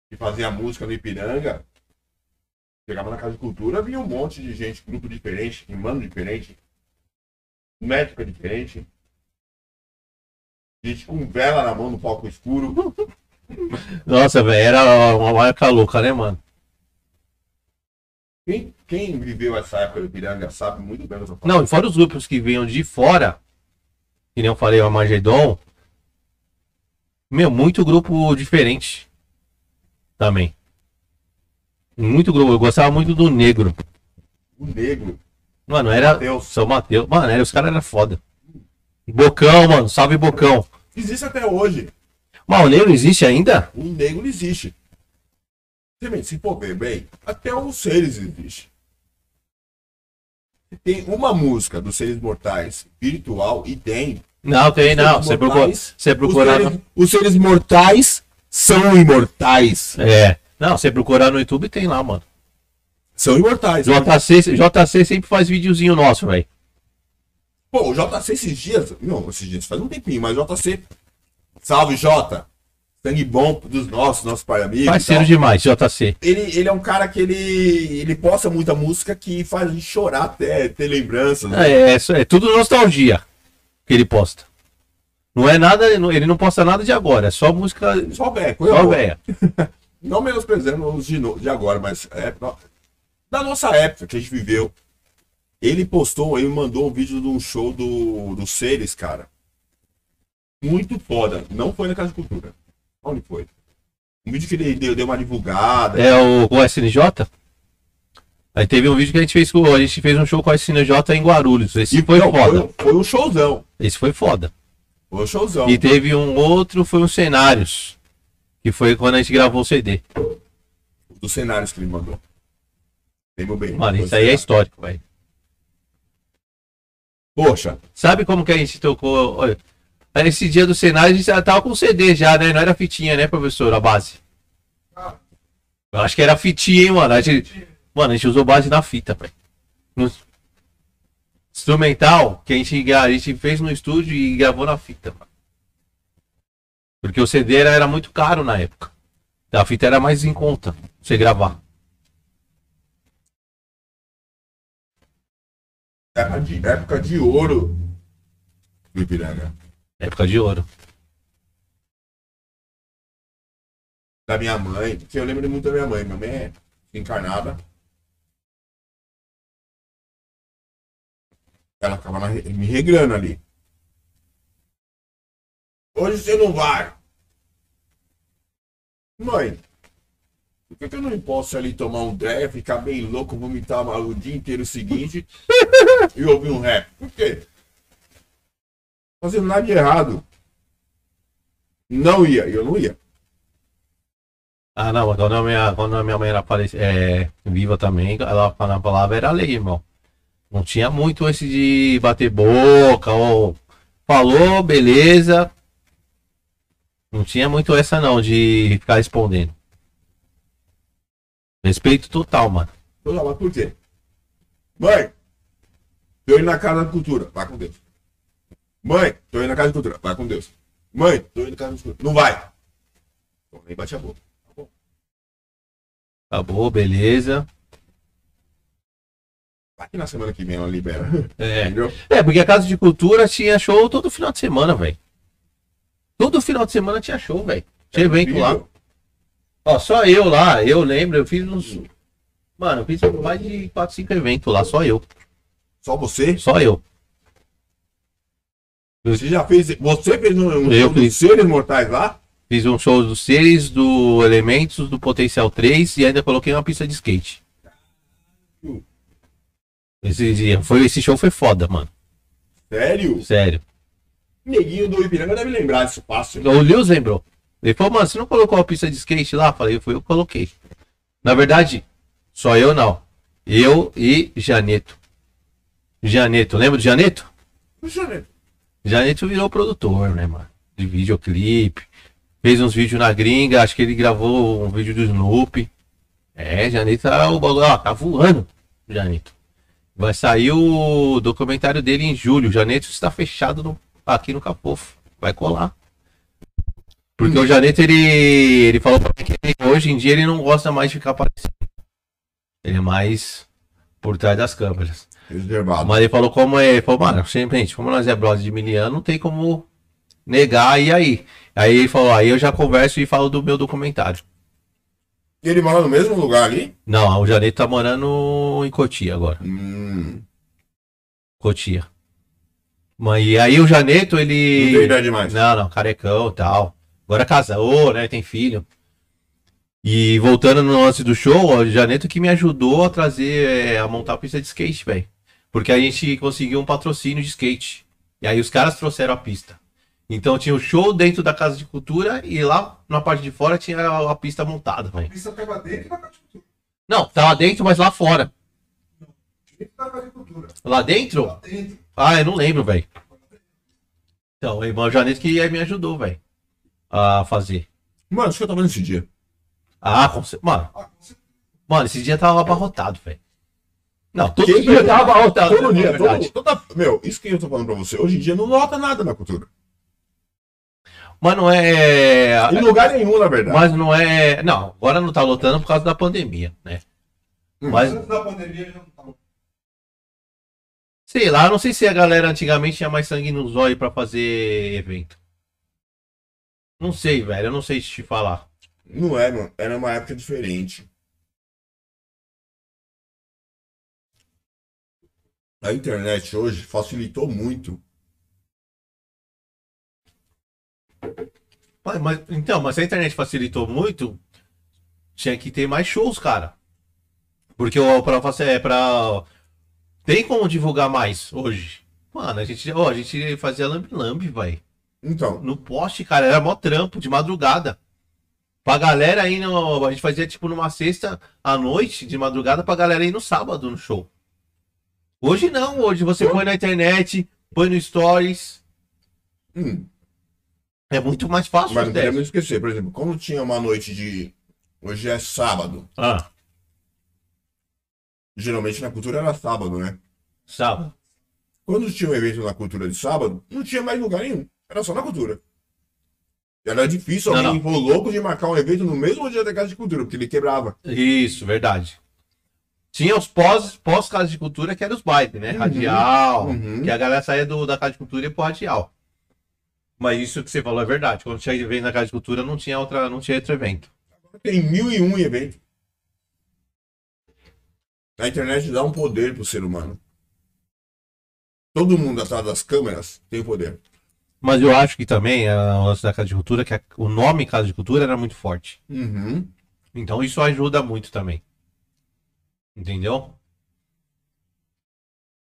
Que fazia música no Ipiranga. Chegava na Casa de Cultura, vinha um monte de gente, grupo diferente, rimando diferente, métrica diferente. Gente com vela na mão no palco escuro. Nossa, velho, era uma marca louca, né, mano? Quem, quem viveu essa época do Ipiranga sabe muito bem o que eu tô falando. Não, e fora os grupos que vinham de fora, que nem eu falei, o Armagedon, meu, muito grupo diferente também. Muito grupo, eu gostava muito do Negro. O negro. Mano, era Mateus. São Mateus. Mano, era, os caras eram foda. Bocão, mano, salve Bocão. Existe até hoje. Mas o Negro existe ainda? O negro existe. Vê, Se for ver bem, até os seres existe. Tem uma música dos seres mortais virtual e tem. Não, tem não. Você procura, você procura os, no, seres, os seres mortais são imortais. É. Não, você procurar no YouTube tem lá, mano. São imortais. JC, JC sempre faz videozinho nosso, velho. Pô, o JC esses dias. Não, esses dias faz um tempinho, mas o JC. Salve, Jota! Sangue bom dos nossos, nossos pai amigos. e Parceiro demais, JC. ele, ele é um cara que ele, ele posta muita música que faz a gente chorar até, ter lembranças. né? É, é, é tudo nostalgia que ele posta. Não é nada, ele não posta nada de agora, é só música. Só Beco, Só eu, velha. não menosprezando os de, de agora, mas é, da nossa época que a gente viveu. Ele postou, ele mandou um vídeo de um show do, do Seres, cara. Muito foda. Não foi na Casa de Cultura. Onde foi? Um vídeo que ele deu, deu uma divulgada. É o, o SNJ? Aí teve um vídeo que a gente fez com. A gente fez um show com a SNJ em Guarulhos. Esse foi não, foda. Foi, foi um showzão. Esse foi foda. Foi um showzão. E teve um outro, foi um cenários. Que foi quando a gente gravou o CD. Dos cenários que ele mandou. Lembro bem. Mano, isso aí é histórico, velho. Poxa, Sabe como que a gente tocou? Olha, esse dia do cenário a gente já tava com CD já, né? Não era fitinha, né, professor? A base. Ah, Eu acho que era fitinha, hein, mano. A gente, mano, a gente usou base na fita, velho. No instrumental que a gente, a gente fez no estúdio e gravou na fita, mano. Porque o CD era, muito caro na época. A fita era mais em conta pra você gravar. Época de, época de ouro do Ipiranga. Época de ouro. Da minha mãe, que eu lembro muito da minha mãe. Minha mãe é encarnada. Ela re- me regrando ali. Hoje você não vai. Mãe, por que, que eu não posso ali tomar um dreia, ficar bem louco, vomitar o dia inteiro seguinte e ouvir um rap? Por quê? Fazendo nada de errado. Não ia, eu não ia. Ah, não, quando a minha, quando a minha mãe era falece- é, viva também, ela falava palavra era lei, irmão. Não tinha muito esse de bater boca, ou falou, beleza. Não tinha muito essa não, de ficar respondendo. Respeito total, mano. Lá, mas por quê? Mãe, tô indo na casa da cultura, vai com Deus. Mãe, tô indo na casa da cultura, vai com Deus. Mãe, tô indo na casa da cultura, não vai. Então, nem bate a boca. Tá bom. Acabou, beleza. Vai que na semana que vem ela libera. É. Entendeu? É, porque a Casa de Cultura tinha show todo final de semana, velho. Todo final de semana tinha show, velho. Tinha evento lá. Ó, só eu lá, eu lembro, eu fiz uns. Mano, eu fiz mais de 4, 5 eventos lá, só eu. Só você? Só eu. Você já fez. Você fez um, um Eu show dos fiz. seres mortais lá? Fiz um show dos seres, do Elementos, do Potencial 3 e ainda coloquei uma pista de skate. Esse dia, foi, esse show foi foda, mano. Sério? Sério. Neguinho do Ipiranga deve lembrar disso fácil. O Lewis lembrou. Ele falou, mano, você não colocou a pista de skate lá? Falei, foi eu que coloquei. Na verdade, só eu não. Eu e Janeto. Janeto, lembra do Janeto? Né? Janeto virou produtor, né, mano? De videoclipe. Fez uns vídeos na gringa, acho que ele gravou um vídeo do Snoopy. É, Janeto tá, o bagulho, ó, tá voando, Janeto. Vai sair o documentário dele em julho. Janeto está fechado no- aqui no Capofo. Vai colar. Porque o Janeto, ele, ele falou pra mim que ele- hoje em dia ele não gosta mais de ficar aparecendo. Ele é mais por trás das câmeras. Reservado. Mas ele falou como é. Ele falou, mano, simplesmente, como nós é brother de miliano, não tem como negar, e aí? Aí ele falou, aí eu já converso e falo do meu documentário. E ele mora no mesmo lugar ali? Não, o Janeiro tá morando em Cotia agora. Hum. Cotia. Mas e aí o Janeto, Não ele. ideia demais. Não, não, carecão e tal. Agora casou, né? Tem filho. E voltando no lance do show, o Janeto que me ajudou a trazer, é, a montar a pista de skate, velho. Porque a gente conseguiu um patrocínio de skate. E aí os caras trouxeram a pista. Então tinha o show dentro da Casa de Cultura e lá na parte de fora tinha a, a pista montada, A velho. pista tava dentro da Casa de Cultura. Não, tava dentro, mas lá fora. Dentro da Casa de Cultura. Lá dentro? Lá dentro. Ah, eu não lembro, velho. Então, o irmão Janeto que me ajudou, velho. A fazer. Mano, acho que eu tava nesse dia. Ah, com cer- Mano, certeza. mano, esse dia tava abarrotado, velho. Não, todo Quem dia tava abarrotado. Todo dia, todo, toda, meu, isso que eu tô falando pra você. Hoje em dia não lota nada na cultura. Mas não é. Em lugar nenhum, na verdade. Mas não é. Não, agora não tá lotando por causa da pandemia, né? Hum. Mas, Antes da pandemia já não tava. Sei lá, não sei se a galera antigamente tinha mais sangue no zóio pra fazer evento. Não sei, velho, eu não sei te falar. Não é, mano. Era uma época diferente. A internet hoje facilitou muito. Mas, mas- então, mas se a internet facilitou muito, tinha que ter mais shows, cara. Porque o pra é pra. Tem como divulgar mais hoje? Mano, a gente, ó, a gente fazia lambe-lambe, vai. Então, No poste, cara, era mó trampo de madrugada. Pra galera ir no. A gente fazia tipo numa sexta à noite, de madrugada, pra galera ir no sábado no show. Hoje não, hoje você põe na internet, põe no stories. hum, É muito mais fácil. mas não podemos esquecer, por exemplo, quando tinha uma noite de. Hoje é sábado. Ah, Geralmente na cultura era sábado, né? sábado. Quando tinha um evento na cultura de sábado, não tinha mais lugar nenhum. Era só na cultura. Era difícil Não, alguém for louco de marcar um evento no mesmo dia da casa de cultura, porque ele quebrava. Isso, verdade. Tinha os pós, pós casa de cultura, que eram os bailes, né? Radial, uhum. que a galera saía do, da casa de cultura e ia pro radial. Mas isso que você falou é verdade. Quando tinha evento na casa de cultura, não tinha outra, não tinha outro evento. Tem mil e um eventos. A internet dá um poder pro ser humano. Todo mundo atrás das câmeras tem poder. Mas eu acho que também, a o lance da casa de cultura, que a- o nome casa de cultura era muito forte. Uhum. Então isso ajuda muito também. Entendeu?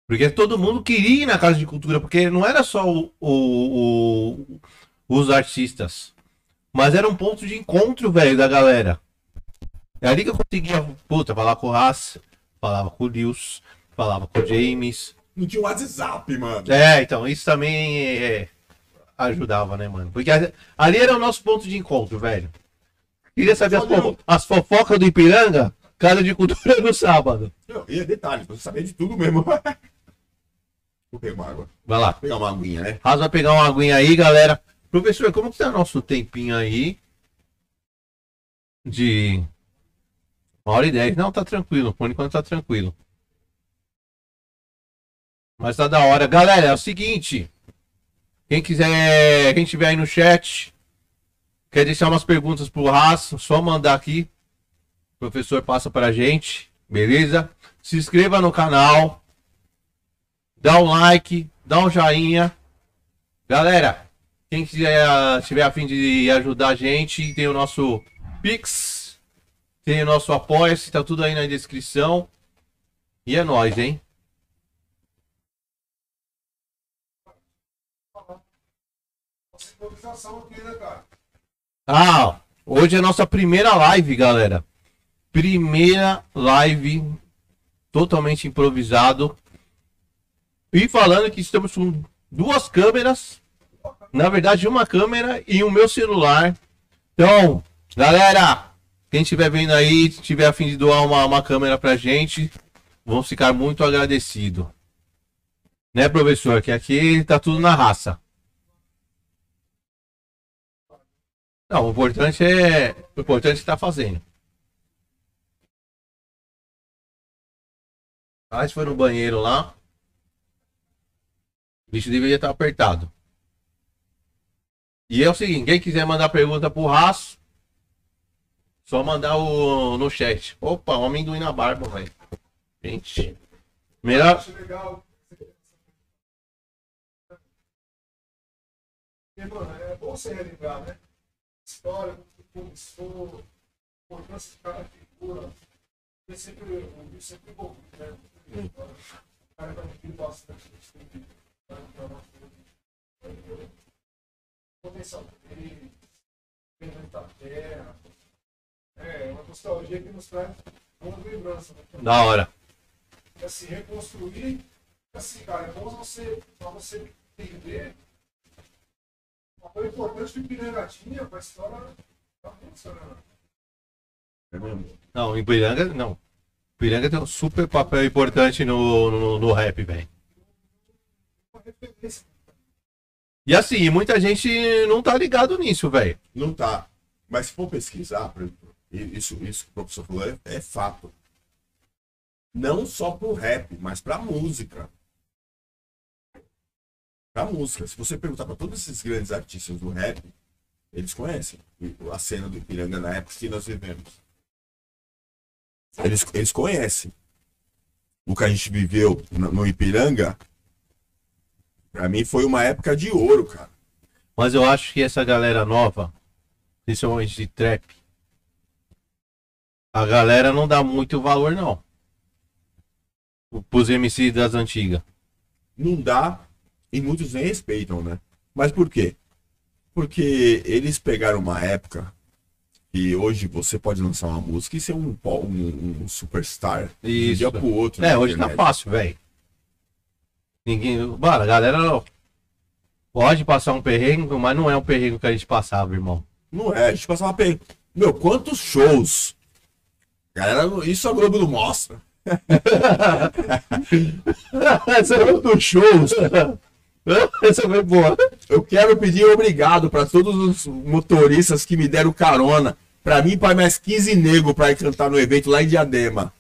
Porque todo mundo queria ir na casa de cultura, porque não era só o, o- o- os artistas, mas era um ponto de encontro, velho, da galera. É ali que eu conseguia, puta, falar com o Haas, falava com o Lewis, falava com o James. Não tinha WhatsApp, mano. É, então, isso também é, ajudava, né, mano? Porque ali era o nosso ponto de encontro, velho. Queria saber as, fofo- as fofocas do Ipiranga, casa de cultura no sábado. Não, e detalhe, você sabia de tudo mesmo. Vou pegar uma água. Vai lá. Vou pegar uma aguinha, né? Haas vai pegar uma aguinha aí, galera. Professor, como que tá nosso tempinho aí? De uma hora e dez. Não, tá tranquilo. Por enquanto tá tranquilo. Mas tá da hora. Galera, é o seguinte. Quem quiser, quem tiver aí no chat, quer deixar umas perguntas pro Haas, só mandar aqui. O professor passa pra gente. Beleza? Se inscreva no canal. Dá um like, dá um joinha. Galera, quem quiser, tiver a fim de ajudar a gente, tem o nosso Pix, tem o nosso Apoia-se, tá tudo aí na descrição. E é nóis, hein? Ah, hoje é a nossa primeira live, galera. Primeira live totalmente improvisado. E falando que estamos com duas câmeras. Na verdade, uma câmera e o meu celular. Então, galera, quem estiver vendo aí, tiver a fim de doar uma, uma câmera pra gente, vamos ficar muito agradecidos. Né, professor? Que aqui tá tudo na raça. Não, o importante é. O importante é estar fazendo. Ah, foi no banheiro lá. O bicho deveria estar apertado. E é o seguinte, quem quiser mandar pergunta pro Raço, só mandar o, no chat. Opa, um amendoim na barba, velho. Gente. Melhor. Mano, é bom você relembrar, né? História, como começou, importância de cada figura. Porque sempre, Rio sempre envolvido, né? O cara vai vir bastante, a gente tem que potencial dele, terra. É, uma nostalgia que nos traz boas lembranças. Né? Da hora. E, assim, reconstruir, assim, cara, é bom você, pra você entender uma coisa importante que o Ipiranga tinha pra história da música, né? É mesmo? Não, em Piranga, não. Piranga tem um super papel importante no, no, no rap, velho. Uma referência. E assim, muita gente não tá ligado nisso, velho. Não tá. Mas se for pesquisar, por exemplo, isso, isso que o professor falou é, é fato. Não só pro rap, mas pra música. Pra música. Se você perguntar pra todos esses grandes artistas do rap, eles conhecem a cena do Ipiranga na época que nós vivemos. Eles, eles conhecem. O que a gente viveu no Ipiranga, pra mim foi uma época de ouro, cara. Mas eu acho que essa galera nova, principalmente de trap, a galera não dá muito valor, não. Pros MC das antigas. não dá e muitos nem respeitam, né? Mas por quê? Porque eles pegaram uma época que hoje você pode lançar uma música e ser um, um, um superstar de um Isso. dia pro outro. É, hoje tá internet. fácil, velho. Ninguém. Mano, a galera pode passar um perrengue, mas não é um perrengue que a gente passava, irmão. Não é, a gente passava per... Meu, quantos shows? Galera, isso a Globo não mostra. Essa é dos shows. Essa foi boa. Eu quero pedir obrigado para todos os motoristas que me deram carona. Pra mim, para mais 15 nego pra ir cantar no evento lá em Diadema.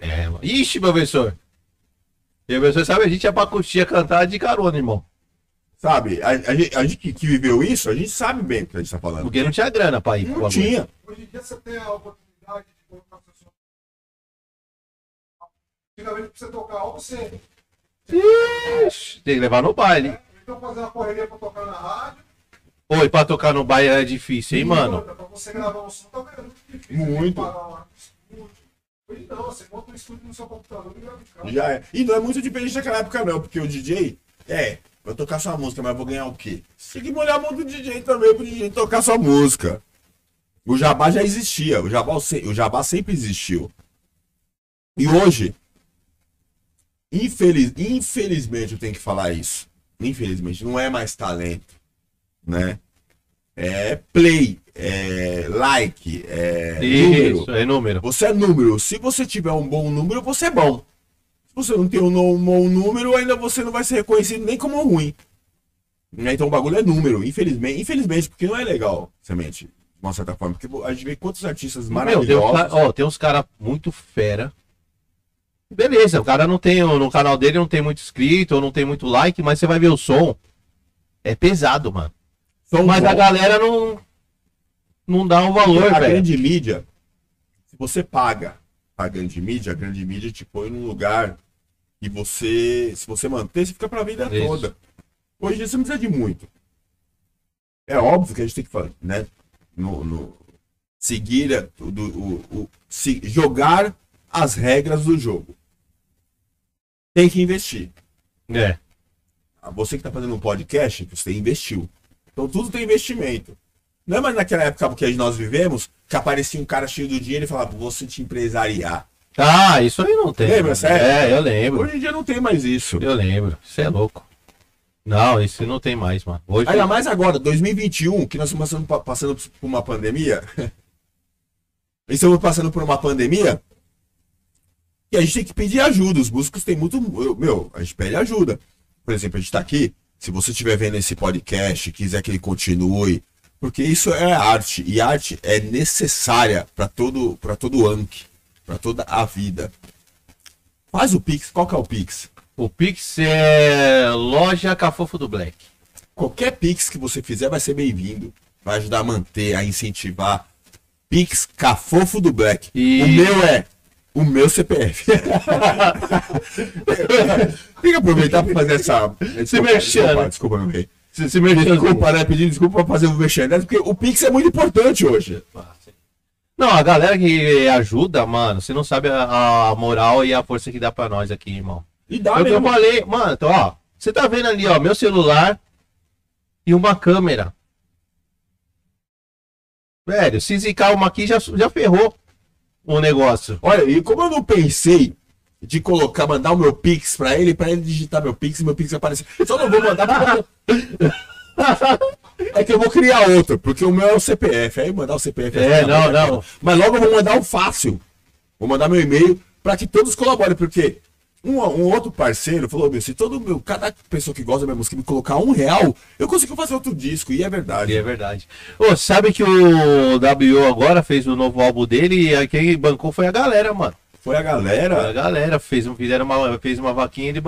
É, mano. Ixi, professor. E o professor sabe, a gente ia pra coxinha cantar de carona, irmão. Sabe? A, a gente, a gente que, que viveu isso, a gente sabe bem o que a gente tá falando. Porque não tinha grana pra ir Não tinha. Hoje em dia você tem a oportunidade de colocar. Antigamente, pra você tocar algo, você. Ixi, Tem que levar no baile. Então, fazer uma correria pra tocar na rádio. Oi, pra tocar no baile é difícil, hein, mano? Outra, Pra você gravar um som também é muito difícil. Muito. Hoje não, você monta um estúdio no seu computador e grava em. Já é. E não é muito diferente daquela época, não, porque o DJ, é, vai tocar sua música, mas vou ganhar o quê? Você tem que molhar a mão do DJ também pro DJ tocar sua música. O jabá já existia, o jabá, o jabá sempre existiu. E hoje, infeliz, infelizmente eu tenho que falar isso. Infelizmente, não é mais talento, né? É play, é like, é número. Isso, é número. Você é número. Se você tiver um bom número, você é bom. Se você não tem um bom número, ainda você não vai ser reconhecido nem como ruim. Então o bagulho é número, infelizmente. Infelizmente, porque não é legal, semente, uma certa forma. Porque a gente vê quantos artistas Meu, tem uns, maravilhosos. cara- ó, tem uns caras muito fera. Beleza, o cara não tem, no canal dele não tem muito inscrito, ou não tem muito like, mas você vai ver o som. É pesado, mano. Mas a galera não. Não dá um valor, a velho. grande mídia, se você paga a grande mídia, a grande mídia te põe num lugar e você, se você manter, você fica pra vida Isso. toda. Hoje você não precisa de muito. É óbvio que a gente tem que fazer, né? No, no- seguir a- do- o- o- se- jogar as regras do jogo. Tem que investir. É. Você que tá fazendo um podcast, você investiu. Então tudo tem investimento. Não é mais naquela época que nós vivemos, que aparecia um cara cheio do dinheiro e falava, vou te empresariar. Ah, isso aí não tem. Lembra, sério? É, eu lembro. Hoje em dia não tem mais isso. Eu lembro. Você é louco. Não, isso não tem mais, mano. Hoje. Ainda mais agora, 2021, que nós estamos passando, pa- passando por uma pandemia. estamos passando por uma pandemia. E a gente tem que pedir ajuda. Os músicos têm muito. eu- Meu, a gente pede ajuda. Por exemplo, a gente tá aqui. Se você estiver vendo esse podcast, quiser que ele continue. Porque isso é arte. E arte é necessária para todo, pra todo Anki. Para toda a vida. Faz o Pix. Qual que é o Pix? O Pix é loja Cafofo do Black. Qualquer Pix que você fizer vai ser bem-vindo. Vai ajudar a manter, a incentivar. Pix Cafofo do Black. E- O meu é o meu CPF. Tem que aproveitar para fazer essa. Desculpa, merchan, desculpa, né? meu rei. Se, se merchan- Desculpa, né? Pedindo desculpa pra fazer o merchandising, porque o Pix é muito importante hoje. Não, a galera que ajuda, mano, você não sabe a, a moral e a força que dá pra nós aqui, irmão. E dá É eu mesmo. falei, mano, então, ó, você tá vendo ali, ó, meu celular e uma câmera. Velho, se zicar uma aqui, já, já ferrou o negócio. Olha, e como eu não pensei de colocar, mandar o meu Pix pra ele, pra ele digitar meu Pix e meu Pix aparecer. Só não vou mandar pra... É que eu vou criar outro, porque o meu é o CPF. Aí mandar o CPF. É, não, não. Mas logo eu vou mandar um fácil. Vou mandar meu e-mail pra que todos colaborem, porque um, um outro parceiro falou, meu, se todo meu, cada pessoa que gosta da minha música me colocar um real, eu consigo fazer outro disco. E é verdade. E é verdade. Ô, sabe que o W agora fez o novo álbum dele e quem bancou foi a galera, mano. Foi a Foi a galera. galera fez, um, fizeram uma, fez uma vaquinha de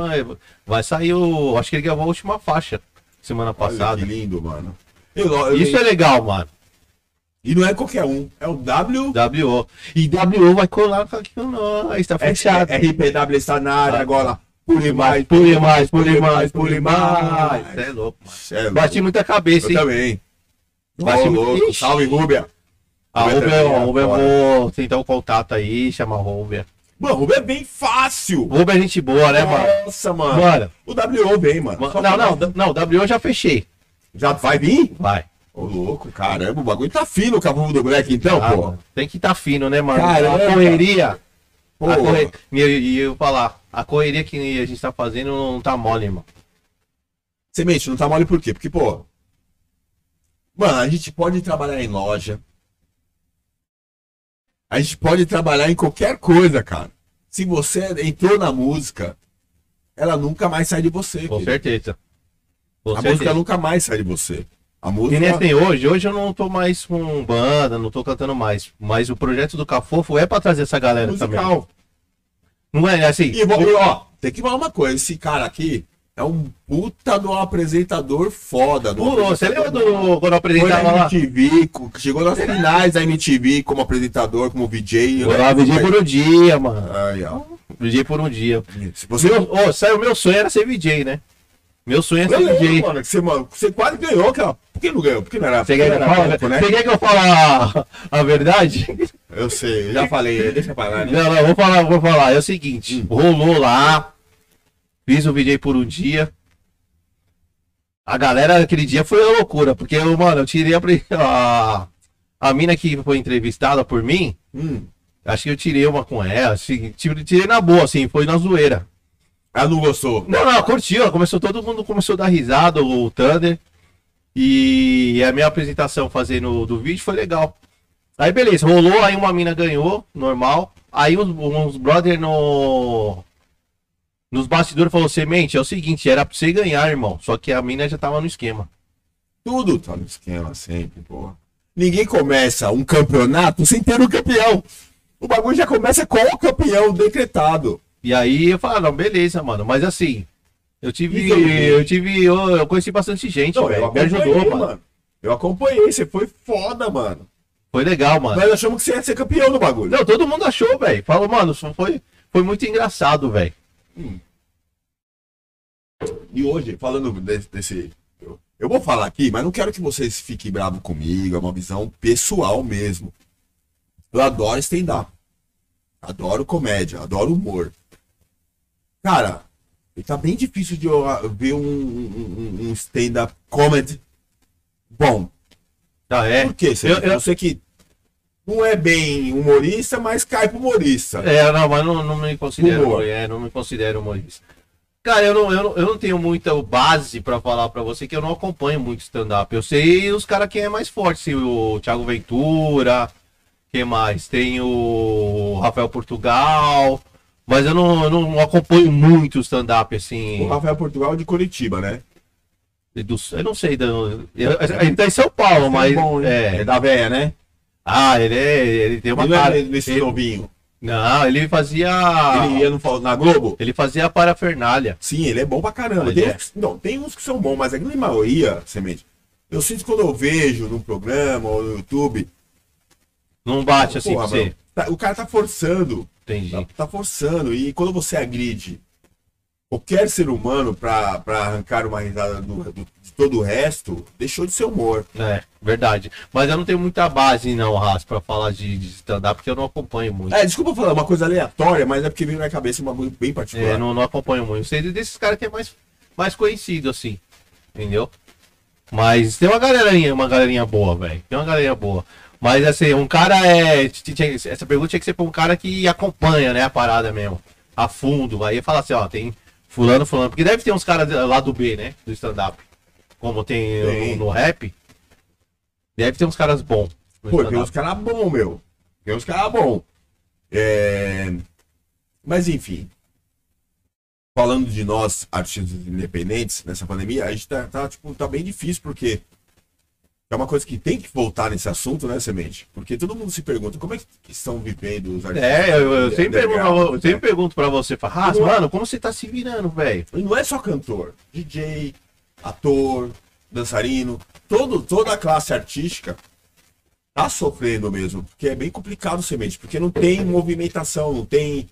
vai sair o. Acho que ele gravou a última faixa semana Olha passada. que lindo, mano. Eu- eu- Isso é legal, mano. E não é qualquer um, é o W. W. E W vai colar aqui com nós, tá fechado. RPW está na área agora. Pule mais, Pule mais, pule mais, pule mais. Você é louco, mano. É. Bati muita cabeça, Eu hein? também. Bate Ô, muito- louco. Salve, Rúbia. A também é a eu foda. vou tentar o contato aí, chamar o Uber. Mano, Rúbia é bem fácil. Uber é gente boa, né, mano? Nossa, mano. Mano, O W vem, mano. não, não, não, W eu já fechei. Já vai vir? Vai. Ô, louco, caramba, o bagulho tá fino o cavalo do Black, então, Ah, pô. tem que tá fino, né, mano? Caramba. A correria. Pô, A corre... E eu, eu falar, a correria que a gente tá fazendo não tá mole, irmão. Semente, não tá mole por quê? Porque, pô. Mano, a gente pode trabalhar em loja. A gente pode trabalhar em qualquer coisa, cara. Se você entrou na música, ela nunca mais sai de você. Com querido. certeza. Com a certeza. música nunca mais sai de você. A E música. nem assim, hoje, hoje eu não tô mais com banda, não tô cantando mais. Mas o projeto do Cafofo é pra trazer essa galera também. musical. Não é assim. E vou- ó, tem que falar uma coisa, esse cara aqui é um puta do apresentador foda. do Pô, você lembra do quando Foi apresentava lá? MTV, chegou nas finais da MTV como apresentador, como VJ. Eu lá, VJ por um dia, mano. Aí, ó. VJ por um dia. Se você Meu, ô, sério, meu sonho era ser VJ, né? Meu sonho Eu ser lembro, VJ. mano, que você, mano, você quase ganhou aquela. Por que não ganhou? Porque não era. Você quer, que fale, pouco, né? você quer que eu fale a, a verdade? Eu sei, eu já falei, deixa pra lá, né? Não, não, vou falar, vou falar. É o seguinte, rolou lá, fiz o VJ por um dia. A galera aquele dia foi uma loucura, porque eu, mano, eu tirei a, a, a mina que foi entrevistada por mim, Hum. acho que eu tirei uma com ela, assim, tirei tirei na boa, assim, foi na zoeira. Ela não gostou. Não, não, curtiu, ela começou, todo mundo começou a dar risada, o Thunder. E a minha apresentação fazendo do vídeo foi legal. Aí beleza, rolou, aí uma mina ganhou, normal. Aí uns, uns brother no. Nos bastidores falou, semente, é o seguinte, era pra você ganhar, irmão. Só que a mina já tava no esquema. Tudo tá no esquema sempre, porra. Ninguém começa um campeonato sem ter um campeão. O bagulho já começa com o campeão decretado. E aí eu falei, ah, não, beleza, mano. Mas assim, eu tive. Eu tive. Eu, eu conheci bastante gente, Não, velho. Me ajudou, acompanhei, mano. Eu acompanhei, você foi foda, mano. Foi legal, mano. Nós achamos que você ia ser campeão do bagulho. Não, todo mundo achou, velho. Falou, mano, foi, foi muito engraçado, velho. E hoje, falando desse. desse- eu, eu vou falar aqui, mas não quero que vocês fiquem bravos comigo, é uma visão pessoal mesmo. Eu adoro stand-up. Adoro comédia, adoro humor. Cara, tá bem difícil de eu ah, ver um, um, um stand-up comedy bom. Ah, é? Por quê? Você, Eu- eu- você que não é bem humorista, mas cai pro humorista. É, não, mas não, não me considero, Humor. é, não me considero humorista. Cara, eu não, eu não, eu não tenho muita base pra falar pra você que eu não acompanho muito stand-up. Eu sei os caras quem é mais forte, assim, o Thiago Ventura, quem mais? Tem o Rafael Portugal, mas eu não, eu não acompanho muito stand-up, assim. O Rafael Portugal é de Curitiba, né? do- eu não sei, do- eu- ele tá em São Paulo, mas. bom, é, é da véia, né? Ah, ele, é, ele tem uma Ele não cara. é desse ele- novinho. não, ele fazia. Ele ia no, na Globo? Ele fazia a parafernália. Sim, ele é bom pra caramba. Tem, é. uns, não, tem uns que são bons, mas a grande maioria, semente. Eu sinto quando eu vejo num programa ou no YouTube. Não bate assim porra, pra você. mano, tá- o cara tá forçando. Entendi. Tá, tá forçando. E quando você agride qualquer ser humano pra, pra arrancar uma risada do, do- de todo o resto, deixou de ser humor. É, verdade. Mas eu não tenho muita base, não, Ras, pra falar de, de stand-up, porque eu não acompanho muito. É, desculpa falar uma coisa aleatória, mas é porque veio na cabeça um bagulho bem particular. É, não, não acompanho muito. Sei desses caras que é mais, mais conhecido, assim. Entendeu? Mas tem uma galerinha, uma galerinha boa, velho. Tem uma galerinha boa. Mas assim, um cara é. Essa pergunta tinha que ser pra um cara que acompanha, né, a parada mesmo. A fundo. Aí fala assim, ó, tem fulano, fulano. Porque deve ter uns caras lá do B, né? Do stand-up. Como tem, Tem. No, no rap. Deve ter uns caras bons. Pô, tem uns caras bons, meu. Tem uns caras bons. É... Mas enfim. Falando de nós, artistas independentes, nessa pandemia, a gente tá, tá, tipo, tá bem difícil, porque é uma coisa que tem que voltar nesse assunto, né, Semente? Porque todo mundo se pergunta como é que estão vivendo os artistas. É, eu, eu sempre, pergunto, eu sempre né? pergunto pra você, fala, Ras, Não é- mano, como você tá se virando, velho? E não é só cantor, DJ, ator, dançarino, todo, toda a classe artística tá sofrendo mesmo, porque é bem complicado semente, porque não tem movimentação, não tem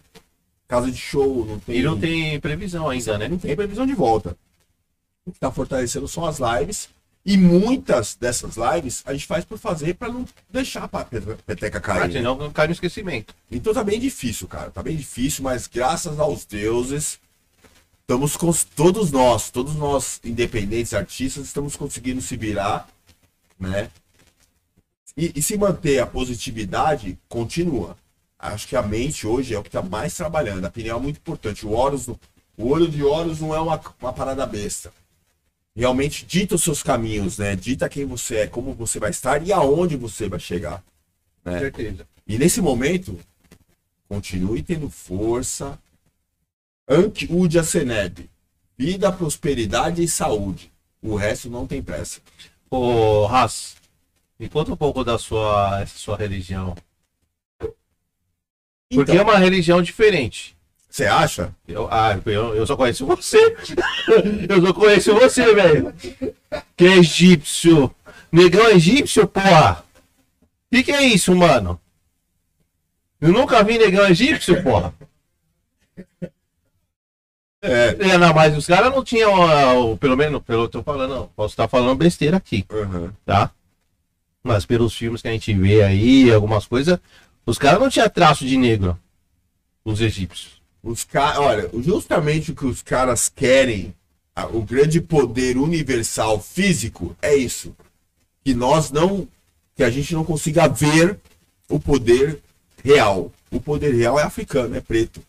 casa de show, não tem. E não tem previsão ainda, né? não tem previsão de volta. O que tá fortalecendo são as lives. E muitas dessas lives a gente faz por fazer para não deixar a pe- peteca Ah, cair. né? senão cai no esquecimento. Então tá bem difícil, cara. Tá bem difícil, mas graças aos deuses, estamos com todos nós, todos nós independentes artistas, estamos conseguindo se virar, né? E, e se manter a positividade, continua. Acho que a mente hoje é o que está mais trabalhando. A opinião é muito importante. O Horus, não- o olho de Horus não é uma, uma parada besta. Realmente dita os seus caminhos, né? Dita quem você é, como você vai estar e aonde você vai chegar. Com né? certeza. E nesse momento, continue tendo força. Anque Udia Seneb. Vida, prosperidade e saúde. O resto não tem pressa. Ô, Ras, me conta um pouco da sua, sua religião. Porque é Então, uma religião diferente. Você acha? Eu, ah, eu, eu só conheço você. eu só conheço você, velho. Que é egípcio. Negão egípcio, porra. Que que é isso, mano? Eu nunca vi negão egípcio, porra. É. É, não, mas os caras não tinham, ah, o- pelo menos, pelo que eu tô falando, posso estar falando besteira aqui, Uhum. tá? Mas pelos filmes que a gente vê aí, algumas coisas, os caras não tinham traço de negro, os egípcios. Os caras, olha, justamente o que os caras querem, a- o grande poder universal físico é isso. Que nós não, que a gente não consiga ver o poder real. O poder real é africano, é preto.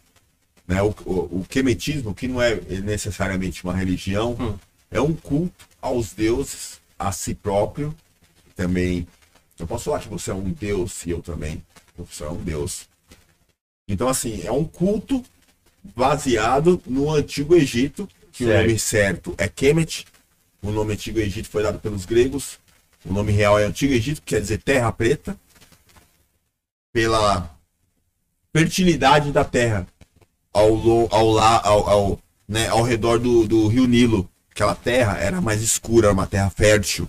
Né? O, o, o quemetismo, que não é necessariamente uma religião, Hum. é um culto aos deuses, a si próprio. Também, eu posso falar que você é um deus e eu também. Você é um deus. Então, assim, é um culto baseado no Antigo Egito, que o Certo. nome certo é Kemet. O nome Antigo Egito foi dado pelos gregos. O nome real é Antigo Egito, que quer dizer terra preta. Pela fertilidade da terra ao, ao, lá, ao, ao, né, ao redor do, do rio Nilo. Aquela terra era mais escura, era uma terra fértil.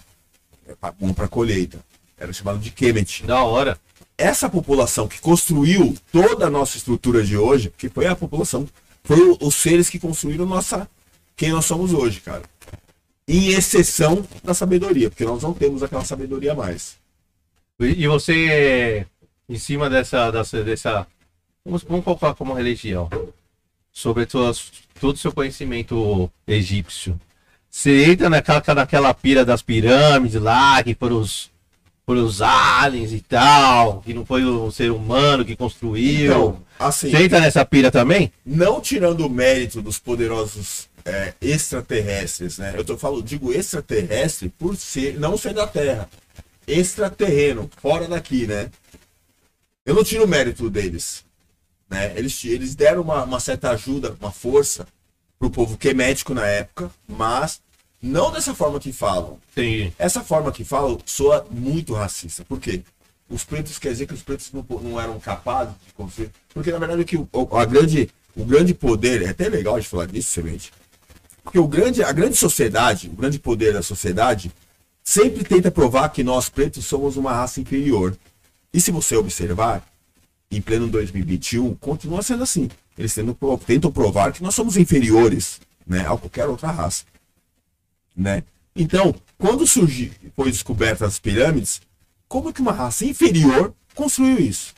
É bom para colheita. Era chamado de Kemet Da hora. Essa população que construiu toda a nossa estrutura de hoje, que foi a população, foi os seres que construíram nossa quem nós somos hoje, cara. Em exceção da sabedoria, porque nós não temos aquela sabedoria mais. E você, em cima dessa, dessa, dessa vamos, vamos colocar como religião, sobre todo o seu conhecimento egípcio, você entra naquela, naquela pira das pirâmides lá, que foram os, foram os aliens e tal, que não foi o ser humano que construiu. Então, assim, você entra nessa pira também? não tirando o mérito dos poderosos é, extraterrestres, né? Eu tô falando, digo extraterrestre por ser, não ser da Terra, extraterreno, fora daqui, né? Eu não tiro o mérito deles, né? Eles, eles deram uma, uma certa ajuda, uma força pro povo quemético na época, mas não dessa forma que falam. Entendi. Essa forma que falam soa muito racista. Por quê? Os pretos quer dizer que os pretos não, não eram capazes de construir. Porque na verdade o que o, a grande, o grande poder, é até legal de falar disso, semente. Porque o grande, a grande sociedade, o grande poder da sociedade, sempre tenta provar que nós pretos somos uma raça inferior. E se você observar, em pleno 2021, continua sendo assim. Eles tentam, tentam provar que nós somos inferiores né, a qualquer outra raça né? Então, quando surgiu, foi descoberta as pirâmides, como que uma raça inferior construiu isso?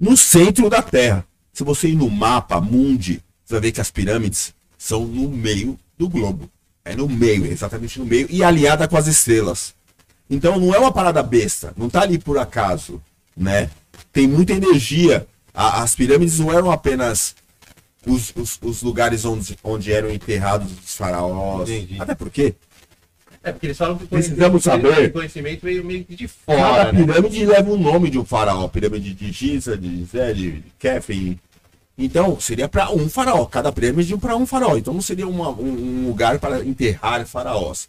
No centro da Terra. Se você ir no mapa mundi, você vai ver que as pirâmides são no meio do globo. É no meio, exatamente no meio, e aliada com as estrelas. Então não é uma parada besta, não tá ali por acaso, né? Tem muita energia. A- as pirâmides não eram apenas os, os- os lugares onde, onde eram enterrados os faraós. Entendi. Até porque É, porque eles falam que o Precisamos saber. o conhecimento veio meio que de cada fora, né? pirâmide leva um nome de um faraó. Pirâmide de Giza, de Gizé, de Kefren. Então, seria para um faraó. Cada pirâmide para um faraó. Então, não seria uma- um, um lugar para enterrar faraós.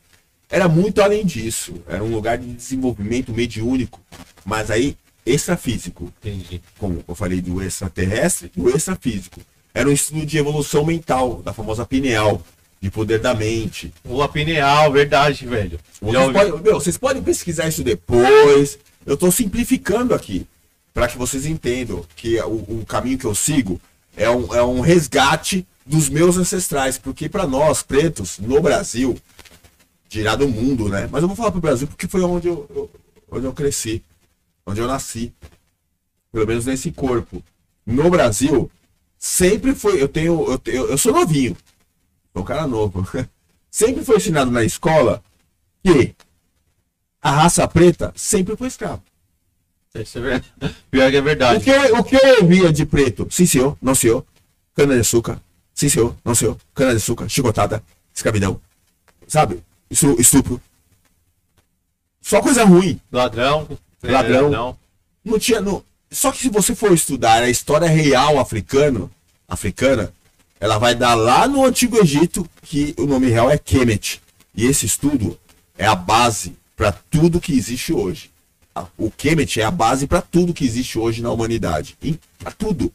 Era muito além disso. Era um lugar de desenvolvimento mediúnico. Mas aí, extrafísico. Entendi. Como eu falei do extraterrestre, do extrafísico. Era um estudo de evolução mental, da famosa pineal. De poder da mente. Rua Pineal, verdade, velho. Vocês meu, vocês podem pesquisar isso depois. Eu estou simplificando aqui para que vocês entendam que o, o caminho que eu sigo é um, é um resgate dos meus ancestrais, porque para nós pretos no Brasil, dirá do mundo, né? Mas eu vou falar pro Brasil porque foi onde eu, eu- onde eu cresci, onde eu nasci, pelo menos nesse corpo. No Brasil sempre foi, eu tenho, eu, tenho- eu sou novinho, sou um cara novo. Sempre foi ensinado na escola que a raça preta sempre foi escrava. Isso é verdade. Pior que é O verdade. que, eu- o que eu ouvia de preto? Sim, senhor, não, senhor. Cana de açúcar. Sim, senhor, não, senhor. Cana de açúcar, chicotada, escravidão. Sabe? Estupro. estupro. Só coisa ruim. Ladrão. é, Ladrão. Não tinha. Não... Só que se você for estudar a história real africano, africana, ela vai dar lá no Antigo Egito que o nome real é Kemet. E esse estudo é a base para tudo que existe hoje. O Kemet é a base para tudo que existe hoje na humanidade. Para tudo.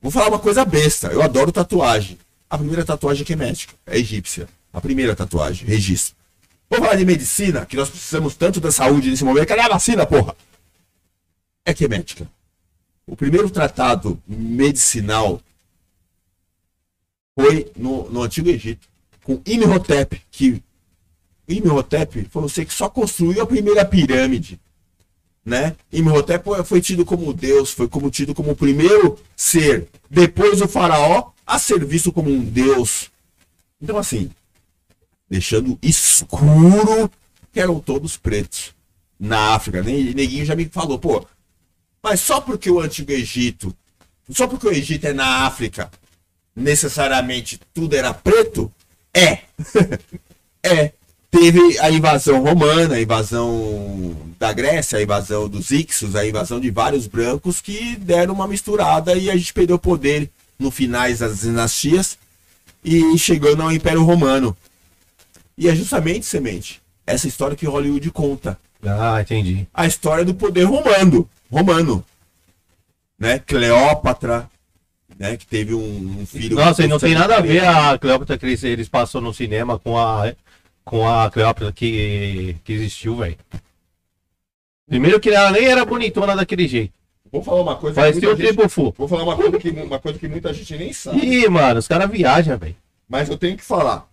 Vou falar uma coisa besta. Eu adoro tatuagem. A primeira tatuagem é médica, é egípcia. A primeira tatuagem, registro. Vou falar de medicina, que nós precisamos tanto da saúde nesse momento. Cadê a vacina, porra? É que médica. O primeiro tratado medicinal foi no, no Antigo Egito, com Imhotep, que Imhotep foi você que só construiu a primeira pirâmide, né? Imhotep foi tido como Deus, foi como tido como o primeiro ser, depois o faraó, a ser visto como um Deus. Então assim, deixando escuro que eram todos pretos na África. Neguinho já me falou, pô, mas só porque o Antigo Egito, só porque o Egito é na África, necessariamente tudo era preto? É. é. Teve a invasão romana, a invasão da Grécia, a invasão dos Ixos, a invasão de vários brancos que deram uma misturada e a gente perdeu poder no finais das dinastias e chegando ao Império Romano. E é justamente, Semente, essa história que Hollywood conta. Ah, entendi. A história do poder romano. Romano. Né? Cleópatra, né? Que teve um, um filho. Nossa, e não tem nada a ver a Cleópatra que eles, eles passou no cinema com a, com a Cleópatra que, que existiu, velho. Primeiro que ela nem era bonitona daquele jeito. Vou falar uma coisa. Parecia o tipo fu. Vou falar uma coisa, que, uma coisa que muita gente nem sabe. Ih, mano, os caras viajam, velho. Mas eu tenho que falar.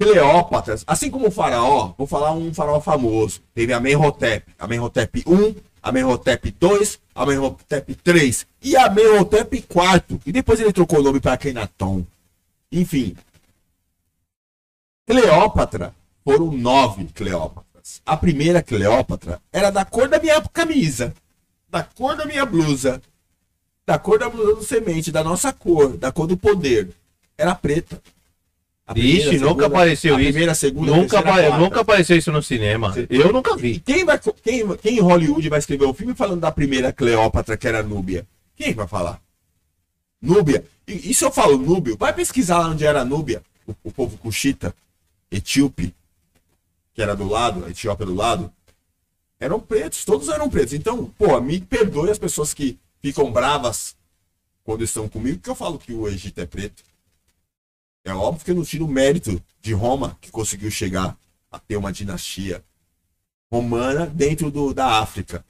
Cleópatra, assim como o faraó, vou falar um faraó famoso. Teve a Menhotep, a Menhotep 1, a Menhotep 2, a Menhotep 3 e a Menhotep 4. E depois ele trocou o nome para Kenaton. Enfim. Cleópatra foram nove Cleópatras. A primeira Cleópatra era da cor da minha camisa, da cor da minha blusa, da cor da blusa do semente, da nossa cor, da cor do poder. Era preta. Primeira, Ixi, nunca apareceu isso. Primeira, segunda, nunca, terceira, nunca apareceu isso no cinema. Você... Eu nunca vi. Quem, vai, quem, quem em Hollywood vai escrever um filme falando da primeira Cleópatra, que era Núbia? Quem vai falar? Núbia. E, e se eu falo Núbio, vai pesquisar lá onde era Núbia, o, o povo Cuxita, etíope, que era do lado, a Etiópia do lado. Eram pretos, todos eram pretos. Então, pô, me perdoe as pessoas que ficam bravas quando estão comigo, que eu falo que o Egito é preto. É óbvio que eu não tiro o mérito de Roma, que conseguiu chegar a ter uma dinastia romana dentro do, da África.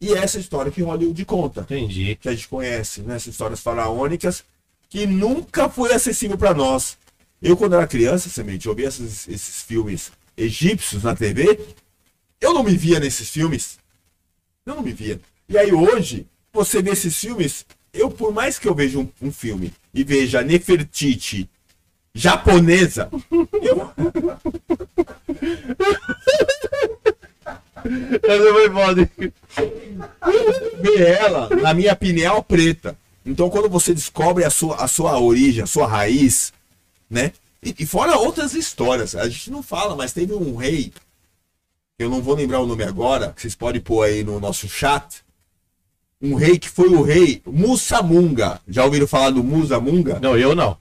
E essa história que Hollywood conta. Entendi. Que a gente conhece, né? Essas histórias faraônicas que nunca foi acessível para nós. Eu, quando era criança, semente, eu via esses, esses filmes egípcios na TV, eu não me via nesses filmes. Eu não me via. E aí hoje, você vê esses filmes, eu, por mais que eu veja um, um filme e veja Nefertiti japonesa. Eu... Essa foi foda. Ver ela na minha pineal preta. Então, quando você descobre a sua, a sua origem, a sua raiz, né? E, e fora outras histórias, a gente não fala, mas teve um rei, eu não vou lembrar o nome agora, que vocês podem pôr aí no nosso chat. Um rei que foi o rei Musamunga. Já ouviram falar do Musamunga? Não, eu não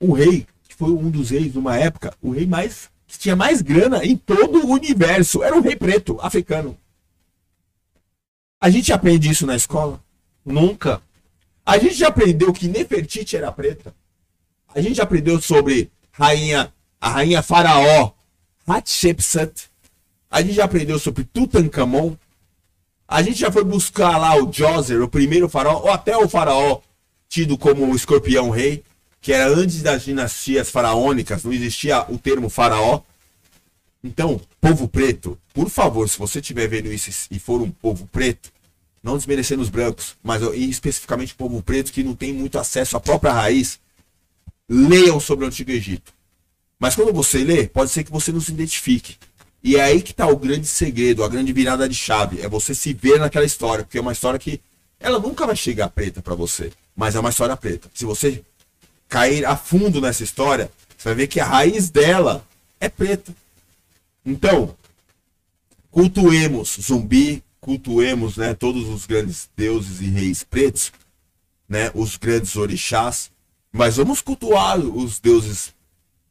o rei, que foi um dos reis numa época, o rei mais que tinha mais grana em todo o universo, era um rei preto, africano. A gente aprende isso na escola? Nunca. A gente já aprendeu que Nefertiti era preta. A gente já aprendeu sobre rainha, a rainha faraó Hatshepsut. A gente já aprendeu sobre Tutankhamon. A gente já foi buscar lá o Djoser, o primeiro faraó, ou até o faraó tido como o escorpião rei que era antes das dinastias faraônicas, não existia o termo faraó. Então, povo preto, por favor, se você estiver vendo isso e for um povo preto, não desmerecendo os brancos, mas especificamente o povo preto que não tem muito acesso à própria raiz, leiam sobre o Antigo Egito. Mas quando você lê, pode ser que você não se identifique. E é aí que está o grande segredo, a grande virada de chave. É você se ver naquela história, porque é uma história que ela nunca vai chegar preta para você, mas é uma história preta. Se você cair a fundo nessa história, você vai ver que a raiz dela é preta. Então, cultuemos zumbi, cultuemos né, todos os grandes deuses e reis pretos, né, os grandes orixás, mas vamos cultuar os deuses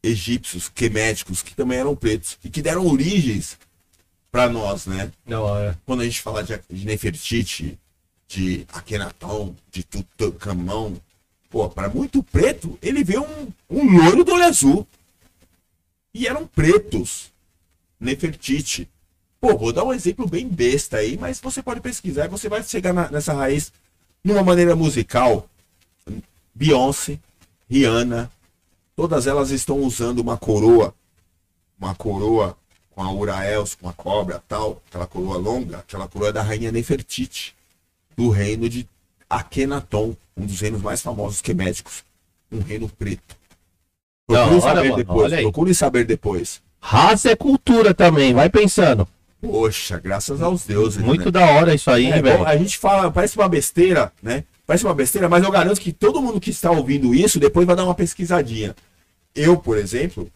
egípcios, queméticos, que também eram pretos e que deram origens para nós, né? Não, é. Quando a gente fala de, de Nefertiti, de Akenaton, de Tutankhamon. Pô, para muito preto, ele vê um, um loiro do olho azul. E eram pretos. Nefertiti. Pô, vou dar um exemplo bem besta aí, mas você pode pesquisar e você vai chegar na- nessa raiz numa maneira musical. Beyoncé, Rihanna, todas elas estão usando uma coroa, uma coroa com a Uraels, com a cobra, tal, aquela coroa longa, aquela coroa da rainha Nefertiti, do reino de Akhenaton, um dos reinos mais famosos queméticos, um reino preto. Procure saber mano, depois, procure saber depois. Raça é cultura também, vai pensando. Poxa, graças aos deuses. Muito né? da hora isso aí, É, velho. a gente fala, parece uma besteira, né? Parece uma besteira, mas eu garanto que todo mundo que está ouvindo isso depois vai dar uma pesquisadinha. Eu, por exemplo,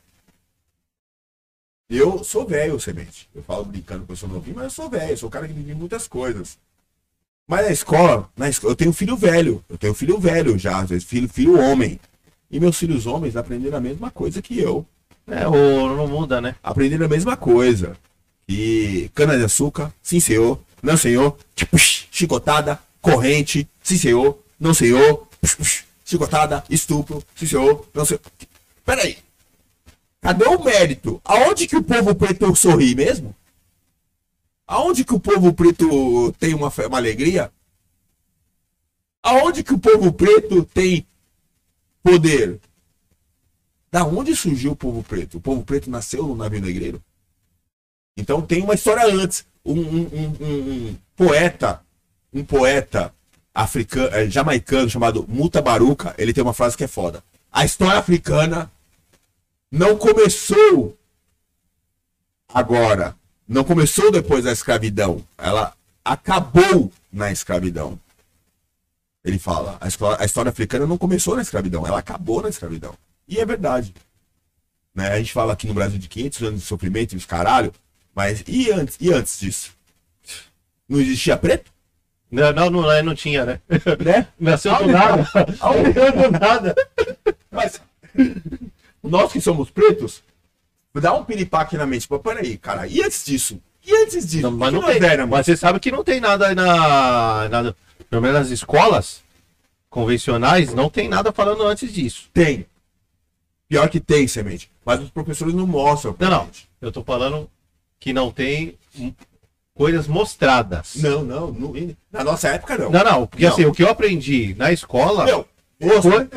eu sou velho, semente. Eu falo brincando que eu sou novinho, mas eu sou velho, sou um cara que vive muitas coisas. Mas na escola, na escola, eu tenho filho velho, eu tenho filho velho já, às vezes, filho, filho homem. E meus filhos homens aprenderam a mesma coisa que eu. É, o, não muda, né? Aprenderam a mesma coisa. E cana de açúcar, sim senhor, não senhor, tipo, chicotada, corrente, sim senhor, não senhor, chicotada, estupro, sim senhor, não senhor. Peraí. Cadê o mérito? Aonde que o povo preto sorri mesmo? Aonde que o povo preto tem uma, uma alegria? Aonde que o povo preto tem poder? Da onde surgiu o povo preto? O povo preto nasceu no navio negreiro. Então tem uma história antes. Um, um- um- um- poeta, um poeta africano, eh, jamaicano chamado Muta Baruca, ele tem uma frase que é foda. A história africana não começou agora. Não começou depois da escravidão. Ela acabou na escravidão. Ele fala, a história, a história africana não começou na escravidão, ela acabou na escravidão. E é verdade. Né? A gente fala aqui no Brasil de 500 anos de sofrimento e os caralho, mas e antes, e antes disso? Não existia preto? Não, não, não, não tinha, né? Né? Nasceu do nada. Nasceu do nada. Mas nós que somos pretos, dá um piripaque na mente. Mas peraí, cara, e antes disso? E antes disso? Não, mas não tem. éramos? Mas você sabe que não tem nada aí na, na. Pelo menos nas escolas convencionais, não tem nada falando antes disso. Tem. Pior que tem, semente. Mas os professores não mostram. Não, não. Eu tô falando que não tem coisas mostradas. Não, não, não. Na nossa época, não. Não, não, porque Não. assim, o que eu aprendi na escola. Meu, foi-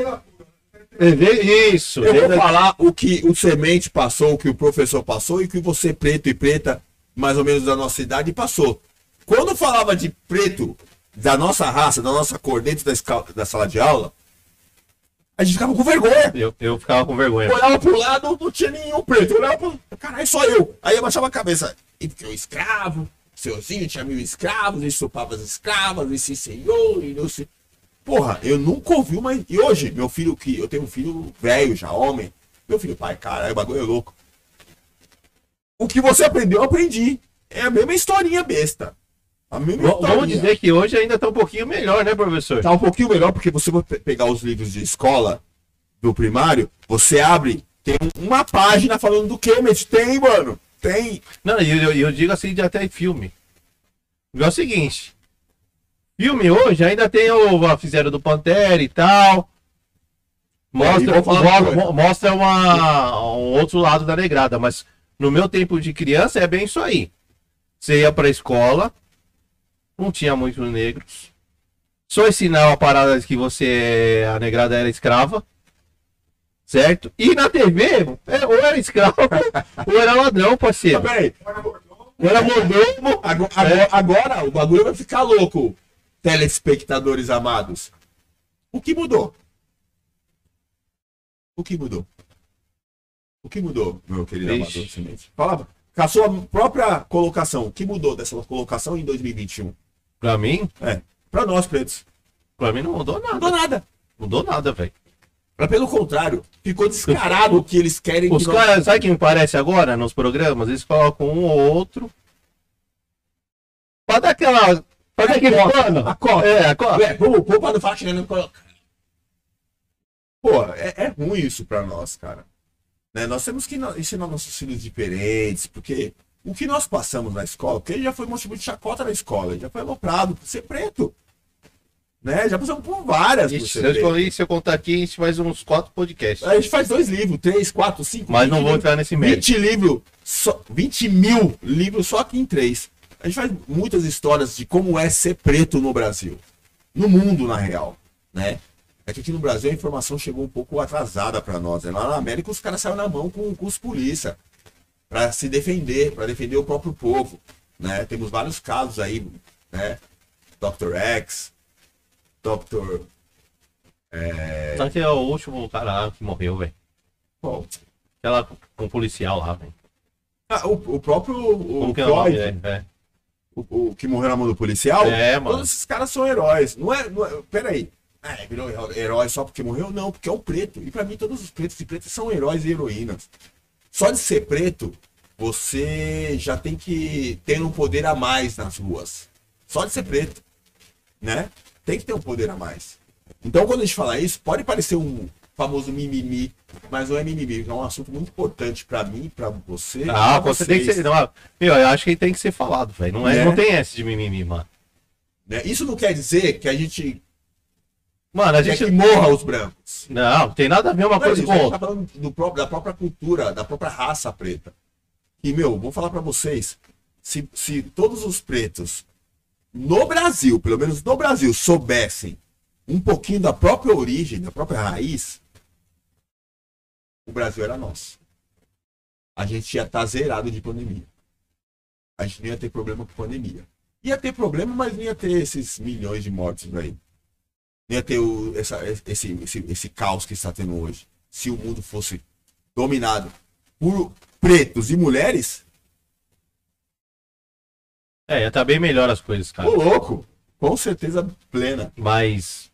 Isso, Eu vou falar o que o semente passou, o que o professor passou e o que você, preto e preta, mais ou menos da nossa idade, passou. Quando falava de preto, da nossa raça, da nossa cor, dentro da, esca- da sala de aula, a gente ficava com vergonha. eu, eu ficava com vergonha. Olhava pro lado, não tinha nenhum preto. Olhava pro caralho, só eu. Aí eu abaixava a cabeça. E porque eu escravo, senhorzinho tinha mil escravos, e estupava as escravas, e sim senhor, e não sei. Porra, eu nunca ouvi uma. E hoje, meu filho, que eu tenho um filho velho já, homem. Meu filho, pai, caralho, o bagulho é louco. O que você aprendeu, eu aprendi. É a mesma historinha besta. A mesma V- historinha. Vamos dizer que hoje ainda tá um pouquinho melhor, né, professor? Tá um pouquinho melhor, porque você vai pe- pegar os livros de escola do primário, você abre, tem uma página falando do Kemet. Tem, mano. Tem. Não, e eu, eu digo assim de até filme. É o seguinte. Filme hoje ainda tem o a fizeram do Pantera e tal. Mostra, É, e mostra uma, um outro lado da negrada, mas no meu tempo de criança é bem isso aí. Você ia pra escola, não tinha muitos negros. Só ensinava a parada de que você, a negrada era escrava. Certo? E na TV, é, ou era escravo, ou era ladrão, parceiro. Mas peraí. Ou era mordomo. Agora, agora, agora o bagulho vai ficar louco, telespectadores amados. O que mudou? O que mudou? O que mudou, meu querido Vixe. amador semente? Fala, com a sua própria colocação, o que mudou dessa colocação em 2021? Pra mim, É, pra nós pretos. pra mim não mudou Não mudou nada. nada. Mudou nada, velho. Pelo contrário, ficou descarado o que eles querem Os que nós- caras, sabe quem me parece agora nos programas? Eles colocam um ou outro. Pra dar aquela. Pra dar aquele cota, pano. a cota. É, a. É, pô, pô, pra não falar. Pô, é, é ruim isso pra nós, cara. Né? Nós temos que ensinar nossos filhos diferentes, porque o que nós passamos na escola, porque ele já foi motivo de chacota na escola, ele já foi aloprado por ser preto. Né? Já passamos por várias. Ixi, ser se, eu, escolhi- se eu contar aqui, a gente faz uns quatro podcasts. A gente faz dois livros, três, quatro, cinco. Mas não 20 vou entrar nesse mérito. 20 livros, só, 20 mil livros só aqui em três. A gente faz muitas histórias de como é ser preto no Brasil. No mundo, na real. Né? É que aqui no Brasil a informação chegou um pouco atrasada para nós. Né? Lá na América os caras saíram na mão com, com os polícia para se defender, para defender o próprio povo. Né? Temos vários casos aí, né? Dr. X, Dr. Só que é o último cara lá que morreu, velho. Bom, Aquela com o policial lá, velho. ah, o, o próprio o Como que é o nome? Floyd, É, é. O, o que morreu na mão do policial, É, mano. todos esses caras são heróis. Não é, não é peraí. É, virou heró- herói só porque morreu? Não, porque é um preto. E pra mim todos os pretos e pretas são heróis e heroínas. Só de ser preto, você já tem que ter um poder a mais nas ruas. Só de ser preto, né? Tem que ter um poder a mais. Então quando a gente fala isso, pode parecer um famoso mimimi, mas não é mimimi, é um assunto muito importante pra mim, pra você. Ah, você tem que ser. Não, meu, eu acho que tem que ser falado, velho. Não, é, Né? não tem essa de mimimi, mano. Né? Isso não quer dizer que a gente Mano, a gente. que morra os brancos. Não, tem nada a ver uma Não é coisa isso, com a gente outra. tá falando do próprio, da própria cultura, da própria raça preta. E, meu, vou falar pra vocês, se, se todos os pretos no Brasil, pelo menos no Brasil, soubessem um pouquinho da própria origem, da própria raiz, o Brasil era nosso. A gente ia estar zerado de pandemia. A gente não ia ter problema com pandemia. Ia ter problema, mas não ia ter esses milhões de mortes por aí. Não ia ter o, essa, esse, esse, esse caos que está tendo hoje. Se o mundo fosse dominado por pretos e mulheres, É, ia tá bem melhor as coisas, cara. ô louco, com certeza plena. Mas.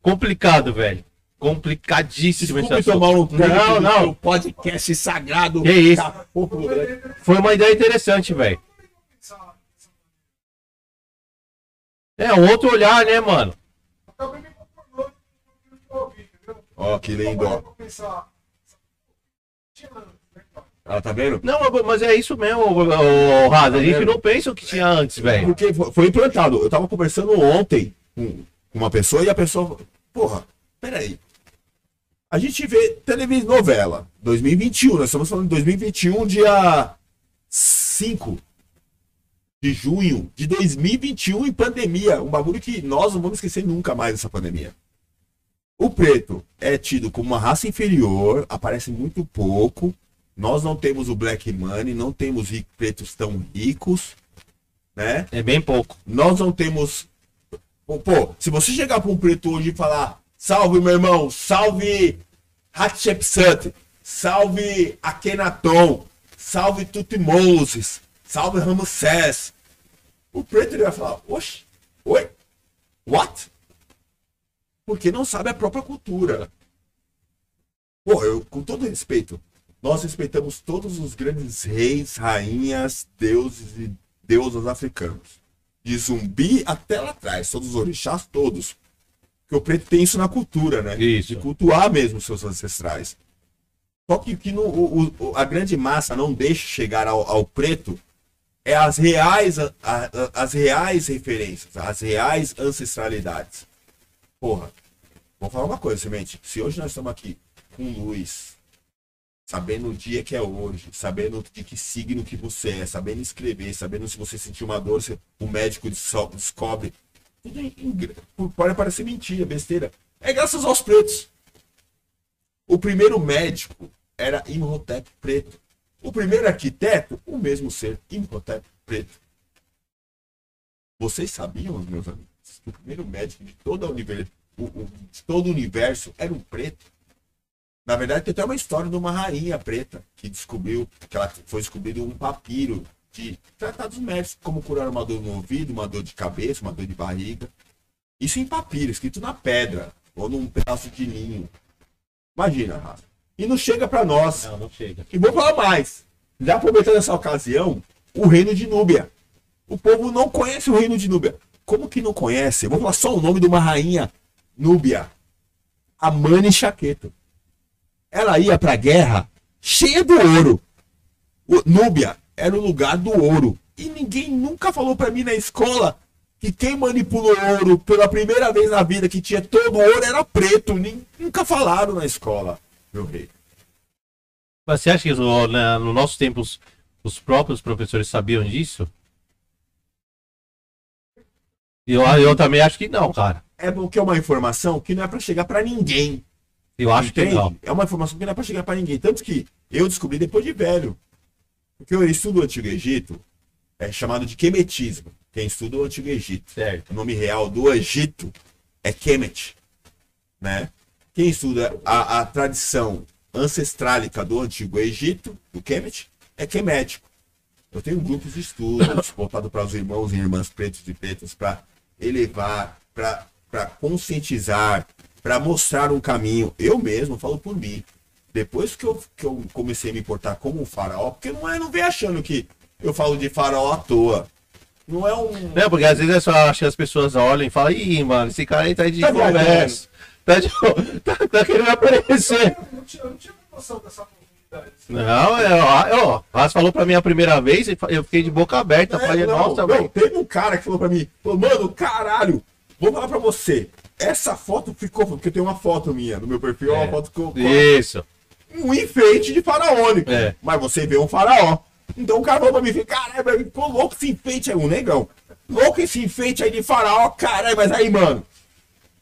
Complicado, velho. Complicadíssimo esse Desculpe assunto. tomar um Não, não. O podcast sagrado. Que isso? Foi uma ideia interessante, velho. É, um outro olhar, né, mano? Acabei me conformando com o que? Ó, lindo, ó. Ela tá vendo? Não, mas é isso mesmo, ô, ô, Raza. A gente não pensa o que tinha antes, velho. Porque fo- foi implantado. Eu tava conversando ontem com com uma pessoa e a pessoa. Porra, peraí. A gente vê televisão novela 2021, nós estamos falando de 2021, dia 5 de junho de 2021 em pandemia. Um bagulho que nós não vamos esquecer nunca mais dessa pandemia. O preto é tido como uma raça inferior, aparece muito pouco. Nós não temos o black money, não temos pretos tão ricos, né? É bem pouco. Nós não temos. Pô, se você chegar para um preto hoje e falar: salve meu irmão, salve Hatshepsut, salve Akhenaton, salve Tutmoses, salve Ramsés. O preto ele vai falar: oxe, oi, what? Porque não sabe a própria cultura. Pô, eu, com todo respeito, nós respeitamos todos os grandes reis, rainhas, deuses e deusas africanos de zumbi até lá atrás, todos os orixás, todos. Porque o preto tem isso na cultura, né? Isso. De cultuar mesmo seus ancestrais. Só que, que no, o- o- a grande massa não deixa chegar ao, ao preto é as reais, a- a- as reais referências, as reais ancestralidades. Porra, vou falar uma coisa, semente. Se hoje nós estamos aqui com luz, sabendo o dia que é hoje, sabendo de que signo que você é, sabendo escrever, sabendo se você sentir uma dor, se o médico descobre. Pode parecer mentira, besteira. É graças aos pretos. O primeiro médico era Imhotep preto. O primeiro arquiteto, o mesmo ser, Imhotep preto. Vocês sabiam, meus amigos, que o primeiro médico de, toda a univer- o- o- de todo o universo era um preto? Na verdade, tem até uma história de uma rainha preta que descobriu, que ela foi descobrido um papiro de tratados médicos, como curar uma dor no ouvido, uma dor de cabeça, uma dor de barriga. Isso em papiro, escrito na pedra, ou num pedaço de linho. Imagina, Rafa. E não chega para nós. Não, não chega. E vou falar mais. Já aproveitando essa ocasião, o reino de Núbia. O povo não conhece o reino de Núbia. Como que não conhece? Eu vou falar só o nome de uma rainha Núbia. Amane Chaqueto. Ela ia pra guerra cheia do ouro. O, Núbia era o lugar do ouro. E ninguém nunca falou pra mim na escola que quem manipulou ouro pela primeira vez na vida, que tinha todo ouro, era preto. Nem- Nunca falaram na escola, meu rei. Mas você acha que no, na- no nosso tempo os, os próprios professores sabiam disso? Eu, eu também acho que não, cara. É porque é uma informação que não é pra chegar pra ninguém. Eu acho que Entende? não. É uma informação que não é pra chegar pra ninguém. Tanto que eu descobri depois de velho. Porque eu estudo o Antigo Egito, é chamado de Kemetismo. Quem estuda o Antigo Egito. Certo. O nome real do Egito é Kemet. Né? Quem estuda a, a tradição ancestrálica do Antigo Egito, do Kemet, é Kemético. Eu tenho grupos de estudos voltado para os irmãos e irmãs pretos e pretas para elevar, para conscientizar, para mostrar um caminho. Eu mesmo falo por mim. Depois que eu, que eu comecei a me portar como um faraó, porque não é, não vem achando que eu falo de faraó à toa. Não é um. Não, porque às vezes é só acho que as pessoas olham e falam, ih, mano, esse cara aí tá de Tá conversa. Tá, de, tá, tá querendo aparecer. Eu não tinha, eu não tinha noção dessa. Não, é, ó, ó, o Ras falou pra mim a primeira vez e eu fiquei de boca aberta. É, falei, não, nossa, não, velho. teve um cara que falou pra mim, falou, mano, caralho, vou falar pra você. Essa foto ficou, porque tem uma foto minha no meu perfil, é uma É. foto com, com Isso. Um enfeite de faraônico. É. Mas você vê um faraó. Então o cara falou pra mim, caralho, velho, ficou louco esse enfeite aí, um negão. Louco esse enfeite aí de faraó, caralho, mas aí, mano.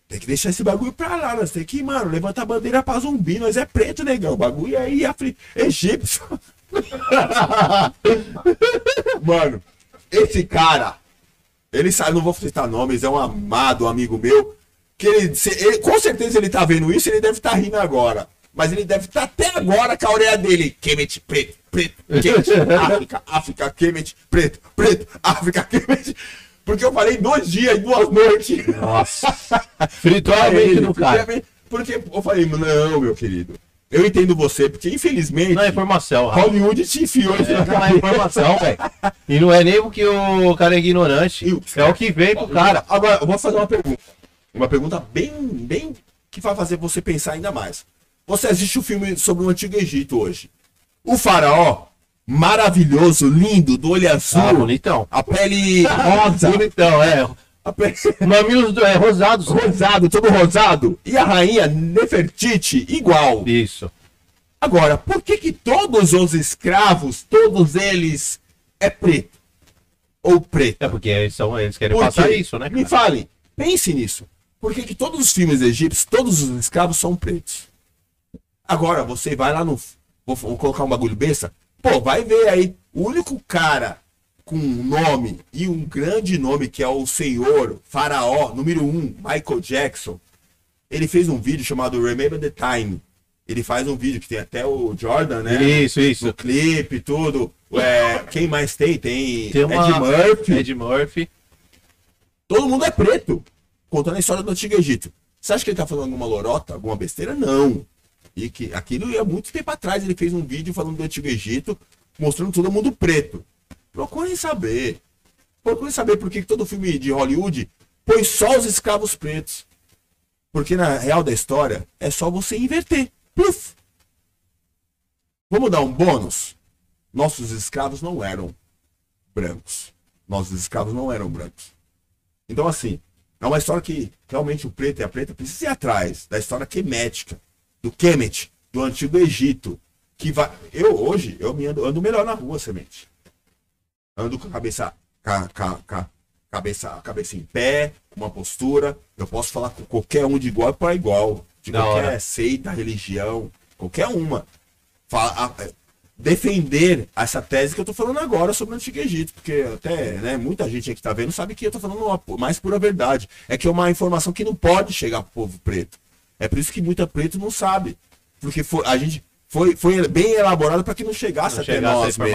Tem que deixar esse bagulho pra lá, nós tem que, mano, levantar a bandeira pra zumbi, nós é preto, negão. O bagulho aí, afri... egípcio. mano, esse cara, ele sabe, não vou citar nomes, é um amado amigo meu, que ele, ele- com certeza ele tá vendo isso, ele deve estar rindo agora. Mas ele deve estar até agora com a orelha dele. Kemet, preto, preto, Kemet, África, África, Kemet, preto, preto, África, Kemet. Porque eu falei dois dias e duas noites. Nossa. Fritou a mente do cara. porque- eu falei, não, meu querido. Eu entendo você, porque infelizmente Não é informação. Hollywood te enfiou isso na Não é informação, velho. E não é nem porque o cara é ignorante. É o que vem pro cara. Agora, eu vou fazer uma pergunta. Uma pergunta bem, bem que vai fazer você pensar ainda mais. Você assiste o filme sobre o Antigo Egito hoje. O faraó, maravilhoso, lindo, do olho azul, Ah, bonitão. a pele rosa, Bonitão, é. a pele Mamilos é, rosados. rosado, todo rosado, e a rainha Nefertiti igual. Isso. Agora, por que que todos os escravos, todos eles, é preto? Ou preta? É porque eles, são, eles querem Por passar isso, né? Me cara? fale, pense nisso. Por que, que todos os filmes egípcios, todos os escravos são pretos? Agora, você vai lá no. Vou, vou colocar um bagulho besta. Pô, vai ver aí. O único cara com um nome e um grande nome que é o senhor faraó, número um, Michael Jackson. Ele fez um vídeo chamado Remember the Time. Ele faz um vídeo que tem até o Jordan, né? Isso, isso. No clipe, tudo. É, quem mais tem? Tem, Tem uma... Ed Murphy. Ed Murphy. Todo mundo é preto. Contando a história do Antigo Egito. Você acha que ele tá falando alguma lorota, alguma besteira? Não. E que aquilo é muito tempo atrás. Ele fez um vídeo falando do Antigo Egito, mostrando todo mundo preto. Procurem saber. Procurem saber por que todo filme de Hollywood põe só os escravos pretos. Porque na real da história é só você inverter. Pluf. Vamos dar um bônus? Nossos escravos não eram brancos. Nossos escravos não eram brancos. Então, assim, é uma história que realmente o preto e a preta precisam ir atrás da história quemética, do Kemet, do Antigo Egito. Que vai. Eu hoje, eu me ando, ando melhor na rua, semente. Ando com a cabeça. ca- ca- ca- cabeça, cabeça em pé, uma postura. Eu posso falar com qualquer um de igual para igual. De qualquer hora. seita, religião, qualquer uma. Fala- a- defender essa tese que eu tô falando agora sobre o Antigo Egito, porque até, né, muita gente aí que tá vendo sabe que eu tô falando a mais pura verdade. É que é uma informação que não pode chegar pro povo preto. É por isso que muita preto não sabe. Porque foi, a gente foi, foi bem elaborado para que não chegasse Não até chegasse nós mesmo.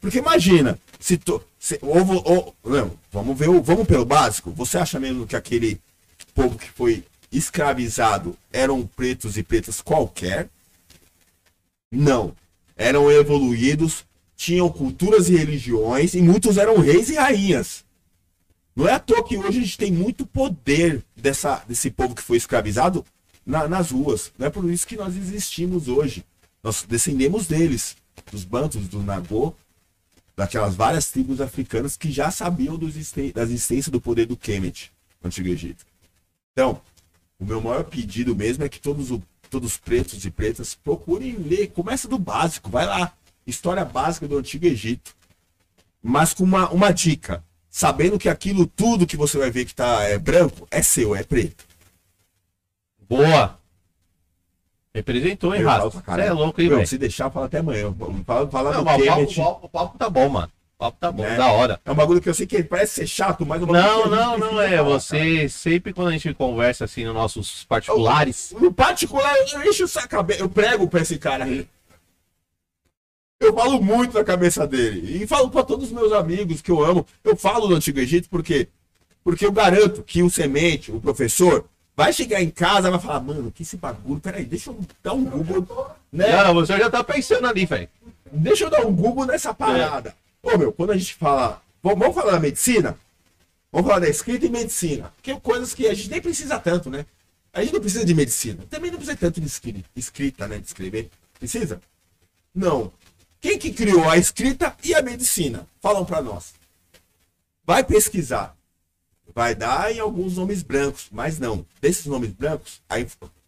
Porque imagina, se tu, se, ou, ou- não, vamos ver, o- vamos pelo básico. Você acha mesmo que aquele povo que foi escravizado eram pretos e pretas qualquer? Não. Eram evoluídos, tinham culturas e religiões, e muitos eram reis e rainhas. Não é à toa que hoje a gente tem muito poder dessa, desse povo que foi escravizado na- nas ruas. Não é por isso que nós existimos hoje. Nós descendemos deles, dos bantos, do Nagô, daquelas várias tribos africanas que já sabiam existen- da existência do poder do Kemet no Antigo Egito. Então, o meu maior pedido mesmo é que todos, o- todos os pretos e pretas procurem ler. Começa do básico, vai lá. História básica do Antigo Egito. Mas com uma, uma dica. Sabendo que aquilo tudo que você vai ver que tá é, branco é seu, é preto. Boa. Representou, hein, Eu Rafa? Você é louco, hein, velho? se deixar, fala até amanhã. Fala, fala Não, do mas o papo, o papo- tá bom, mano. O papo tá bom, Né? da hora. É um bagulho que eu sei que parece ser chato, mas é um Não, não, não é. falar, Você, sempre quando a gente conversa assim nos nossos particulares. No particular, eu encho essa cabeça. Eu prego pra esse cara aí. Eu falo muito na cabeça dele. E falo pra todos os meus amigos que eu amo. Eu falo do Antigo Egito porque, porque eu garanto que o semente, o professor, vai chegar em casa vai falar: Mano, que esse bagulho, peraí, deixa eu dar um Google. Né? Não, você já tá pensando ali, velho. Deixa eu dar um Google nessa parada. Ô, meu, quando a gente fala. Vamos, falar da medicina? Vamos falar da escrita e medicina. Que é coisas que a gente nem precisa tanto, né? A gente não precisa de medicina. Também não precisa tanto de escri- escrita, né? De escrever. Precisa? Não. Quem que criou a escrita e a medicina? Falam pra nós. Vai pesquisar. Vai dar em alguns nomes brancos, mas não. Desses nomes brancos,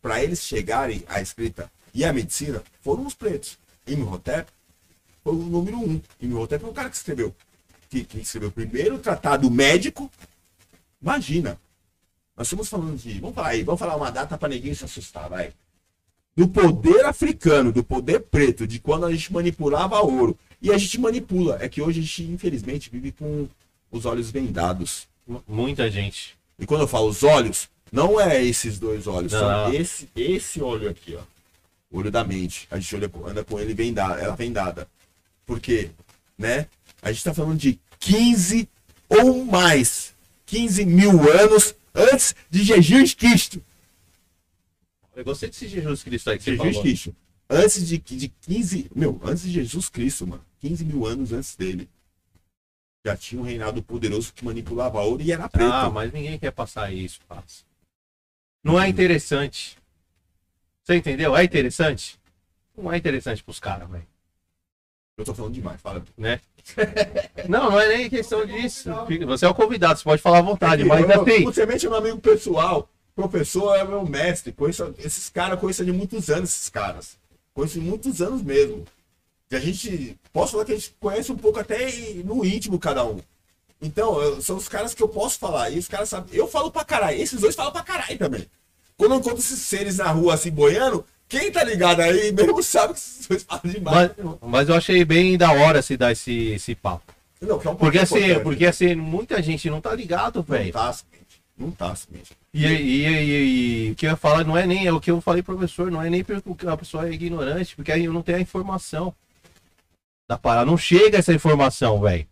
para eles chegarem à escrita e à medicina, foram os pretos. Imhotep foi o número um. Imhotep é o cara que escreveu. Que, que escreveu o primeiro tratado médico. Imagina. Nós estamos falando de. Vamos falar aí, vamos falar uma data para ninguém se assustar, vai. Do poder africano, do poder preto, de quando a gente manipulava ouro. E a gente manipula. É que hoje a gente, infelizmente, vive com os olhos vendados. Muita gente. E quando eu falo os olhos, não é esses dois olhos, Não. são esse, esse olho aqui, ó. Olho da mente. A gente olha, anda com ele vendada, ela vendada. Por quê? Né? A gente tá falando de 15 ou mais, 15 mil anos antes de Jesus Cristo. Eu gostei desse Jesus Cristo aí que Jesus falou. Cristo. Antes de, de 15. Meu, antes de Jesus Cristo, mano. 15 mil anos antes dele. Já tinha um reinado poderoso que manipulava ouro e era preto. Ah, mas ninguém quer passar isso, passa. Não é interessante. Você entendeu? É interessante? Não é interessante pros caras, velho. Eu tô falando demais, fala. Né? Não, não é nem questão disso. Você é o convidado, você pode falar à vontade, mas eu, assim. O Semente é meu amigo pessoal. Professor é meu mestre. Conheço, esses caras conheço de muitos anos, esses caras. Conheço de muitos anos mesmo. E a gente. Posso falar que a gente conhece um pouco até no íntimo cada um. Então, eu- são os caras que eu posso falar. E os caras sabem. Eu falo pra caralho. Esses dois falam pra caralho também. Quando eu encontro esses seres na rua assim, boiando, quem tá ligado aí mesmo sabe que esses dois falam demais. Mas, mas eu achei bem da hora se dar esse, esse papo. Não, que é um Porque assim, importante. porque assim, muita gente não tá ligado, Não velho. tá. Não tá, Semente. E, e, e- e o que eu ia falar não é nem é o que eu falei, professor, não é nem porque a pessoa é ignorante, porque aí não tem a informação da parada. Não chega essa informação, velho.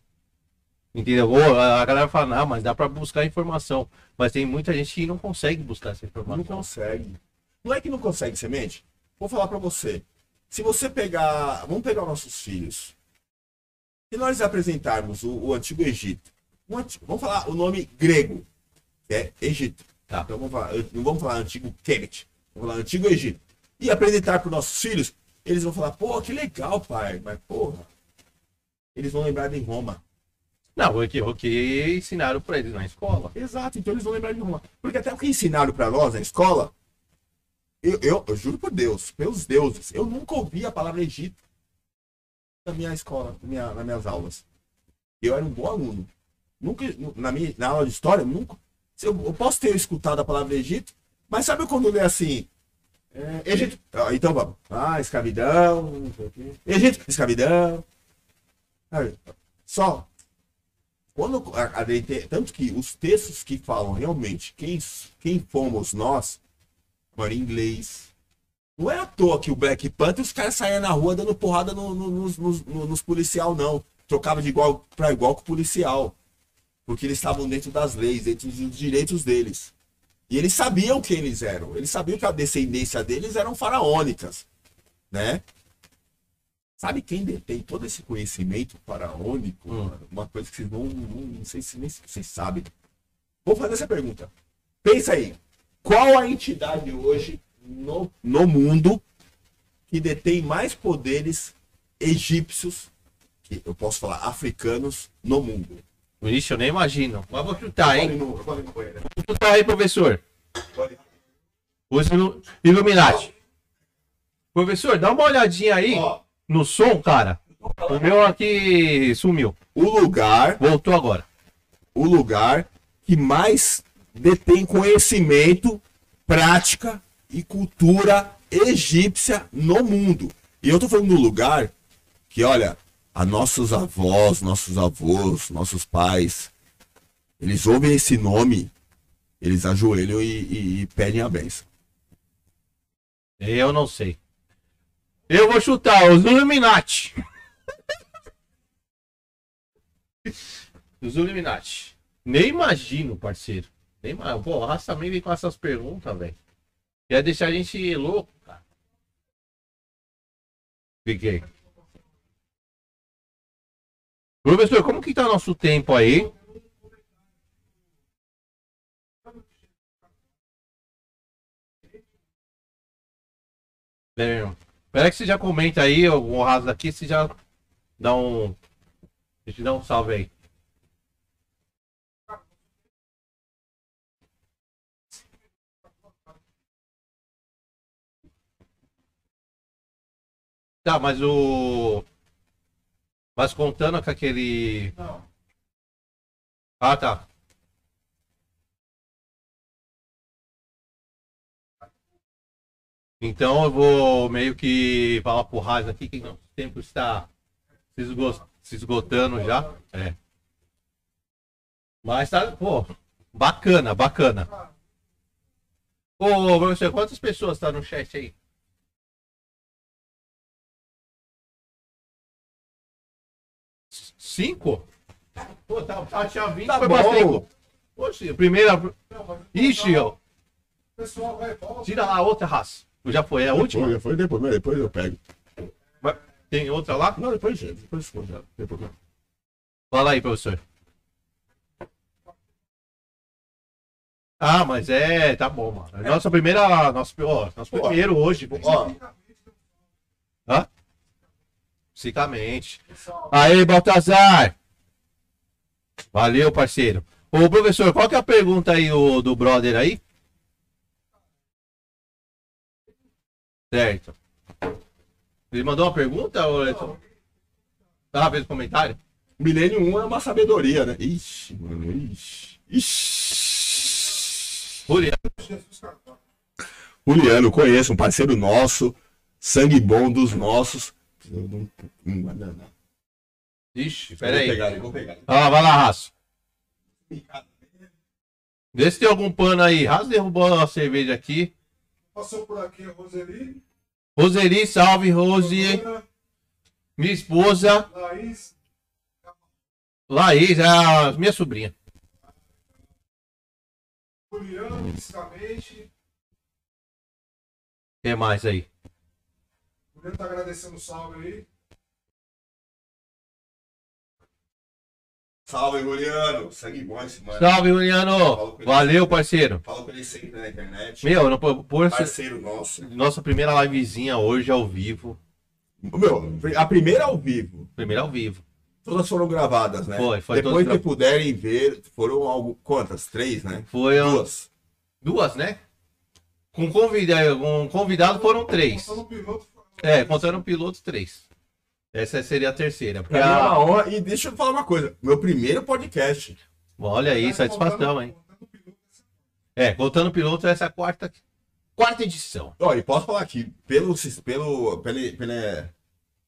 Entendeu? Ou a galera fala, não, mas dá pra buscar informação. Mas tem muita gente que não consegue buscar essa Não informação. consegue. Não é que não consegue, semente? Vou falar pra você. Se você pegar. Vamos pegar os nossos filhos. Se nós apresentarmos o, o Antigo Egito. um anti- vamos falar o nome grego, é Egito. Tá. Então vamos falar, não vamos falar Antigo Kemet. Vamos falar Antigo Egito. E apresentar para nossos filhos, eles vão falar, pô, que legal, pai. Mas, porra. Eles vão lembrar de Roma. Não, o que, o que ensinaram pra eles na escola. Exato, então eles vão lembrar de Roma. Porque até o que ensinaram pra nós na escola, eu, eu, eu juro por Deus, pelos deuses, eu nunca ouvi a palavra Egito na minha escola, na minha, nas minhas aulas. Eu era um bom aluno. Nunca, na minha na aula de história, nunca. Eu, eu posso ter escutado a palavra Egito, mas sabe quando lê assim? É, Egito. Ah, então vamos. Ah, escravidão. não sei o quê. Egito, escravidão. Sabe? Só quando a, a tanto que os textos que falam realmente quem, quem fomos nós, mano, em inglês. Não é à toa que o Black Panther os caras saíam na rua dando porrada no- no- nos, nos, no- nos policial, não. Trocava de igual para igual com o policial. Porque eles estavam dentro das leis, dentro dos direitos deles. E eles sabiam quem eles eram. Eles sabiam que a descendência deles eram faraônicas. Né? Sabe quem detém todo esse conhecimento faraônico? Hum. Uma coisa que vocês não, não, não sei se nem vocês sabem. Vou fazer essa pergunta. Pensa aí. Qual a entidade hoje no, no mundo que detém mais poderes egípcios que eu posso falar africanos no mundo. Ixi, eu nem imagino. Mas vou chutar, hein? no-. Vou chutar aí, professor. Os Illuminati. Professor, dá uma olhadinha aí Ó, no som, cara. O meu aqui sumiu. o lugar, Voltou agora. o lugar que mais detém conhecimento, prática e cultura egípcia no mundo. E eu tô falando do lugar que, olha, a nossos avós, nossos avós, nossos pais, eles ouvem esse nome, eles ajoelham e, e- e pedem a benção. Eu não sei. Eu vou chutar os Illuminati. os Illuminati. Nem imagino, parceiro. Nem imagino. Pô, a raça também vem com essas perguntas, velho. Quer deixar a gente louco, cara. Fiquei. Professor, como que tá nosso tempo aí? É, Espera que você já comenta aí, o raso aqui, você já dá um. A gente dá um salve aí. Tá, mas o. Mas contando com aquele. Não. Ah, tá. Então eu vou meio que falar pro Raiz aqui que o tempo está se, esgo- se esgotando já. É. Mas tá, pô, bacana, bacana. Ô, professor, quantas pessoas tá no chat aí? Cinco? Pô, tá, tá, tinha 20, Tá foi pra bom. cinco. Poxa, a primeira. Mas Ixi, ó, pessoal vai volta. tira a outra raça. Já foi a última? Depois, foi depois, mas depois eu pego. Vai- Tem outra lá? Não, depois, depois esconde, não tem problema. Fala aí, professor. Ah, mas é, tá bom, mano. É Nossa primeira, nosso, ó, nosso primeiro hoje. Ó, Hã? Psicamente. Aí, Baltazar. Valeu, parceiro. Ô, professor, qual que é a pergunta aí o, do brother aí? Certo. Ele mandou uma pergunta? Ou... Ah, fez um comentário? Milênio 1 é uma sabedoria, né? Ixi, mano, ixi. Ixi. Juliano. Juliano, conheço, um parceiro nosso, sangue bom dos nossos. Eu não, não, não, não. Ixi, Vou pera aí. pegar vou pegar ele. Ah, vai lá, Raço. Vê se tem algum pano aí. Raço derrubou a cerveja aqui. Passou por aqui a Roseli, Roseli, salve, Rose. Minha esposa. Laís, Laís, a minha sobrinha. Juliano, fisicamente. O que mais aí? O Juliano tá agradecendo o salve aí. Salve, Juliano. Sangue bom esse mano. Salve, Juliano. Valeu, parceiro. Falo com ele sempre na internet. Meu, não por, Parceiro nosso. nossa primeira livezinha hoje ao vivo. Meu, a primeira ao vivo. Primeira ao vivo. Todas foram gravadas, né? Foi, foi Depois que gra- puderem ver, foram algo, quantas? Três, né? Foi Duas. duas, né? Com convidado, com convidado foram três. No piloto. É, contando o piloto, três. Essa seria a terceira. Porque Pra mim é a... uma honra. E deixa eu falar uma coisa. Meu primeiro podcast. Olha aí, satisfação, hein? É, contando o piloto, essa é a quarta, quarta edição. Ó, e posso falar aqui, pelo, sis- pelo, pela, pela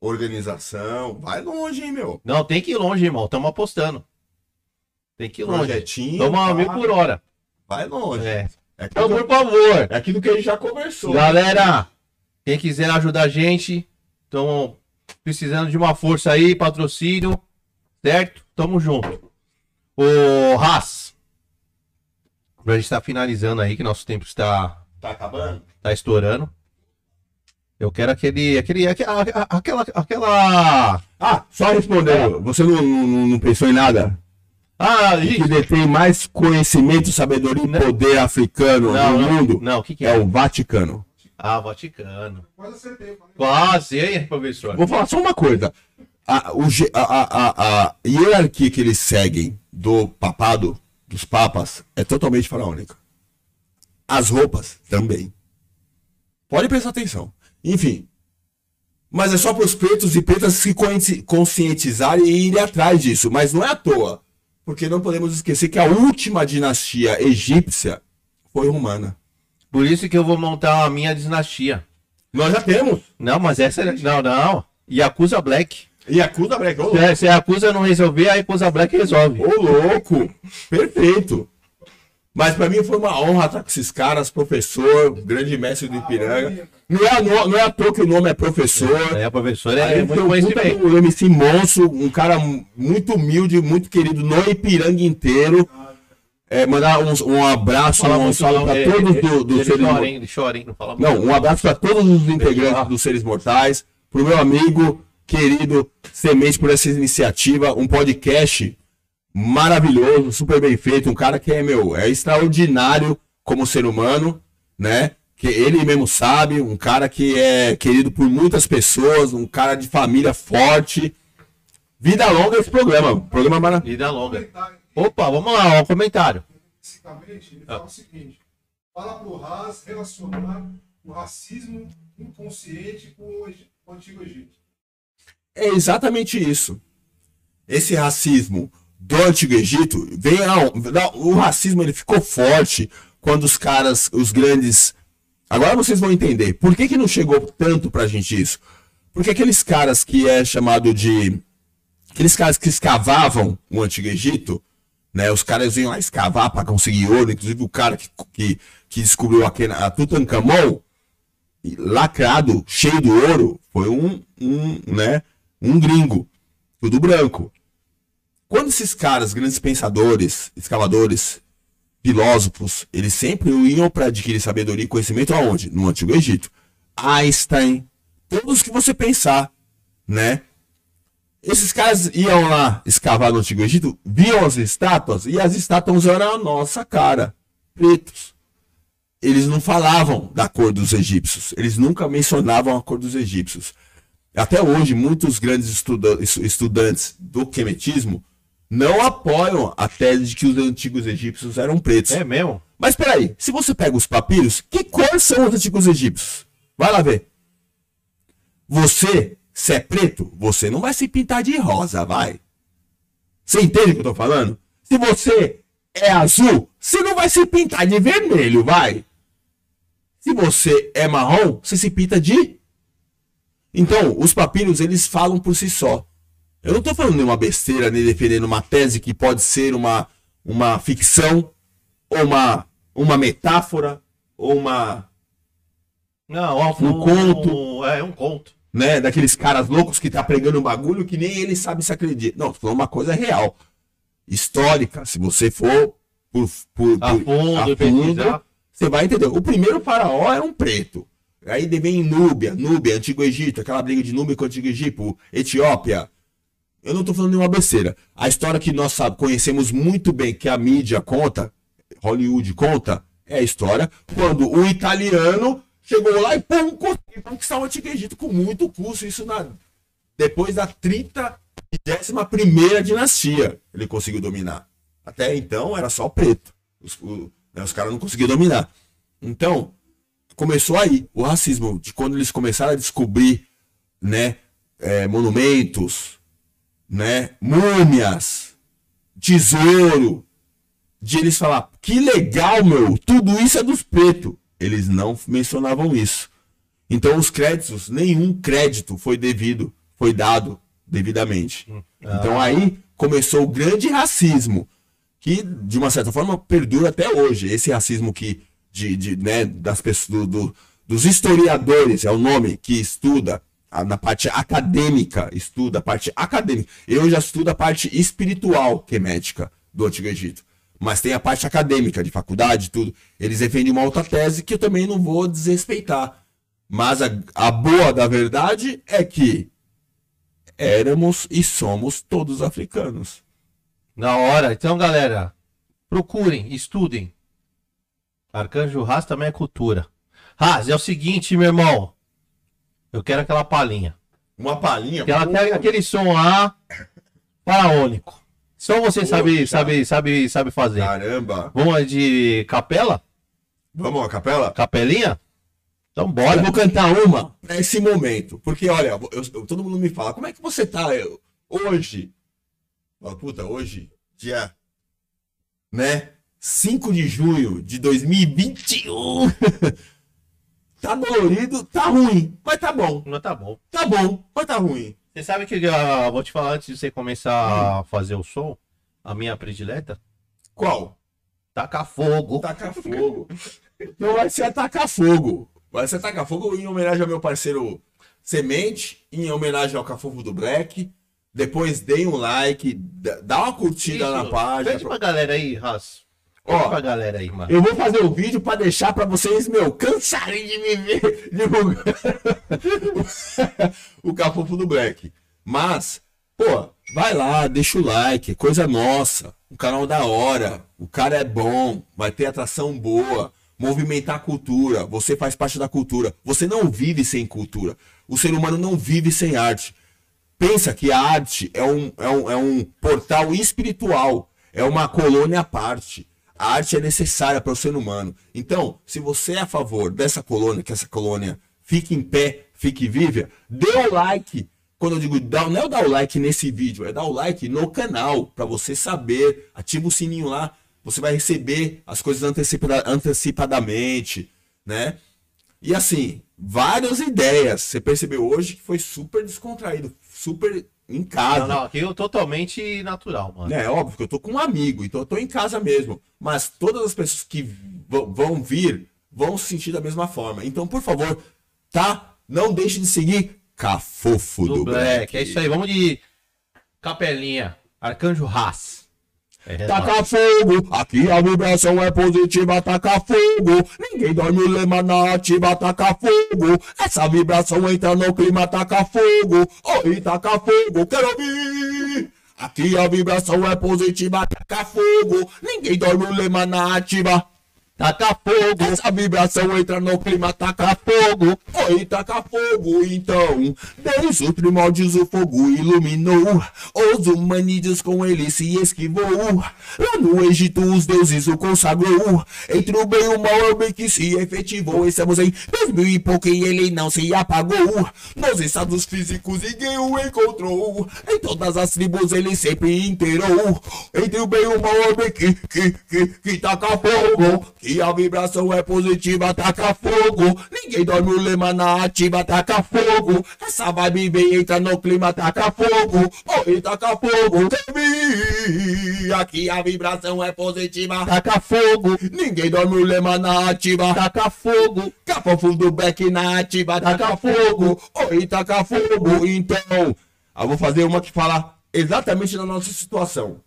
organização, vai longe, hein, meu? Não, tem que ir longe, irmão. Estamos apostando. Tem que ir longe. Projetinho. Toma pá, mil por hora. Vai longe. É. É Então, aquilo, por favor. é aquilo que a gente já conversou. Galera, quem quiser ajudar a gente, estamos precisando de uma força aí, patrocínio, certo? Tamo junto. O Haas, pra gente estar finalizando aí, que nosso tempo está, Tá acabando? tá estourando. Eu quero aquele, aquele, aquela, aquela, aquela... Ah, só respondendo. Você não, não, não pensou em nada? Ah, O que isso. detém mais conhecimento, sabedoria e poder africano Não, no não, mundo não, o que que é é? o Vaticano. Ah, Vaticano. Quase acertei. Quase, hein, professor? Vou falar só uma coisa. a, o a, a, a, a hierarquia que eles seguem do papado, dos papas, é totalmente faraônica. As roupas também. Pode prestar atenção. Enfim. Mas é só para os pretos e pretas se consci- conscientizarem e irem atrás disso. Mas não é à toa. Porque não podemos esquecer que a última dinastia egípcia foi romana. Por isso que eu vou montar a minha dinastia. Nós já temos. Não, mas essa é. Não, não. Yakuza Black. E acusa Black. Ô, Se a- Se a Yakuza não resolver, a Yakuza Black resolve. Ô, louco! Perfeito! Mas pra mim foi uma honra estar com esses caras, professor, grande mestre do Ipiranga. Não é, não, não é à toa que o nome é professor. É, professor, Aí é foi muito um conhecimento. do MC Monstro, um cara muito humilde, muito querido no Ipiranga inteiro. É, mandar um, um abraço, um salve pra é- todos é- do, do seres mortais. hein? Não fala Não, um abraço para todos os integrantes dos Seres Mortais, pro meu amigo querido Semente por essa iniciativa, um podcast maravilhoso, super bem feito, um cara que é meu, é extraordinário como ser humano, né? Que ele mesmo sabe, um cara que é querido por muitas pessoas, um cara de família forte. Vida longa esse programa, programa maravilhoso. Vida longa. Opa, vamos lá, ó, comentário. Especificamente, ele fala o seguinte: fala pro Haas relacionar o racismo inconsciente com o com o Antigo Egito. É exatamente isso. Esse racismo do Antigo Egito vem ao, o racismo ele ficou forte quando os caras, os grandes. Agora vocês vão entender. Por que, que não chegou tanto pra gente isso? Porque aqueles caras que é chamado de. Aqueles caras que escavavam o Antigo Egito, né? Os caras iam lá escavar para conseguir ouro, inclusive o cara que, que, que descobriu a Tutankhamon, lacrado, cheio de ouro, foi um, um, né, um gringo, tudo branco. Quando esses caras, grandes pensadores, escavadores, filósofos, eles sempre iam para adquirir sabedoria e conhecimento aonde? No Antigo Egito. Einstein, todos que você pensar, né? Esses caras iam lá escavar no Antigo Egito, viam as estátuas e as estátuas eram a nossa cara, pretos. Eles não falavam da cor dos egípcios, eles nunca mencionavam a cor dos egípcios. Até hoje, muitos grandes estuda- estu- estudantes do quemetismo não apoiam a tese de que os antigos egípcios eram pretos. É mesmo? Mas peraí, se você pega os papiros, que cor são os antigos egípcios? Vai lá ver. Você, se é preto, você não vai se pintar de rosa, vai. Você entende o que eu tô falando? Se você é azul, você não vai se pintar de vermelho, vai. Se você é marrom, você se pinta de. Então, os papiros, eles falam por si só. Eu não tô falando nenhuma besteira, nem defendendo uma tese que pode ser uma, uma ficção, ou uma, uma metáfora, ou uma. Não, ó, Um conto. É, um conto. Né, daqueles caras loucos que tá pregando um bagulho que nem ele sabe se acredita. Não, falando uma coisa real. Histórica. Se você for por, por, A por- fundo, pesquisar. você vai entender. O primeiro faraó era um preto. Aí vem Núbia, Núbia, Antigo Egito, aquela briga de Núbia com o Antigo Egito, Etiópia. Eu não tô falando nenhuma besteira. A história que nós sabe, conhecemos muito bem, que a mídia conta, Hollywood conta, é a história quando o italiano chegou lá e pum, conseguiu conquistar o Antigo Egito com muito custo. Isso na, depois da 31 dinastia ele conseguiu dominar. Até então era só preto. Os, o- né, os caras não conseguiam dominar. Então, começou aí o racismo, de quando eles começaram a descobrir né, é, monumentos, né, múmias, tesouro, de eles falar, que legal, meu, tudo isso é dos pretos. Eles não mencionavam isso. Então os créditos, nenhum crédito foi devido, foi dado devidamente. Então aí começou o grande racismo, que de uma certa forma perdura até hoje. Esse racismo que de, de, né, das pessoas, do- do- dos historiadores, é o nome que estuda a- na parte acadêmica, estuda a parte acadêmica. Eu já estudo a parte espiritual quemética do Antigo Egito. Mas tem a parte acadêmica, de faculdade, tudo. Eles defendem uma outra tese que eu também não vou desrespeitar. Mas a, a boa da verdade é que éramos e somos todos africanos. Na hora. Então, galera, procurem, estudem. Arcanjo Haas também é cultura. Haas, é o seguinte, meu irmão. Eu quero aquela palhinha. Uma palhinha. Aquela, aquele- som lá, faraônico. Só você sabe, Poxa. sabe, sabe, sabe fazer. Caramba. Vamos de capela? Vamos à capela? Capelinha? Então bora. Eu vou cantar uma nesse momento. Porque, olha, eu- eu- todo mundo me fala, como é que você tá eu- hoje? Fala, puta, hoje, dia, né? 5 de junho de 2021. tá dolorido, tá ruim, mas tá bom. Não tá bom. Tá bom, mas tá ruim. Você sabe que eu vou te falar antes de você começar a fazer o som, a minha predileta? Qual? Tacar fogo. Tacar fogo. Então vai ser atacar fogo. Vai ser atacar fogo em homenagem ao meu parceiro Semente, em homenagem ao Cafofo do Black. Depois deem um like, dá uma curtida na página. Pede pra galera aí, Ras. Ó. Galera aí, mano. Eu vou fazer o vídeo pra deixar pra vocês, meu, cansarem de me ver divulgar o Cafofo do Black. Mas, pô, vai lá, deixa o like, coisa nossa. O canal da hora, o cara é bom, vai ter atração boa, movimentar a cultura. Você faz parte da cultura. Você não vive sem cultura. O ser humano não vive sem arte. Pensa que a arte é um, é um, é um portal espiritual, é uma colônia à parte. A arte é necessária para o ser humano. Então, se você é a favor dessa colônia, que essa colônia fique em pé, fique viva, dê o like. Quando eu digo dar, não é dar o like nesse vídeo, é dar o like no canal, para você saber. Ativa o sininho lá, você vai receber as coisas antecipada- antecipadamente, né? E assim, várias ideias. Você percebeu hoje que foi super descontraído, super em casa. Não, não, aqui eu totalmente natural, mano. É óbvio que eu tô com um amigo, então eu tô em casa mesmo. Mas todas as pessoas que vão vir vão se sentir da mesma forma. Então, por favor, tá? Não deixe de seguir Cafofo do, do Black. Black. É isso aí, vamos de capelinha. Arcanjo Haas. É, Taca fogo, aqui a vibração é positiva, taca fogo. Ninguém dorme, o lema na ativa, taca fogo. Essa vibração entra no clima, taca fogo. Oi, taca fogo, quero ouvir. Aqui a vibração é positiva, taca fogo. Ninguém dorme, o lema na ativa. Taca fogo, essa vibração entra no clima, taca fogo. Oi, taca fogo, então. Desde os primórdios o fogo iluminou. Os humanídeos com ele se esquivou. Lá no Egito os deuses o consagrou. Entre o bem e o mal é o bem que se efetivou. Estamos em dois mil e pouco e ele não se apagou. Nos estados físicos ninguém o encontrou. Em todas as tribos ele sempre inteirou. Entre o bem e o mal é o bem que, que, que, que taca fogo. Que a vibração é positiva, taca fogo. Ninguém dorme, o lema na ativa, taca fogo. Essa vibe vem, entra no clima, taca fogo. Oi, taca fogo. Aqui a vibração é positiva, taca fogo. Ninguém dorme, o lema na ativa, taca fogo. Cafofo do back na ativa, taca fogo. Oi, taca fogo. Então, eu vou fazer uma que fala exatamente da nossa situação.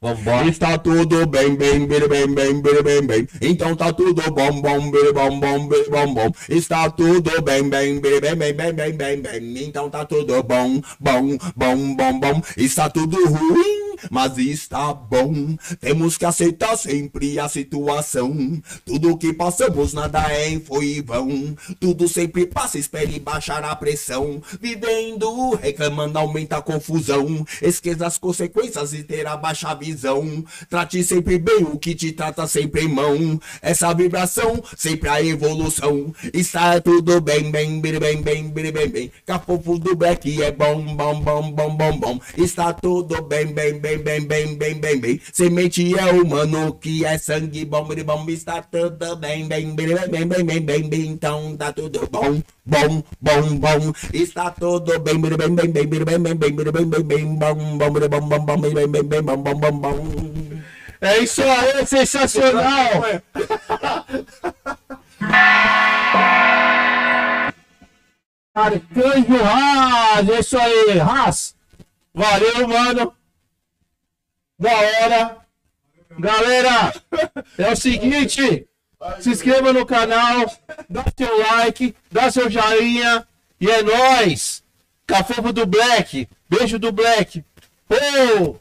Vambora. Está tudo bem, bem, bem, bem, bem, bem, bem, bem. Então tá tudo bom, bom, bem, bom, bom, bem, bom, bom. Está tudo bem, bem, bem, bem, bem, bem, bem, bem, bem. Então tá tudo bom, bom, bom, bom, bom. Está tudo ruim, mas está bom. Temos que aceitar sempre a situação. Tudo que passamos nada é foi vão. Tudo sempre passa, espere baixar a pressão. Vivendo, reclamando, aumenta a confusão. Esqueça as consequências e terá baixa visão. Trate sempre bem o que te trata sempre em mão. Essa vibração, sempre a evolução. Está tudo bem, bem, bem, bem, bem, bem, bem, bem. Cafofo do Black é bom, bom, bom, bom, bom, bom. Está tudo bem, bem, bem, bem, bem, bem, bem, bem. Semente é humano que é sangue bom, bem, bom. Está tudo bem, bem, bem, bem, bem, bem, bem, bem. Então tá tudo bom, bom, bom, bom. Está tudo bem, bem, bem, bem, bem, bem, bem, bem, bem, bem, bem, bem, bom, bom, bom, bom, bom, bom, bem, bem, bem, bem, bom, bom, bom, bom. É isso aí, sensacional! Arcanjo Haas, é isso aí, Haas. Valeu, mano. Da hora. Galera, é o seguinte, se inscreva no canal, dá seu like, dá seu joinha e é nóis. Cafofo do Black, beijo do Black. Oh!